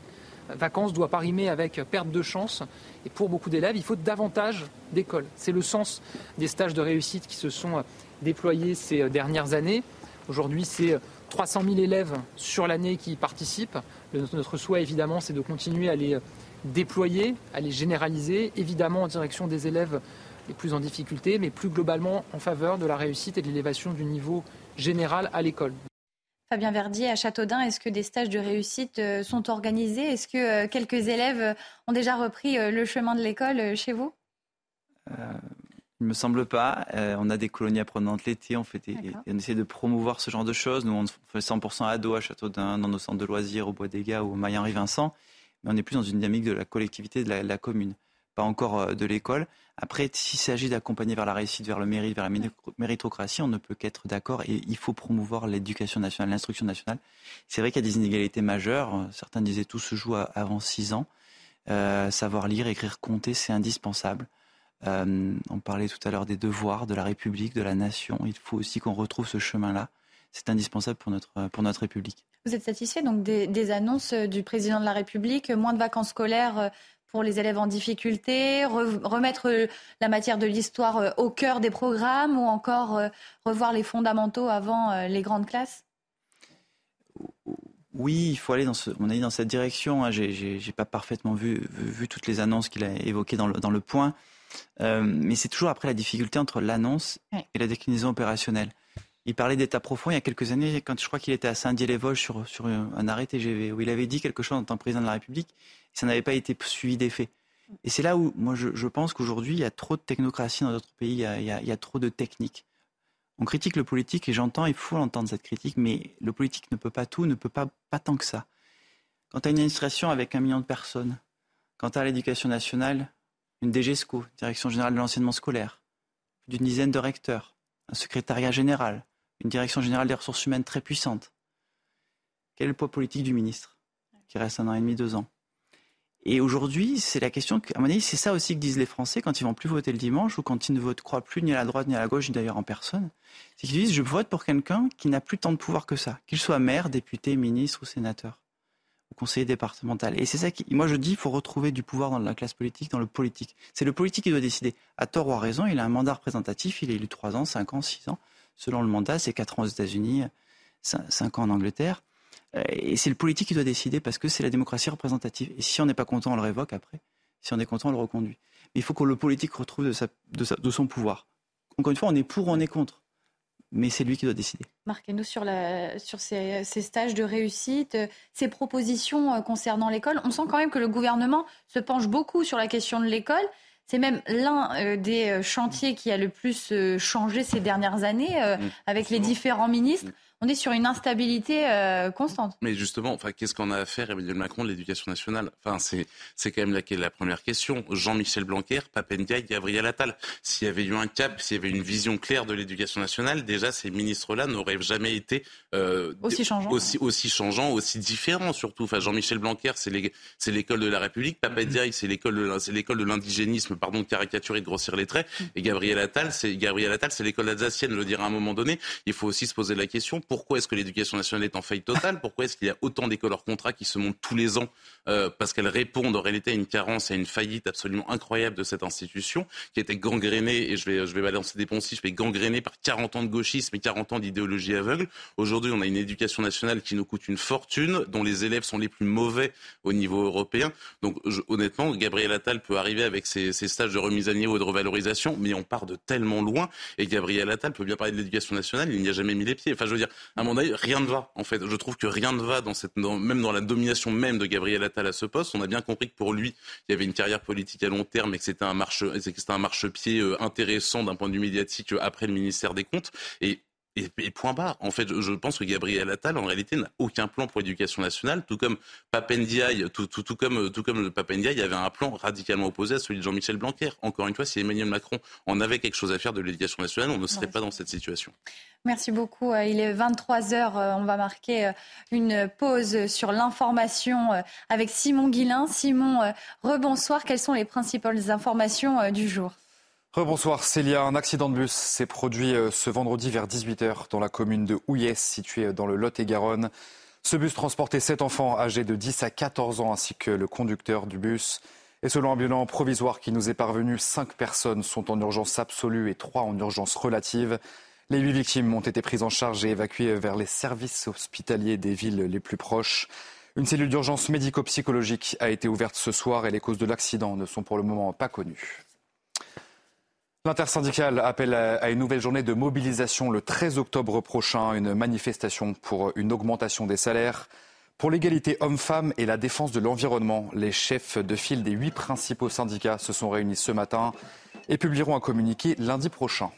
vacances doit pas rimer avec perte de chance. Et pour beaucoup d'élèves, il faut davantage d'écoles. C'est le sens des stages de réussite qui se sont déployés ces dernières années. Aujourd'hui, c'est 300 000 élèves sur l'année qui y participent. Notre souhait, évidemment, c'est de continuer à les déployer, à les généraliser, évidemment en direction des élèves les plus en difficulté, mais plus globalement en faveur de la réussite et de l'élévation du niveau général à l'école. Fabien Verdier, à Châteaudun, est-ce que des stages de réussite euh, sont organisés? Est-ce que euh, quelques élèves euh, ont déjà repris le chemin de l'école chez vous? Il ne me semble pas. on a des colonies apprenantes l'été. On, fait on essaie de promouvoir ce genre de choses. Nous, on fait 100% ados à Châteaudun, dans nos centres de loisirs, au Bois des Gars ou au Maillan-Rivincent. Mais on est plus dans une dynamique de la collectivité, de la commune pas encore euh, de l'école. Après, s'il s'agit d'accompagner vers la réussite, vers le mérite, vers la méritocratie, on ne peut qu'être d'accord et il faut promouvoir l'éducation nationale, l'instruction nationale. C'est vrai qu'il y a des inégalités majeures. Certains disaient tout se joue avant 6 ans. Euh, savoir lire, écrire, compter, c'est indispensable. Euh, on parlait tout à l'heure des devoirs de la République, de la nation. Il faut aussi qu'on retrouve ce chemin-là. C'est indispensable pour notre, pour notre République. Vous êtes satisfait donc des, des, annonces du président de la République, moins de vacances scolaires pour les élèves en difficulté, remettre euh, la matière de l'histoire euh, au cœur des programmes ou encore euh, revoir les fondamentaux avant les grandes classes? Oui, il faut aller dans ce, on est dans cette direction. Hein. J'ai pas parfaitement vu, vu, toutes les annonces qu'il a évoquées dans le, dans le point, mais c'est toujours après la difficulté entre l'annonce et la déclinaison opérationnelle. Il parlait d'état profond il y a quelques années, quand je crois qu'il était à Saint-Dié-les-Vosges sur, sur un arrêt TGV, où il avait dit quelque chose en tant que président de la République, ça n'avait pas été suivi d'effet. Et c'est là où moi je, pense qu'aujourd'hui il y a trop de technocratie dans notre pays, il y, a, trop de techniques. On critique le politique et j'entends, il faut entendre cette critique, mais le politique ne peut pas tout, ne peut pas, pas tant que ça. Quand tu as une administration avec un million de personnes, quand tu as l'éducation nationale, une DGESCO, Direction générale de l'enseignement scolaire, d'une dizaine de recteurs, un secrétariat général, une direction générale des ressources humaines très puissante. Quel est le poids politique du ministre qui reste un an et demi, deux ans? Et aujourd'hui, c'est la question, à mon avis, c'est ça aussi que disent les Français quand ils vont plus voter le dimanche ou quand ils ne votent, croient plus ni à la droite ni à la gauche, ni d'ailleurs en personne. C'est qu'ils disent, je vote pour quelqu'un qui n'a plus tant de pouvoir que ça, qu'il soit maire, député, ministre ou sénateur ou conseiller départemental. Et c'est ça qui, moi je dis, il faut retrouver du pouvoir dans la classe politique, dans le politique. C'est le politique qui doit décider. À tort ou à raison, il a un mandat représentatif, il est élu 3 ans, 5 ans, 6 ans selon le mandat, c'est 4 ans aux États-Unis, 5 ans en Angleterre. Euh, et c'est le politique qui doit décider parce que c'est la démocratie représentative. Et si on n'est pas content, on le révoque après. Si on est content, on le reconduit. Mais il faut que le politique retrouve de, son pouvoir. Encore une fois, on est pour ou on est contre. Mais c'est lui qui doit décider. Marquez-nous sur, sur ces, stages de réussite, ces propositions euh, concernant l'école. On sent quand même que le gouvernement se penche beaucoup sur la question de l'école. C'est même l'un euh, des euh, chantiers qui a le plus changé ces dernières années mmh. avec les différents ministres on est sur une instabilité euh, constante. Mais justement, enfin, qu'est-ce qu'on a à faire, Emmanuel Macron, de l'éducation nationale? Enfin, c'est, c'est quand même la, la première question. Jean-Michel Blanquer, Papendia, Gabriel Attal. S'il y avait eu un cap, s'il y avait une vision claire de l'éducation nationale, déjà, ces ministres-là n'auraient jamais été euh, aussi changeants. Aussi, aussi changeants, aussi différents, surtout. Enfin, Jean-Michel Blanquer, c'est, c'est l'école de la République. Papendia, c'est l'école de, c'est l'école de l'indigénisme, pardon, de caricaturer et de grossir les traits. Et Gabriel Attal, c'est, Gabriel Attal, c'est l'école alsacienne. Le dire à un moment donné, il faut aussi se poser la question pourquoi est-ce que l'éducation nationale est en faillite totale? Pourquoi est-ce qu'il y a autant d'écoles hors contrat qui se montent tous les ans euh, Parce qu'elles répondent en réalité à une carence, à une faillite absolument incroyable de cette institution qui a été gangrénée, et je vais, je vais balancer des poncifs, mais gangrénée par 40 ans de gauchisme et 40 ans d'idéologie aveugle. Aujourd'hui, on a une éducation nationale qui nous coûte une fortune, dont les élèves sont les plus mauvais au niveau européen. Donc honnêtement, Gabriel Attal peut arriver avec ses, ses, stages de remise à niveau et de revalorisation, mais on part de tellement loin. Et Gabriel Attal peut bien parler de l'éducation nationale, il n'y a jamais mis les pieds. Enfin, je veux dire, à mon avis, rien ne va. En fait, je trouve que rien ne va dans cette, même dans la domination même de Gabriel Attal à ce poste. On a bien compris que pour lui, il y avait une carrière politique à long terme et que c'était un marche, c'était un marchepied euh, intéressant d'un point de vue médiatique euh, après le ministère des Comptes. Et et, point bas. En fait, je pense que Gabriel Attal, en réalité, n'a aucun plan pour l'éducation nationale, tout comme Papendiaï, tout, tout, tout comme, tout comme Papendiaï, avait un plan radicalement opposé à celui de Jean-Michel Blanquer. Encore une fois, si Emmanuel Macron en avait quelque chose à faire de l'éducation nationale, on ne serait pas dans cette situation. Merci beaucoup. Euh, il est 23 heures. Euh, on va marquer euh, une pause sur l'information avec Simon Guillain. Simon, rebonsoir. Quelles sont les principales informations du jour? Rebonsoir Célia, un accident de bus s'est produit euh, ce vendredi vers 18h dans la commune de Houillès, située dans le Lot-et-Garonne. Ce bus transportait sept enfants âgés de 10 à 14 ans ainsi que le conducteur du bus. Et selon un bilan provisoire qui nous est parvenu, cinq personnes sont en urgence absolue et trois en urgence relative. Les huit victimes ont été prises en charge et évacuées vers les services hospitaliers des villes les plus proches. Une cellule d'urgence médico-psychologique a été ouverte ce soir et les causes de l'accident ne sont pour le moment pas connues. L'intersyndicale appelle à une nouvelle journée de mobilisation le 13 octobre prochain, une manifestation pour une augmentation des salaires. Pour l'égalité hommes-femmes et la défense de l'environnement, les chefs de file des huit principaux syndicats se sont réunis ce matin et publieront un communiqué lundi prochain.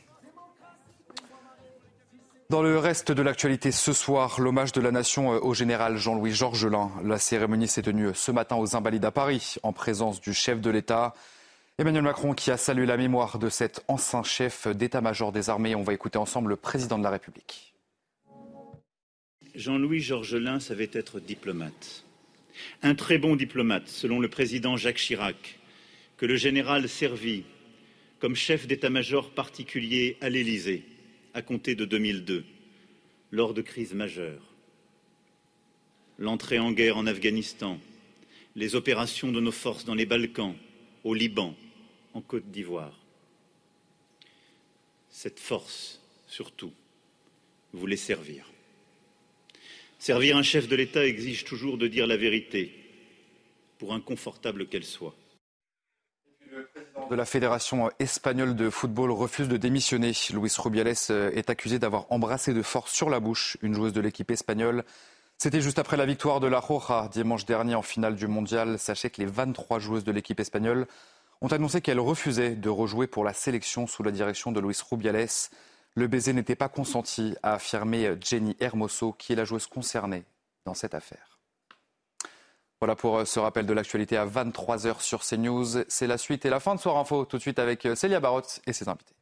Dans le reste de l'actualité ce soir, l'hommage de la nation au général Jean-Louis Georgelin. La cérémonie s'est tenue ce matin aux Invalides à Paris en présence du chef de l'État. Emmanuel Macron qui a salué la mémoire de cet ancien chef d'état-major des armées. On va écouter ensemble le président de la République. Jean-Louis Georgelin savait être diplomate. Un très bon diplomate, selon le président Jacques Chirac, que le général servit comme chef d'état-major particulier à l'Élysée à compter de 2002, lors de crises majeures. L'entrée en guerre en Afghanistan, les opérations de nos forces dans les Balkans, au Liban, en Côte d'Ivoire. Cette force, surtout, voulait servir. Servir un chef de l'État exige toujours de dire la vérité, pour inconfortable qu'elle soit. Le président de la Fédération espagnole de football refuse de démissionner. Luis Rubiales est accusé d'avoir embrassé de force sur la bouche une joueuse de l'équipe espagnole. C'était juste après la victoire de la Roja dimanche dernier en finale du mondial. Sachez que les 23 joueuses de l'équipe espagnole ont annoncé qu'elles refusaient de rejouer pour la sélection sous la direction de Luis Rubiales. Le baiser n'était pas consenti, a affirmé Jenny Hermoso, qui est la joueuse concernée dans cette affaire. Voilà pour euh, ce rappel de l'actualité à 23h sur CNews. C'est la suite et la fin de Soir Info, tout de suite avec euh, Célia Barotte et ses invités.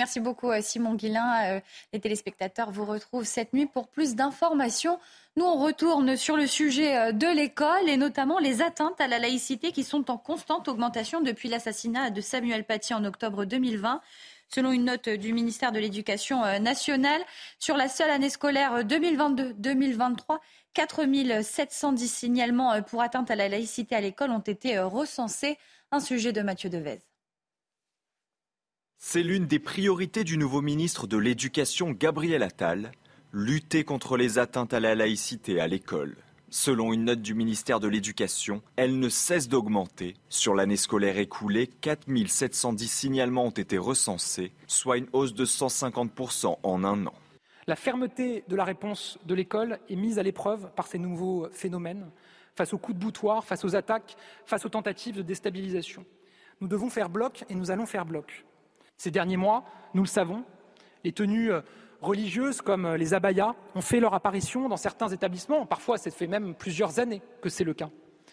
Merci beaucoup euh, Simon Guillain. Les téléspectateurs vous retrouvent cette nuit pour plus d'informations. Nous, on retourne sur le sujet euh, de l'école et notamment les atteintes à la laïcité qui sont en constante augmentation depuis l'assassinat de Samuel Paty en octobre 2020. Selon une note du ministère de l'Éducation euh, nationale, sur la seule année scolaire 2022-2023, 4710 signalements euh, pour atteinte à la laïcité à l'école ont été recensés. Un sujet de Mathieu Devez. C'est l'une des priorités du nouveau ministre de l'Éducation, Gabriel Attal lutter contre les atteintes à la laïcité à l'école. Selon une note du ministère de l'Éducation, elle ne cesse d'augmenter. Sur l'année scolaire écoulée, 4710 signalements ont été recensés, soit une hausse de 150% en un an. La fermeté de la réponse de l'école est mise à l'épreuve par ces nouveaux phénomènes, face aux coups de boutoir, face aux attaques, face aux tentatives de déstabilisation. Nous devons faire bloc et nous allons faire bloc. Ces derniers mois, nous le savons, les tenues religieuses comme les abayas ont fait leur apparition dans certains établissements. Parfois, ça fait même plusieurs années que c'est le cas.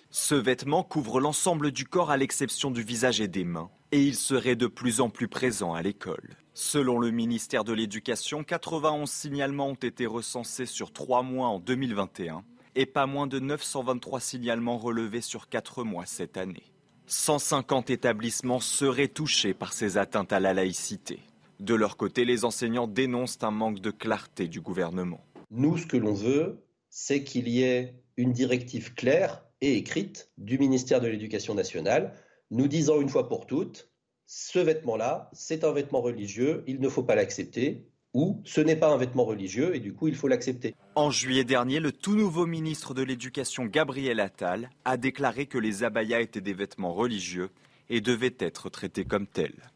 Ce vêtement couvre l'ensemble du corps à l'exception du visage et des mains, et il serait de plus en plus présent à l'école. Selon le ministère de l'Éducation, 91 signalements ont été recensés sur trois mois en 2021 et pas moins de 923 signalements relevés sur quatre mois cette année. 150 établissements seraient touchés par ces atteintes à la laïcité. De leur côté, les enseignants dénoncent un manque de clarté du gouvernement. Nous, ce que l'on veut, c'est qu'il y ait une directive claire et écrite du ministère de l'Éducation nationale, nous disant une fois pour toutes, ce vêtement-là, c'est un vêtement religieux, il ne faut pas l'accepter, ou ce n'est pas un vêtement religieux et du coup il faut l'accepter. En juillet dernier, le tout nouveau ministre de l'Éducation, Gabriel Attal, a déclaré que les abayas étaient des vêtements religieux et devaient être traités comme tels.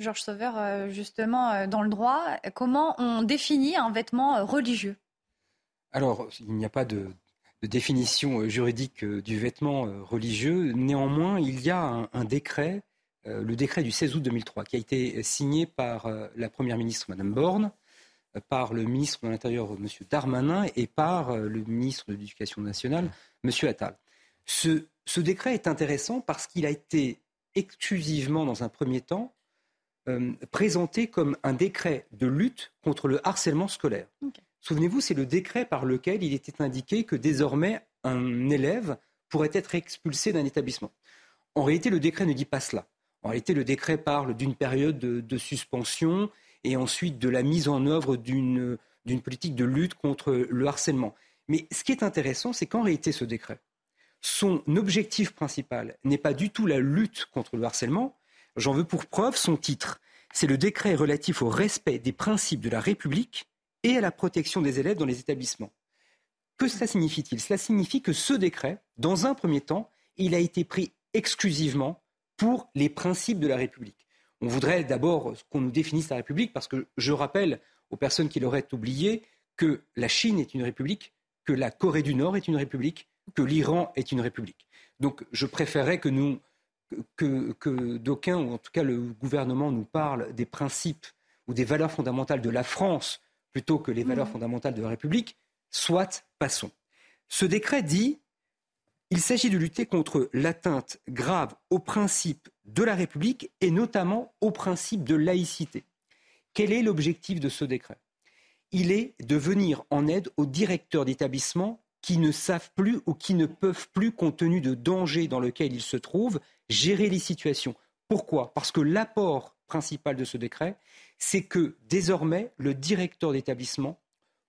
Georges Sauveur, euh, justement, euh, dans le droit, comment on définit un vêtement euh, religieux? Alors, il n'y a pas de, définition juridique du vêtement religieux. Néanmoins, il y a un, décret, le décret du 16 août 2003, qui a été signé par la Première ministre, Madame Borne, par le ministre de l'Intérieur, M. Darmanin, et par le ministre de l'Éducation nationale, M. Attal. Ce, ce décret est intéressant parce qu'il a été exclusivement, dans un premier temps, euh, présenté comme un décret de lutte contre le harcèlement scolaire. Souvenez-vous, c'est le décret par lequel il était indiqué que désormais un élève pourrait être expulsé d'un établissement. En réalité, le décret ne dit pas cela. En réalité, le décret parle d'une période de, suspension et ensuite de la mise en œuvre d'une politique de lutte contre le harcèlement. Mais ce qui est intéressant, c'est qu'en réalité, ce décret, son objectif principal n'est pas du tout la lutte contre le harcèlement, J'en veux pour preuve son titre. C'est le décret relatif au respect des principes de la République et à la protection des élèves dans les établissements. Que cela signifie-t-il? Cela signifie que ce décret, dans un premier temps, il a été pris exclusivement pour les principes de la République. On voudrait d'abord qu'on nous définisse la République parce que je rappelle aux personnes qui l'auraient oublié que la Chine est une république, que la Corée du Nord est une république, que l'Iran est une république. Donc je préférerais que nous que, d'aucuns, ou en tout cas le gouvernement, nous parle des principes ou des valeurs fondamentales de la France plutôt que les valeurs mmh. fondamentales de la République, soit passons. Ce décret dit il s'agit de lutter contre l'atteinte grave aux principes de la République et notamment aux principes de laïcité. Quel est l'objectif de ce décret? Il est de venir en aide aux directeurs d'établissements qui ne savent plus ou qui ne peuvent plus, compte tenu de dangers dans lequel ils se trouvent, gérer les situations. Pourquoi? Parce que l'apport principal de ce décret, c'est que désormais, le directeur d'établissement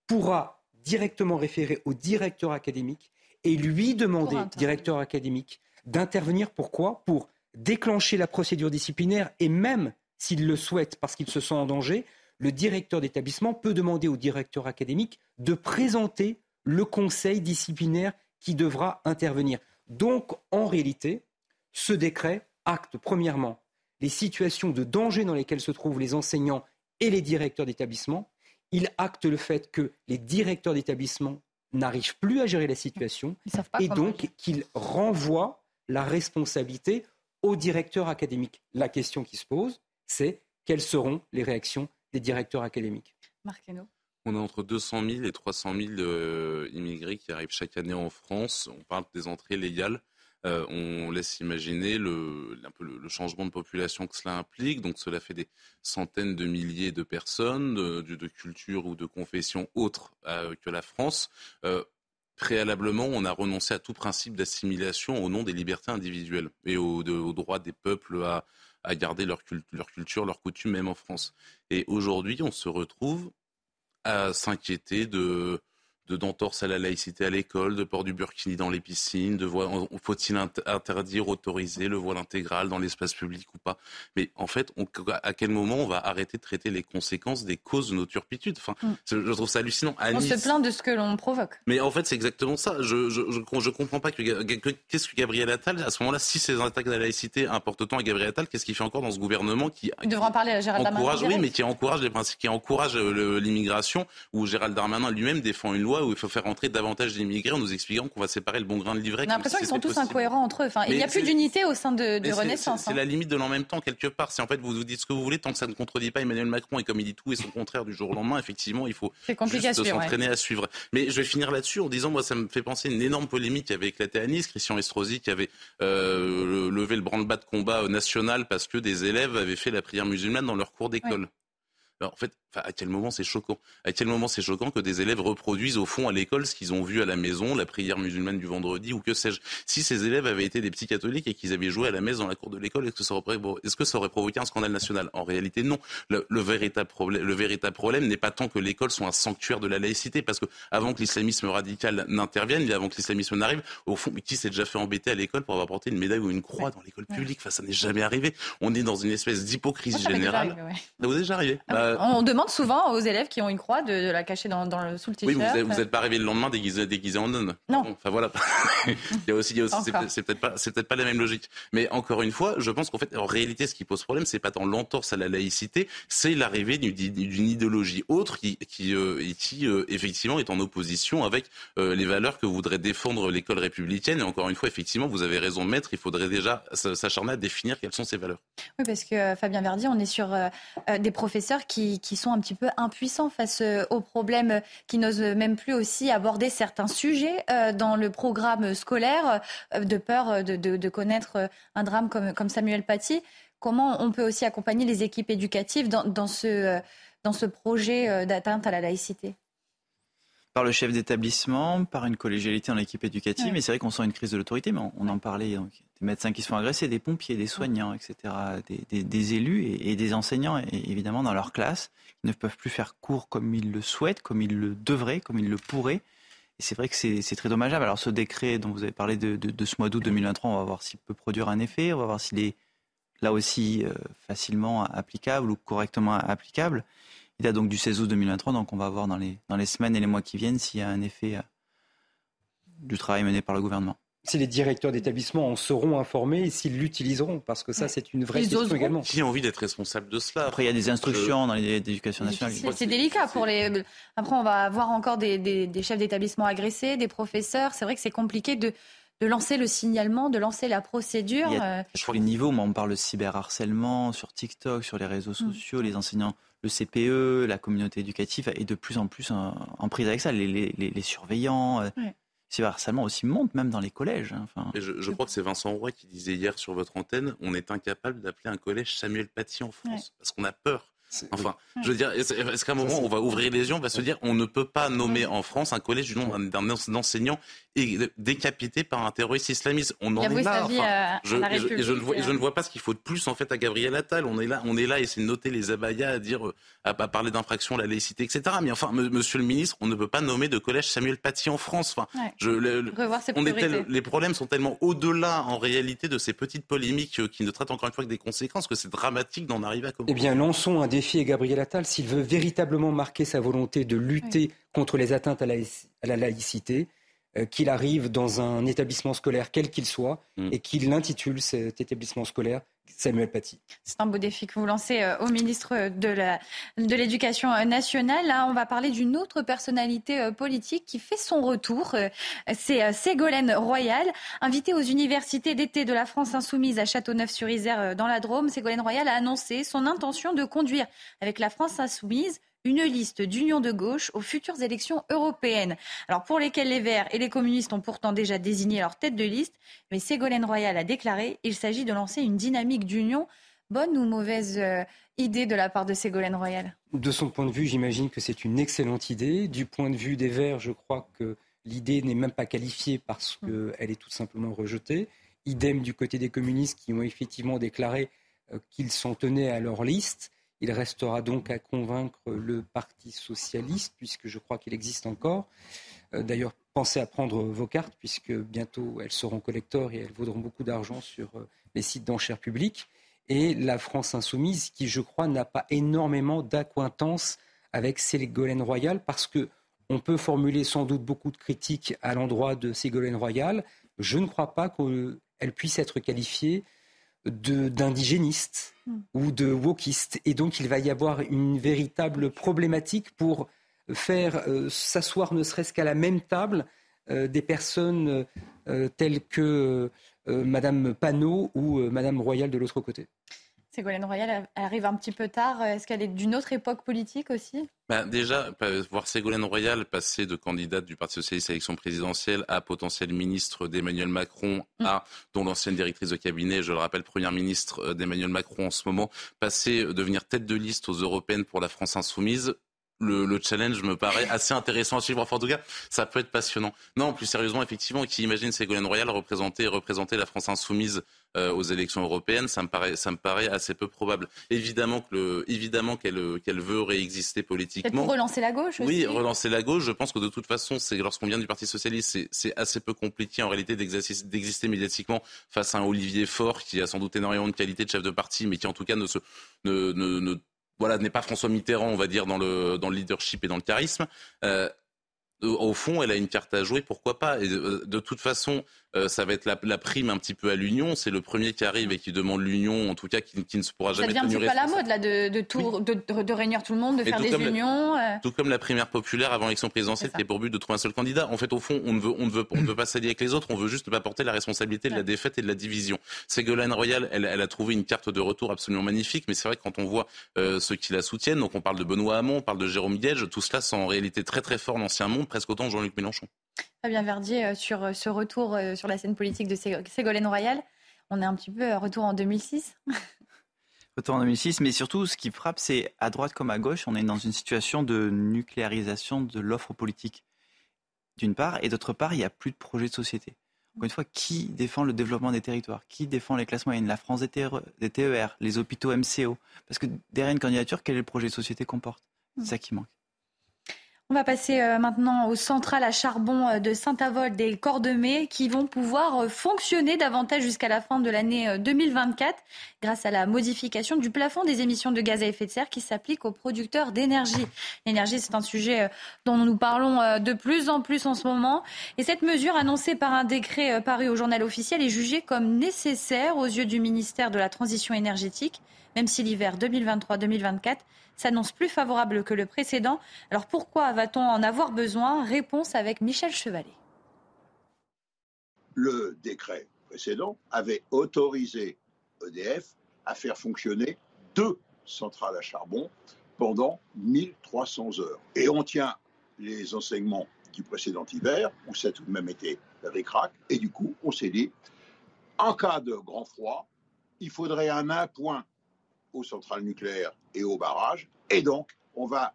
pourra directement référer au directeur académique et lui demander, directeur académique, d'intervenir. Pourquoi? Pour déclencher la procédure disciplinaire et même s'il le souhaite parce qu'il se sent en danger, le directeur d'établissement peut demander au directeur académique de présenter le conseil disciplinaire qui devra intervenir. Donc, en réalité, ce décret acte, premièrement, les situations de danger dans lesquelles se trouvent les enseignants et les directeurs d'établissement. Il acte le fait que les directeurs d'établissement n'arrivent plus à gérer la situation et donc qu'il renvoie la responsabilité au directeur académique. La question qui se pose, c'est quelles seront les réactions des directeurs académiques Marc on a entre 200 000 et 300 000 euh, immigrés qui arrivent chaque année en France. On parle des entrées légales. Euh, on laisse imaginer le, changement de population que cela implique. Donc cela fait des centaines de milliers de personnes de, culture ou de confession autres euh, que la France. Euh, préalablement, on a renoncé à tout principe d'assimilation au nom des libertés individuelles et au, droit des peuples à, garder leur, leur culture, leurs coutumes, même en France. Et aujourd'hui, on se retrouve à s'inquiéter de d'entorse à la laïcité à l'école, de port du burkini dans les piscines, de faut-il interdire, autoriser le voile intégral dans l'espace public ou pas? Mais en fait, à quel moment on va arrêter de traiter les conséquences des causes de nos turpitudes? Enfin, mm. je trouve ça hallucinant. on se plaint de ce que l'on provoque. Mais en fait, c'est exactement ça. Je je, je, comprends pas que, qu'est-ce que Gabriel Attal à ce moment-là, si ces attaques à la laïcité importent autant à Gabriel Attal, qu'est-ce qu'il fait encore dans ce gouvernement qui il devra parler à Gérald encourage, oui, mais qui encourage les principes, qui encourage euh, l'immigration, où Gérald Darmanin lui-même défend une loi où il faut faire entrer davantage d'immigrés en nous expliquant qu'on va séparer le bon grain de livret. On a l'impression qu'ils sont tous incohérents entre eux. Enfin, il n'y a plus d'unité au sein de, Renaissance. C'est hein. la limite de l'en même temps quelque part. Si en fait vous vous dites ce que vous voulez, tant que ça ne contredit pas Emmanuel Macron et comme il dit tout et son contraire du jour au lendemain, effectivement, il faut juste s'entraîner à suivre. Mais je vais finir là-dessus en disant, moi, ça me fait penser à une énorme polémique qui avait éclaté à Nice. Christian Estrosi qui avait euh, levé le branle-bas de combat national parce que des élèves avaient fait la prière musulmane dans leur cours d'école. Alors, en fait, à quel moment c'est choquant À quel moment c'est choquant que des élèves reproduisent au fond à l'école ce qu'ils ont vu à la maison, la prière musulmane du vendredi ou que sais-je? Si ces élèves avaient été des petits catholiques et qu'ils avaient joué à la messe dans la cour de l'école, est-ce que, ça aurait, est-ce que ça aurait provoqué un scandale national? En réalité, non. Le, véritable problème, le véritable problème n'est pas tant que l'école soit un sanctuaire de la laïcité, parce que avant que l'islamisme radical n'intervienne, avant que l'islamisme n'arrive, au fond, qui s'est déjà fait embêter à l'école pour avoir porté une médaille ou une croix dans l'école publique? Enfin, ça n'est jamais arrivé. On est dans une espèce d'hypocrisie générale. Ça vous est déjà arrivé? Ah bah, On demande souvent aux élèves qui ont une croix de, la cacher dans, le, sous le t-shirt. Oui, vous n'êtes pas arrivé le lendemain déguisé, déguisé en nonne. Non. enfin voilà. il y a aussi, c'est peut-être pas, c'est peut-être pas la même logique. Mais encore une fois, je pense qu'en fait, en réalité, ce qui pose problème, c'est pas tant l'entorse à la laïcité, c'est l'arrivée d'une idéologie autre qui, qui, euh, qui euh, effectivement est en opposition avec euh, les valeurs que voudrait défendre l'école républicaine. Et encore une fois, effectivement, vous avez raison, maître. Il faudrait déjà s'acharner à définir quelles sont ces valeurs. Oui, parce que Fabien Verdi, on est sur des professeurs qui, qui sont un petit peu impuissants face euh, aux problèmes qui n'osent même plus aussi aborder certains sujets euh, dans le programme scolaire, euh, de peur de, connaître un drame comme, comme Samuel Paty. Comment on peut aussi accompagner les équipes éducatives dans, ce, dans ce projet d'atteinte à la laïcité? Par le chef d'établissement, par une collégialité dans l'équipe éducative. Mais c'est vrai qu'on sent une crise de l'autorité, mais on, en parlait. des médecins qui se font agresser, des pompiers, des soignants, etc., des, élus et, des enseignants, évidemment, dans leur classe, qui ne peuvent plus faire cours comme ils le souhaitent, comme ils le devraient, comme ils le pourraient. Et c'est vrai que c'est très dommageable. Alors ce décret dont vous avez parlé de, ce mois d'août 2023, on va voir s'il peut produire un effet, on va voir s'il est là aussi euh, facilement applicable ou correctement applicable. Il date donc du 16 août 2023, donc on va voir dans les, dans les semaines et les mois qui viennent s'il y a un effet euh, du travail mené par le gouvernement. Si les directeurs d'établissement en seront informés et s'ils l'utiliseront, parce que ça, c'est une vraie question également. Qui a envie d'être responsable de cela Après, il y a des instructions dans l'éducation nationale. C'est délicat pour les. Après, on va avoir encore des, des chefs d'établissement agressés, des professeurs. C'est vrai que c'est compliqué de de lancer le signalement, de lancer la procédure. Euh, je crois les niveaux, on parle de cyberharcèlement sur TikTok, sur les réseaux mm. sociaux, les enseignants, le CPE, la communauté éducative est de plus en plus en, prise avec ça, les, surveillants. Euh, cyberharcèlement aussi monte même dans les collèges. Hein, enfin, je, crois que c'est Vincent Roy qui disait hier sur votre antenne, on est incapable d'appeler un collège Samuel Paty en France parce qu'on a peur. Enfin, je veux dire, est-ce qu'à un moment, on va ouvrir les yeux, on va se dire, on ne peut pas nommer en France un collège du nom d'un enseignant décapité par un terroriste islamiste. On en est là. je, ne vois, pas ce qu'il faut de plus en fait à Gabriel Attal. On est là, on est là, et c'est de noter les abayas, à dire, à, parler d'infraction, la laïcité, etc. Mais enfin, Monsieur le Ministre, on ne peut pas nommer de collège Samuel Paty en France. Enfin, je, on est les problèmes sont tellement au-delà en réalité de ces petites polémiques euh, qui ne traitent encore une fois que des conséquences que c'est dramatique d'en arriver à. Eh bien, lançons un défi à Gabriel Attal s'il veut véritablement marquer sa volonté de lutter contre les atteintes à la laïcité euh, qu'il arrive dans un établissement scolaire, quel qu'il soit, mm. et qu'il intitule cet établissement scolaire Samuel Paty. C'est un beau défi que vous lancez euh, au ministre de l'Éducation nationale. Là, on va parler d'une autre personnalité euh, politique qui fait son retour. C'est Ségolène Royal, invitée aux universités d'été de la France insoumise à Châteauneuf-sur-Isère dans la Drôme. Ségolène Royal a annoncé son intention de conduire avec la France insoumise une liste d'union de gauche aux futures élections européennes. Alors pour lesquelles les Verts et les communistes ont pourtant déjà désigné leur tête de liste, mais Ségolène Royal a déclaré il s'agit de lancer une dynamique d'union. Bonne ou mauvaise euh, idée de la part de Ségolène Royal? De son point de vue, j'imagine que c'est une excellente idée. Du point de vue des Verts, je crois que l'idée n'est même pas qualifiée parce mm. qu'elle est tout simplement rejetée. Idem du côté des communistes qui ont effectivement déclaré euh, qu'ils s'en tenaient à leur liste Il restera donc à convaincre le Parti socialiste, puisque je crois qu'il existe encore. Euh, d'ailleurs, pensez à prendre vos cartes, puisque bientôt elles seront collector et elles vaudront beaucoup d'argent sur euh, les sites d'enchères publiques. Et la France insoumise, qui, je crois, n'a pas énormément d'acquaintance avec Ségolène Royal, parce que on peut formuler sans doute beaucoup de critiques à l'endroit de Ségolène Royal. Je ne crois pas qu'elle puisse être qualifiée d'indigéniste hmm. ou de wokiste. Et donc, il va y avoir une véritable problématique pour faire euh, s'asseoir ne serait-ce qu'à la même table euh, des personnes euh, telles que Madame Panot ou Madame Royal de l'autre côté. Ségolène Royal arrive un petit peu tard. Est-ce qu'elle est d'une autre époque politique aussi? Bah Déjà, voir Ségolène Royal passer de candidate du Parti Socialiste à l'élection présidentielle à potentiel ministre d'Emmanuel Macron, mm. à dont l'ancienne directrice de cabinet, je le rappelle, première ministre euh, d'Emmanuel Macron en ce moment, passer, euh, devenir tête de liste aux européennes pour la France insoumise, le, challenge me paraît assez intéressant à suivre. Enfin, en tout cas, ça peut être passionnant. Non, plus sérieusement, effectivement, qui imagine Ségolène Royal représenter, représenter la France insoumise euh, aux élections européennes, ça me paraît, ça me paraît assez peu probable. Évidemment que le, évidemment qu'elle, qu'elle veut réexister politiquement. Pour relancer la gauche. Aussi. Oui, relancer la gauche. Je pense que de toute façon, c'est lorsqu'on vient du Parti socialiste, c'est, assez peu compliqué en réalité d'exister médiatiquement face à un Olivier Faure qui a sans doute énormément de qualité de chef de parti, mais qui en tout cas ne se ne, ne, ne voilà, n'est pas François Mitterrand, on va dire, dans le, dans le leadership et dans le charisme. Euh, au fond, elle a une carte à jouer, pourquoi pas? Et euh, de, toute façon, euh, ça va être la, prime un petit peu à l'union. C'est le premier qui arrive et qui demande l'union, en tout cas, qui, ne se pourra jamais tenir. Ça devient un petit peu la mode, là, de, de, de, réunir tout le monde, de faire des unions. Euh. Tout comme la primaire populaire avant l'élection présidentielle, qui est pour but de trouver un seul candidat. En fait, au fond, on ne veut, on ne veut, on ne veut pas s'allier avec les autres, on veut juste ne pas porter la responsabilité de la défaite et de la division. Ségolène Royal, elle, elle, a trouvé une carte de retour absolument magnifique, mais c'est vrai que quand on voit ceux qui la soutiennent, donc on parle de Benoît Hamon, on parle de Jérôme Guedge, tout cela c'est en réalité très très fort l'ancien monde, presque autant Jean-Luc Mélenchon. Fabien Verdier, euh, sur euh, ce retour euh, sur la scène politique de Ségolène Royal, on est un petit peu retour en 2006 Retour en 2006, mais surtout, ce qui frappe, c'est à droite comme à gauche, on est dans une situation de nucléarisation de l'offre politique, d'une part, et d'autre part, il n'y a plus de projet de société. Encore une fois, qui défend le développement des territoires? Qui défend les classes moyennes? La France des, TER, TER, les hôpitaux MCO Parce que derrière une candidature, quel est le projet de société qu'on porte? C'est ça qui manque. On va passer euh, maintenant aux centrales à charbon euh, de Saint-Avold et Cordemais qui vont pouvoir euh, fonctionner davantage jusqu'à la fin de l'année 2024 grâce à la modification du plafond des émissions de gaz à effet de serre qui s'applique aux producteurs d'énergie. L'énergie, c'est un sujet dont nous parlons de plus en plus en ce moment. Et cette mesure annoncée par un décret paru au journal officiel est jugée comme nécessaire aux yeux du ministère de la Transition énergétique, même si l'hiver 2023-2024 s'annonce plus favorable que le précédent. Alors pourquoi va-t-on en avoir besoin? Réponse avec Michel Chevalet. Le décret précédent avait autorisé EDF à faire fonctionner deux centrales à charbon pendant 1300 heures. Et on tient les enseignements du précédent hiver, où ça a tout de même été récrac, et du coup, on s'est dit, en cas de grand froid, il faudrait un appoint aux centrales nucléaires et aux barrages. Et donc, on va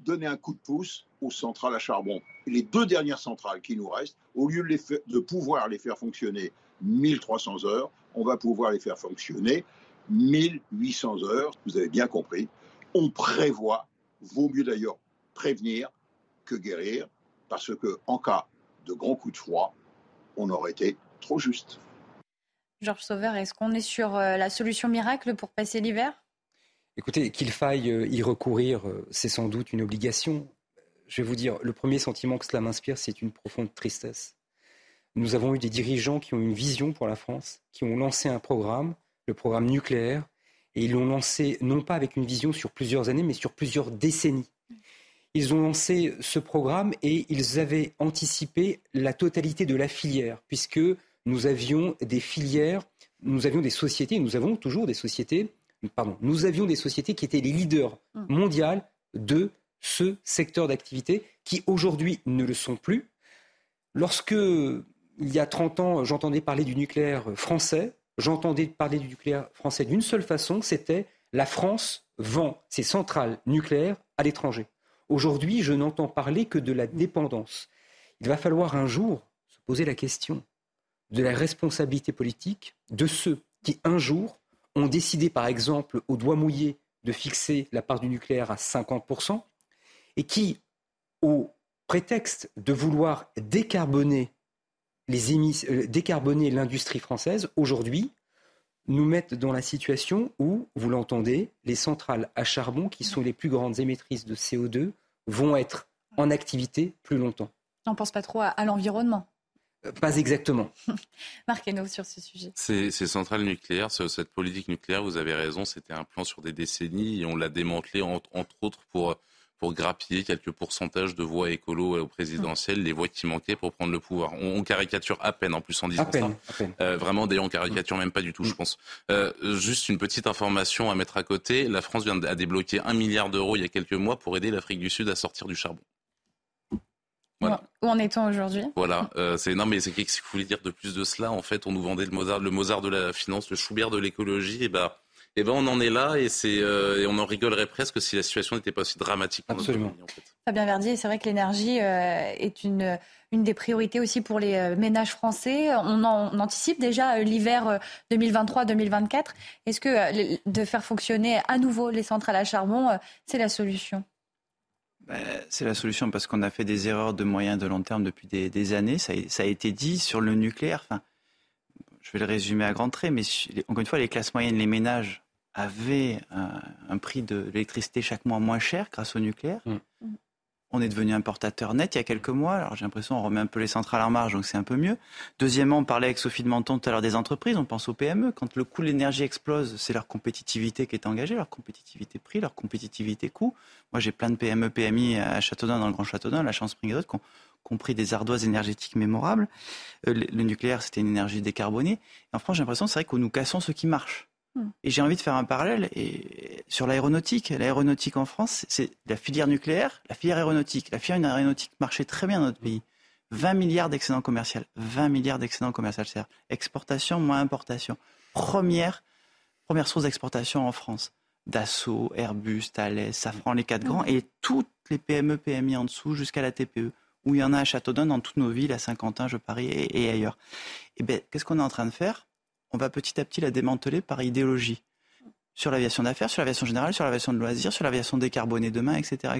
donner un coup de pouce aux centrales à charbon. Les deux dernières centrales qui nous restent, au lieu de, de pouvoir les faire fonctionner 1300 heures, on va pouvoir les faire fonctionner 1800 heures. Vous avez bien compris. On prévoit, vaut mieux d'ailleurs prévenir que guérir, parce que en cas de grands coups de froid, on aurait été trop juste. Georges Sauveur, est-ce qu'on est sur euh, la solution miracle pour passer l'hiver? Écoutez, qu'il faille euh, y recourir, euh, c'est sans doute une obligation. Je vais vous dire, le premier sentiment que cela m'inspire, c'est une profonde tristesse. Nous avons eu des dirigeants qui ont une vision pour la France, qui ont lancé un programme, le programme nucléaire, et ils l'ont lancé non pas avec une vision sur plusieurs années, mais sur plusieurs décennies. Ils ont lancé ce programme et ils avaient anticipé la totalité de la filière, puisque nous avions des filières, nous avions des sociétés, nous avons toujours des sociétés, pardon, nous avions des sociétés qui étaient les leaders hum. mondiaux de ce secteur d'activité, qui aujourd'hui ne le sont plus. Lorsque, il y a 30 ans, j'entendais parler du nucléaire français, j'entendais parler du nucléaire français d'une seule façon, c'était la France vend ses centrales nucléaires à l'étranger. Aujourd'hui, je n'entends parler que de la dépendance. Il va falloir un jour se poser la question de la responsabilité politique de ceux qui, un jour, ont décidé, par exemple, au doigt mouillé, de fixer la part du nucléaire à 50%, et qui, au prétexte de vouloir euh, décarboner l'industrie française, aujourd'hui, nous mettent dans la situation où, vous l'entendez, les centrales à charbon, qui sont les plus grandes émettrices de CO2, vont être en activité plus longtemps. On pense pas trop à, l'environnement. Euh, pas exactement. Marc sur ce sujet. Ces, centrales nucléaires, cette politique nucléaire, vous avez raison, c'était un plan sur des décennies et on l'a démantelé entre autres pour pour grappiller quelques pourcentages de voix écolo au présidentiel, les voix qui manquaient pour prendre le pouvoir. On, caricature à peine en plus en disant ça. Euh, vraiment, d'ailleurs, on caricature même pas du tout, je mm. pense. Euh, juste une petite information à mettre à côté. La France vient à débloquer un milliard d'euros il y a quelques mois pour aider l'Afrique du Sud à sortir du charbon. Voilà. Où en est-on aujourd'hui? Voilà, euh, c'est non mais c'est qu'est-ce que vous voulez dire de plus de cela En fait, on nous vendait le Mozart, le Mozart de la finance, le Schubert de l'écologie, et ben eh ben on en est là et, c'est, euh, et on en rigolerait presque si la situation n'était pas aussi dramatique. Absolument. Fabien Verdier, c'est vrai que l'énergie euh, est une, une des priorités aussi pour les euh, ménages français. On, anticipe déjà l'hiver 2023-2024. Est-ce que de faire fonctionner à nouveau les centrales à charbon, c'est la solution? Ben, c'est la solution parce qu'on a fait des erreurs de moyen et de long terme depuis des, années. Ça a, ça a, été dit sur le nucléaire. Enfin, je vais le résumer à grands traits, mais encore une fois, les classes moyennes, les ménages avait un, prix de l'électricité chaque mois moins cher grâce au nucléaire. Mm. On est devenu importateur net il y a quelques mois. Alors j'ai l'impression qu'on remet un peu les centrales en marge, donc c'est un peu mieux. Deuxièmement, on parlait avec Sophie de Menton tout à l'heure des entreprises. On pense aux PME. Quand le coût de l'énergie explose, c'est leur compétitivité qui est engagée, leur compétitivité prix, leur compétitivité coût. Moi, j'ai plein de PME, PMI à Châteaudun, dans le Grand Châteaudun, la Chance Spring qui ont compris des ardoises énergétiques mémorables. Euh, le, nucléaire, c'était une énergie décarbonée. en France, j'ai l'impression, c'est vrai que nous cassons ce qui marche. Et j'ai envie de faire un parallèle et sur l'aéronautique. L'aéronautique en France, c'est la filière nucléaire, la filière aéronautique. La filière aéronautique marchait très bien dans notre pays. 20 milliards d'excédents commerciaux. 20 milliards d'excédents commerciaux. C'est-à-dire exportation moins importation. Première, première source d'exportation en France. Dassault, Airbus, Thales, Safran, les quatre grands, et toutes les PME, PMI en dessous jusqu'à la TPE, où il y en a à Châteaudun, dans toutes nos villes, à Saint-Quentin, je parie, et, et ailleurs. Et eh ben, qu'est-ce qu'on est en train de faire? On va petit à petit la démanteler par idéologie. Sur l'aviation d'affaires, sur l'aviation générale, sur l'aviation de loisirs, sur l'aviation décarbonée demain, etc.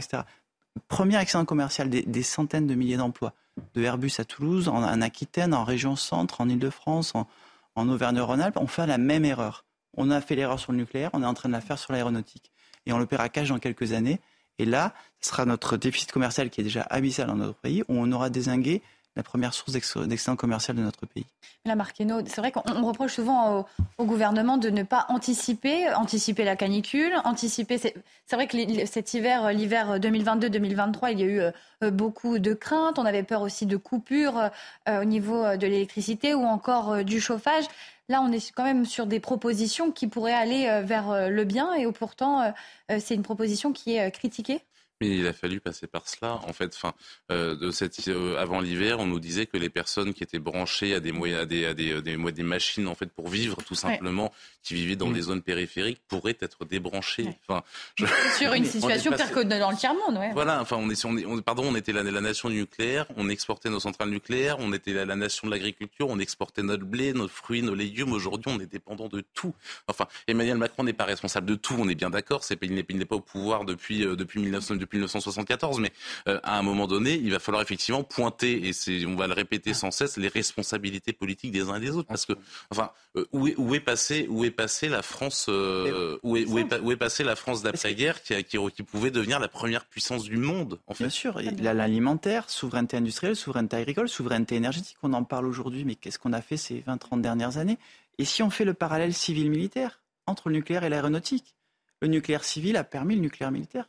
Premier excellent commercial des, centaines de milliers d'emplois. De Airbus à Toulouse, en, Aquitaine, en région centre, en Ile-de-France, en, en Auvergne-Rhône-Alpes, on fait la même erreur. On a fait l'erreur sur le nucléaire, on est en train de la faire sur l'aéronautique. Et on le paiera cash dans quelques années. Et là, ce sera notre déficit commercial qui est déjà abyssal dans notre pays, où on aura désingué la première source d'excédent commercial de notre pays. La Marquino, c'est vrai qu'on reproche souvent au, gouvernement de ne pas anticiper, anticiper la canicule, anticiper. C'est vrai que cet hiver, l'hiver 2022-2023, il y a eu euh, beaucoup de craintes. On avait peur aussi de coupures euh, au niveau de l'électricité ou encore euh, du chauffage. Là, on est quand même sur des propositions qui pourraient aller vers le bien et pourtant, c'est une proposition qui est critiquée. Mais il a fallu passer par cela. En fait, fin, euh, de cette, euh, avant l'hiver, on nous disait que les personnes qui étaient branchées à des moyens, à des, à des, des, des, machines en fait pour vivre tout simplement, qui vivaient dans mm. des zones périphériques, pourraient être débranchées. Enfin, je... Sur une situation pire que dans le tiers monde, ouais. Voilà. Enfin, on est, on est, pardon, on était la, la, nation nucléaire, on exportait nos centrales nucléaires, on était la, la nation de l'agriculture, on exportait notre blé, nos fruits, nos légumes. Aujourd'hui, on est dépendant de tout. Enfin, Emmanuel Macron n'est pas responsable de tout. On est bien d'accord. Il n'est pas au pouvoir depuis euh, depuis 19, depuis 1974, mais euh, à un moment donné, il va falloir effectivement pointer, et c'est, on va le répéter sans cesse, les responsabilités politiques des uns et des autres. Parce que, enfin, euh, où, est, où est passée où est passé la France, euh, où, est, où, est, où est passée la France d'après-guerre qui, qui, qui, pouvait devenir la première puissance du monde en fait? Bien sûr, l'alimentaire, souveraineté industrielle, souveraineté agricole, souveraineté énergétique, on en parle aujourd'hui, mais qu'est-ce qu'on a fait ces 20-30 dernières années? Et si on fait le parallèle civil-militaire entre le nucléaire et l'aéronautique? Le nucléaire civil a permis le nucléaire militaire.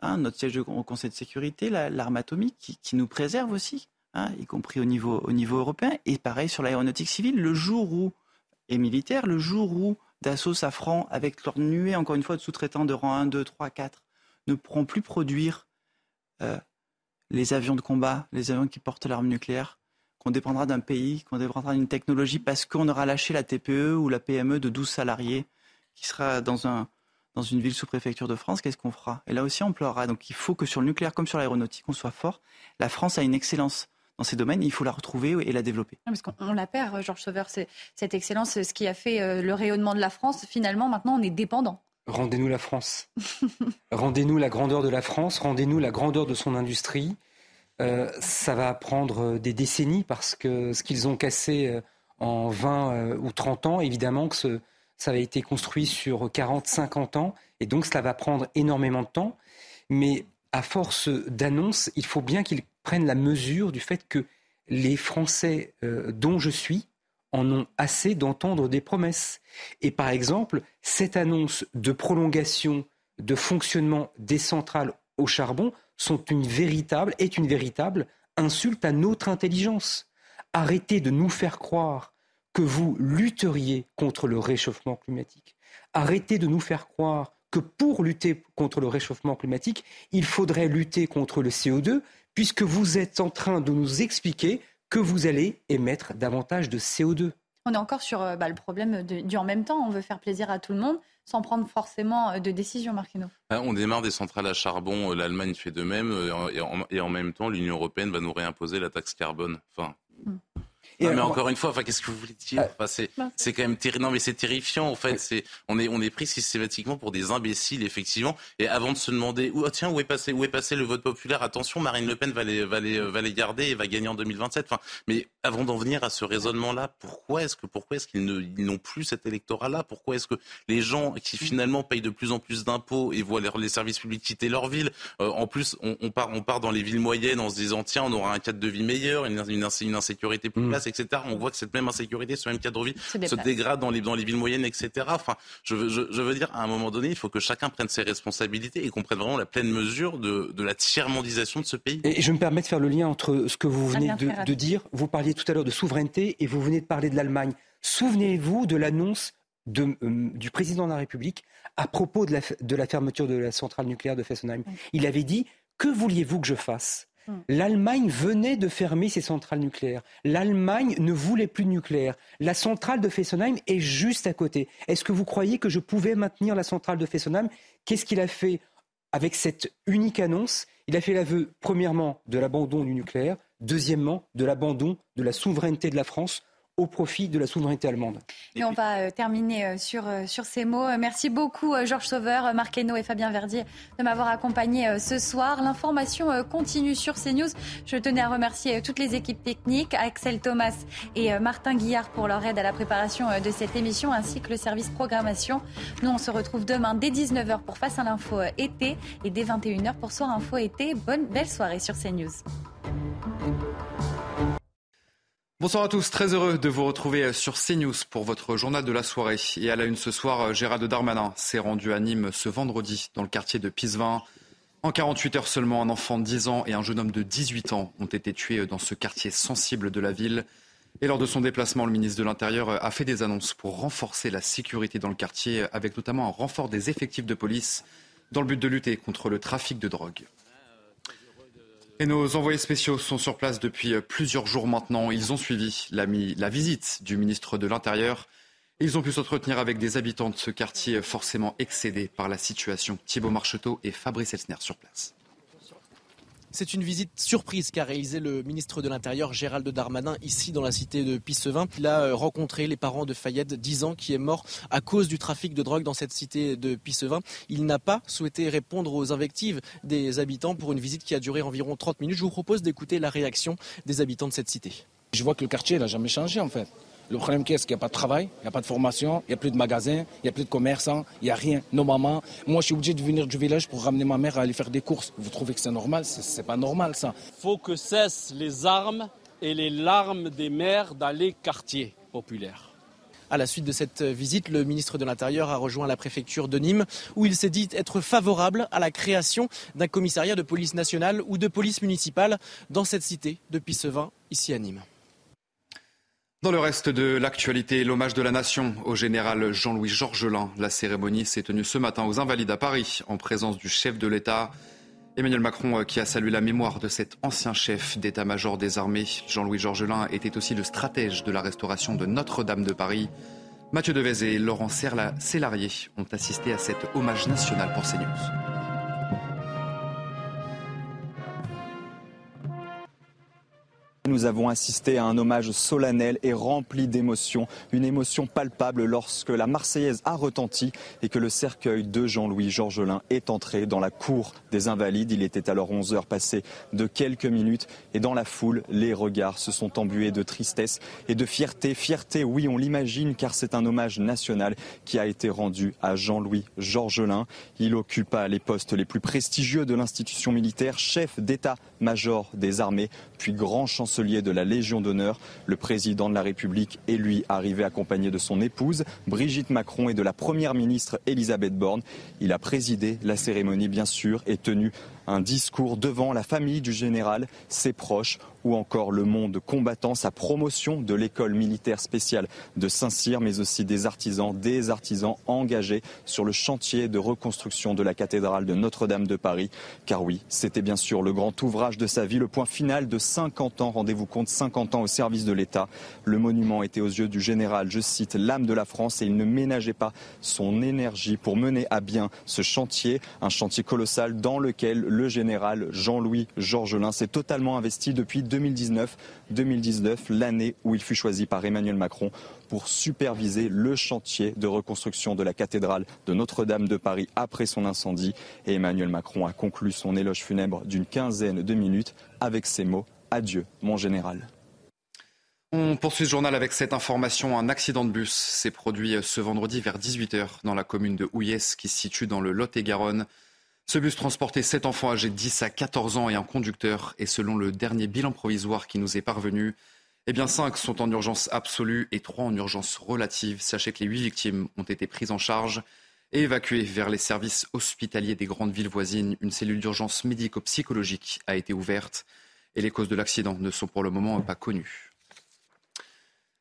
Hein, notre siège au Conseil de sécurité, l'arme atomique qui, nous préserve aussi, hein, y compris au niveau, au niveau européen. Et pareil sur l'aéronautique civile, le jour où, et militaire, le jour où Dassault, Safran, avec leur nuée, encore une fois, de sous-traitants de rang 1, 2, 3, 4, ne pourront plus produire euh, les avions de combat, les avions qui portent l'arme nucléaire, qu'on dépendra d'un pays, qu'on dépendra d'une technologie parce qu'on aura lâché la TPE ou la PME de 12 salariés qui sera dans un, dans une ville sous-préfecture de France, qu'est-ce qu'on fera? Et là aussi, on pleurera. Donc il faut que sur le nucléaire comme sur l'aéronautique, on soit fort. La France a une excellence dans ces domaines, il faut la retrouver et la développer. parce qu'on la perd, Georges Sauveur, cette excellence, ce qui a fait euh, le rayonnement de la France. Finalement, maintenant, on est dépendant. rendez-nous la France. rendez-nous la grandeur de la France, rendez-nous la grandeur de son industrie. Euh, ça va prendre des décennies parce que ce qu'ils ont cassé euh, en 20 ou 30 ans, évidemment que ça a été construit sur 40, 50 ans et donc cela va prendre énormément de temps. Mais à force d'annonces, il faut bien qu'ils prennent la mesure du fait que les Français dont je suis, en ont assez d'entendre des promesses. Et par exemple, cette annonce de prolongation de fonctionnement des centrales au charbon sont une véritable, est une véritable insulte à notre intelligence. Arrêtez de nous faire croire que vous lutteriez contre le réchauffement climatique. Arrêtez de nous faire croire que pour lutter contre le réchauffement climatique, il faudrait lutter contre le CO2, puisque vous êtes en train de nous expliquer que vous allez émettre davantage de CO2. On est encore sur euh, bah, le problème du en même temps. On veut faire plaisir à tout le monde sans prendre forcément euh, de décision, Marquino. Bah, on démarre des centrales à charbon, euh, l'Allemagne fait de même, et en, même temps, l'Union européenne va nous réimposer la taxe carbone. Enfin, hmm mais encore une fois, enfin, qu'est-ce que vous voulez dire? Enfin, c'est, c'est quand même terrifiant. Non, mais c'est terrifiant. En fait, c'est on est on est pris systématiquement pour des imbéciles, effectivement. Et avant de se demander, où, oh, tiens, où est passé où est passé le vote populaire Attention, Marine Le Pen va les va les va les garder et va gagner en 2027. Enfin, mais avant d'en venir à ce raisonnement-là, pourquoi est-ce que pourquoi est-ce qu'ils ne ils n'ont plus cet électorat-là? Pourquoi est-ce que les gens qui finalement payent de plus en plus d'impôts et voient les, services publics quitter leur ville, euh, en plus on, on, part on part dans les villes moyennes en se disant tiens, on aura un cadre de vie meilleur, une, une, une insécurité plus etc. On voit que cette même insécurité, ce même cadre de vie se dégrade dans les, dans les villes moyennes, etc. Enfin, je veux, je, veux dire, à un moment donné, il faut que chacun prenne ses responsabilités et qu'on prenne vraiment la pleine mesure de, de la tiers-mondisation de ce pays. Et je me permets de faire le lien entre ce que vous venez de, de dire. Vous parliez tout à l'heure de souveraineté et vous venez de parler de l'Allemagne. Souvenez-vous de l'annonce de, euh, du président de la République à propos de la, de la fermeture de la centrale nucléaire de Fessenheim. Il avait dit Que vouliez-vous que je fasse? L'Allemagne venait de fermer ses centrales nucléaires. L'Allemagne ne voulait plus de nucléaire. La centrale de Fessenheim est juste à côté. Est-ce que vous croyez que je pouvais maintenir la centrale de Fessenheim? Qu'est-ce qu'il a fait avec cette unique annonce? Il a fait l'aveu, premièrement, de l'abandon du nucléaire, deuxièmement, de l'abandon de la souveraineté de la France au profit de la souveraineté allemande. Et, on va euh, terminer euh, sur, euh, sur ces mots. Merci beaucoup Georges Sauveur, Marc Hainaut et Fabien Verdier de m'avoir accompagné ce soir. L'information continue sur CNews. Je tenais à remercier toutes les équipes techniques, Axel Thomas et Martin Guillard pour leur aide à la préparation de cette émission ainsi que le service programmation. Nous, on se retrouve demain dès 19h pour Face à l'info été et dès 21h pour Soir Info été. Bonne belle soirée sur CNews. Bonsoir à tous, très heureux de vous retrouver sur CNews pour votre journal de la soirée. Et à la une ce soir, Gérald Darmanin s'est rendu à Nîmes ce vendredi dans le quartier de Pisevin. En 48 heures seulement, un enfant de 10 ans et un jeune homme de 18 ans ont été tués dans ce quartier sensible de la ville. Et lors de son déplacement, le ministre de l'Intérieur a fait des annonces pour renforcer la sécurité dans le quartier, avec notamment un renfort des effectifs de police dans le but de lutter contre le trafic de drogue. Et nos envoyés spéciaux sont sur place depuis plusieurs jours maintenant. Ils ont suivi la, visite du ministre de l'Intérieur. Ils ont pu s'entretenir avec des habitants de ce quartier forcément excédé par la situation. Thibault Marcheteau et Fabrice Elsner sur place. C'est une visite surprise qu'a réalisé le ministre de l'Intérieur Gérald Darmanin ici dans la cité de Pissevin. Il a euh, rencontré les parents de Fayette, 10 ans, qui est mort à cause du trafic de drogue dans cette cité de Pissevin. Il n'a pas souhaité répondre aux invectives des habitants pour une visite qui a duré environ 30 minutes. Je vous propose d'écouter la réaction des habitants de cette cité. Je vois que le quartier n'a jamais changé en fait. Le problème, qu'est-ce qu'il n'y a pas de travail, il n'y a pas de formation, il n'y a plus de magasins, il n'y a plus de commerçants, il n'y a rien. Nos mamans, moi je suis obligé de venir du village pour ramener ma mère à aller faire des courses. Vous trouvez que c'est normal? C'est pas normal ça. Il faut que cessent les armes et les larmes des mères dans les quartiers populaires. À la suite de cette visite, le ministre de l'Intérieur a rejoint la préfecture de Nîmes, où il s'est dit être favorable à la création d'un commissariat de police nationale ou de police municipale dans cette cité de Pissevin, ici à Nîmes. Dans le reste de l'actualité, l'hommage de la nation au général Jean-Louis Georgelin. La cérémonie s'est tenue ce matin aux Invalides à Paris en présence du chef de l'État. Emmanuel Macron euh, qui a salué la mémoire de cet ancien chef d'état-major des armées. Jean-Louis Georgelin était aussi le stratège de la restauration de Notre-Dame de Paris. Mathieu Devez et Laurent Sélarié ont assisté à cet hommage national pour CNews. Nous avons assisté à un hommage solennel et rempli d'émotions, une émotion palpable lorsque la Marseillaise a retenti et que le cercueil de Jean-Louis Georgelin est entré dans la cour des Invalides. Il était alors 11 heures passées de quelques minutes et dans la foule, les regards se sont embués de tristesse et de fierté. Fierté, oui, on l'imagine, car c'est un hommage national qui a été rendu à Jean-Louis Georgelin. Il occupa les postes les plus prestigieux de l'institution militaire, chef d'état-major des armées, puis grand chancelier de la Légion d'honneur. Le président de la République est lui arrivé accompagné de son épouse, Brigitte Macron, et de la première ministre Elisabeth Borne. Il a présidé la cérémonie, bien sûr, et tenu un discours devant la famille du général, ses proches ou encore le monde combattant, sa promotion de l'école militaire spéciale de Saint-Cyr, mais aussi des artisans, des artisans engagés sur le chantier de reconstruction de la cathédrale de Notre-Dame de Paris. Car oui, c'était bien sûr le grand ouvrage de sa vie, le point final de 50 ans, rendez-vous compte, 50 ans au service de l'État. Le monument était aux yeux du général, je cite, l'âme de la France et il ne ménageait pas son énergie pour mener à bien ce chantier, un chantier colossal dans lequel le général Jean-Louis Georgelin s'est totalement investi depuis 2019. 2019, l'année où il fut choisi par Emmanuel Macron pour superviser le chantier de reconstruction de la cathédrale de Notre-Dame de Paris après son incendie. Et Emmanuel Macron a conclu son éloge funèbre d'une quinzaine de minutes avec ces mots Adieu, mon général. On poursuit ce journal avec cette information. Un accident de bus s'est produit ce vendredi vers 18h dans la commune de Houillès qui se situe dans le Lot-et-Garonne. Ce bus transportait sept enfants âgés de 10 à 14 ans et un conducteur. Et selon le dernier bilan provisoire qui nous est parvenu, eh bien, cinq sont en urgence absolue et trois en urgence relative. Sachez que les huit victimes ont été prises en charge et évacuées vers les services hospitaliers des grandes villes voisines. Une cellule d'urgence médico-psychologique a été ouverte et les causes de l'accident ne sont pour le moment pas connues.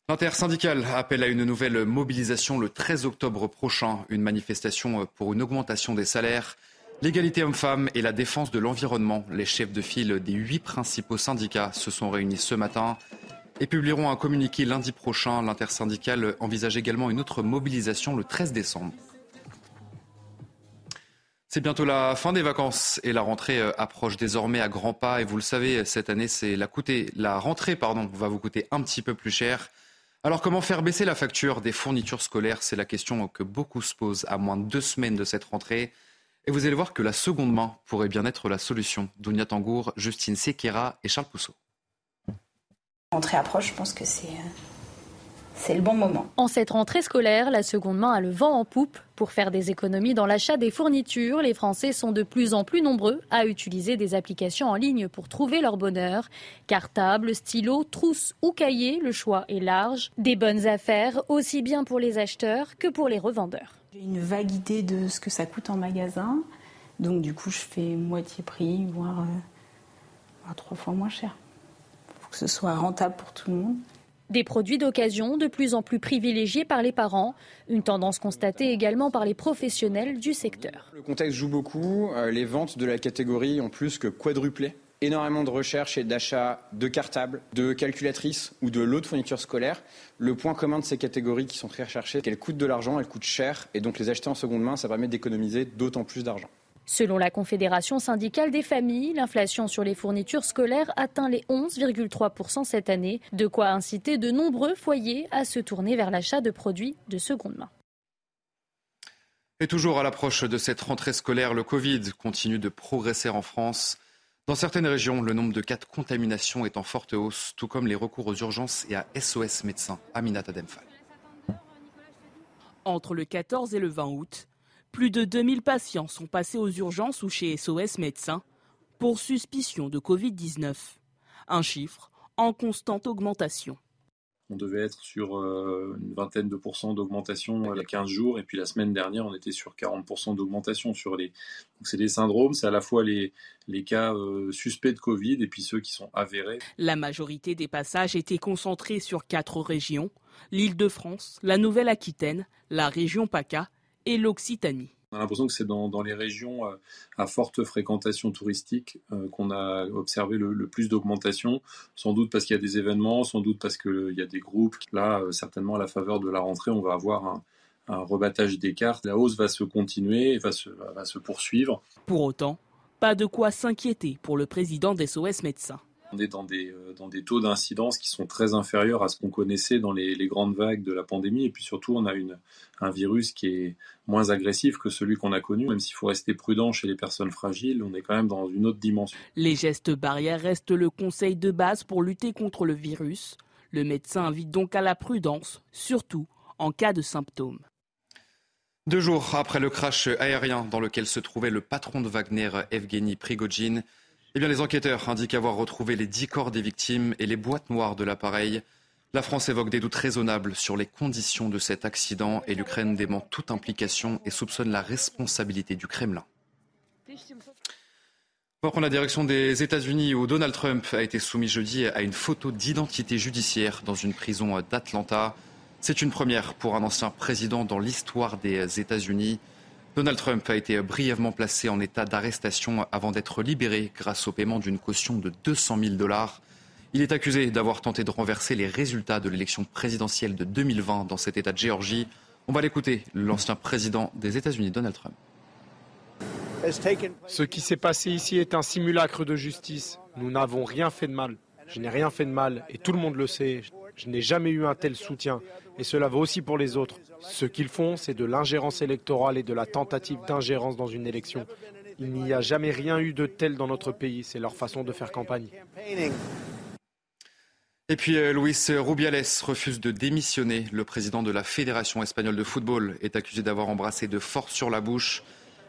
L'intersyndicale appelle à une nouvelle mobilisation le 13 octobre prochain, une manifestation pour une augmentation des salaires L'égalité homme-femme et la défense de l'environnement, les chefs de file des huit principaux syndicats se sont réunis ce matin et publieront un communiqué lundi prochain. L'intersyndicale envisage également une autre mobilisation le 13 décembre. C'est bientôt la fin des vacances et la rentrée euh, approche désormais à grands pas. Et vous le savez, cette année, c'est la, la rentrée va vous coûter un petit peu plus cher. Alors comment faire baisser la facture des fournitures scolaires? C'est la question que beaucoup se posent à moins de deux semaines de cette rentrée. Et vous allez voir que la seconde main pourrait bien être la solution. Dounia Tangour, Justine Sequeira et Charles Pousseau. Rentrée approche, je pense que c'est euh, c'est le bon moment. En cette rentrée scolaire, la seconde main a le vent en poupe. Pour faire des économies dans l'achat des fournitures, les Français sont de plus en plus nombreux à utiliser des applications en ligne pour trouver leur bonheur. Cartable, stylo, trousse ou cahier, le choix est large. Des bonnes affaires aussi bien pour les acheteurs que pour les revendeurs. J'ai une vague idée de ce que ça coûte en magasin. Donc du coup, je fais moitié prix, voire, euh, trois fois moins cher. Il faut que ce soit rentable pour tout le monde. Des produits d'occasion de plus en plus privilégiés par les parents, une tendance constatée également par les professionnels du secteur. Le contexte joue beaucoup, euh, les ventes de la catégorie ont plus que quadruplé énormément de recherches et d'achats de cartables, de calculatrices ou de lots de fournitures scolaires. Le point commun de ces catégories qui sont très recherchées, c'est qu'elles coûtent de l'argent, elles coûtent cher, et donc les acheter en seconde main, ça permet d'économiser d'autant plus d'argent. Selon la Confédération syndicale des familles, l'inflation sur les fournitures scolaires atteint les 11,3% cette année, de quoi inciter de nombreux foyers à se tourner vers l'achat de produits de seconde main. Et toujours à l'approche de cette rentrée scolaire, le Covid continue de progresser en France. Dans certaines régions, le nombre de cas de contamination est en forte hausse, tout comme les recours aux urgences et à SOS médecins. Aminata Demphal. Entre le 14 et le 20 août, plus de 2000 patients sont passés aux urgences ou chez SOS médecins pour suspicion de Covid-19. Un chiffre en constante augmentation. On devait être sur euh, une vingtaine de pourcents d'augmentation euh, il y a 15 jours, et puis la semaine dernière, on était sur 40% d'augmentation sur les. Donc c'est des syndromes, c'est à la fois les, les cas euh, suspects de Covid et puis ceux qui sont avérés. La majorité des passages étaient concentrés sur quatre régions l'Île-de-France, la Nouvelle-Aquitaine, la région PACA et l'Occitanie. On a l'impression que c'est dans, les régions euh, à forte fréquentation touristique euh, qu'on a observé le, plus d'augmentation, sans doute parce qu'il y a des événements, sans doute parce qu'il y a des groupes. Là, euh, certainement, à la faveur de la rentrée, on va avoir un, rebattage des cartes. La hausse va se continuer, va se, va se poursuivre. Pour autant, pas de quoi s'inquiéter pour le président des médecins. On est dans des, euh, dans des taux d'incidence qui sont très inférieurs à ce qu'on connaissait dans les, les, grandes vagues de la pandémie. Et puis surtout, on a une, un virus qui est moins agressif que celui qu'on a connu. Même s'il faut rester prudent chez les personnes fragiles, on est quand même dans une autre dimension. Les gestes barrières restent le conseil de base pour lutter contre le virus. Le médecin invite donc à la prudence, surtout en cas de symptômes. Deux jours après le crash aérien dans lequel se trouvait le patron de Wagner, Evgeny Prigogine, eh les enquêteurs indiquent avoir retrouvé les dix corps des victimes et les boîtes noires de l'appareil. La France évoque des doutes raisonnables sur les conditions de cet accident et l'Ukraine dément toute implication et soupçonne la responsabilité du Kremlin. On prendre la direction des États-Unis où Donald Trump a été soumis jeudi à une photo d'identité judiciaire dans une prison d'Atlanta. C'est une première pour un ancien président dans l'histoire des États-Unis. Donald Trump a été brièvement placé en état d'arrestation avant d'être libéré grâce au paiement d'une caution de 200 000 dollars. Il est accusé d'avoir tenté de renverser les résultats de l'élection présidentielle de 2020 dans cet État de Géorgie. On va l'écouter, l'ancien président des États-Unis, Donald Trump. Ce qui s'est passé ici est un simulacre de justice. Nous n'avons rien fait de mal. Je n'ai rien fait de mal et tout le monde le sait. Je n'ai jamais eu un tel soutien et cela vaut aussi pour les autres. Ce qu'ils font, c'est de l'ingérence électorale et de la tentative d'ingérence dans une élection. Il n'y a jamais rien eu de tel dans notre pays. C'est leur façon de faire campagne. Et puis euh, Luis Rubiales refuse de démissionner. Le président de la Fédération espagnole de football est accusé d'avoir embrassé de force sur la bouche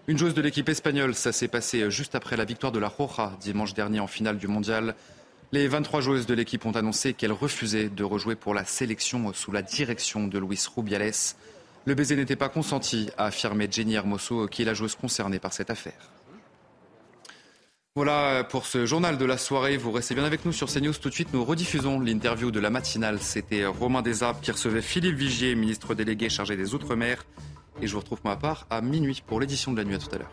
une joueuse de l'équipe espagnole. Ça s'est passé juste après la victoire de la Roja dimanche dernier en finale du mondial. Les 23 joueuses de l'équipe ont annoncé qu'elles refusaient de rejouer pour la sélection sous la direction de Luis Rubiales. Le baiser n'était pas consenti, a affirmé Jenny Hermoso, qui est la joueuse concernée par cette affaire. Voilà pour ce journal de la soirée. Vous restez bien avec nous sur CNews. Tout de suite, nous rediffusons l'interview de la matinale. C'était Romain Desarbes qui recevait Philippe Vigier, ministre délégué chargé des Outre-mer. Et je vous retrouve ma part à minuit pour l'édition de la nuit. À tout à l'heure.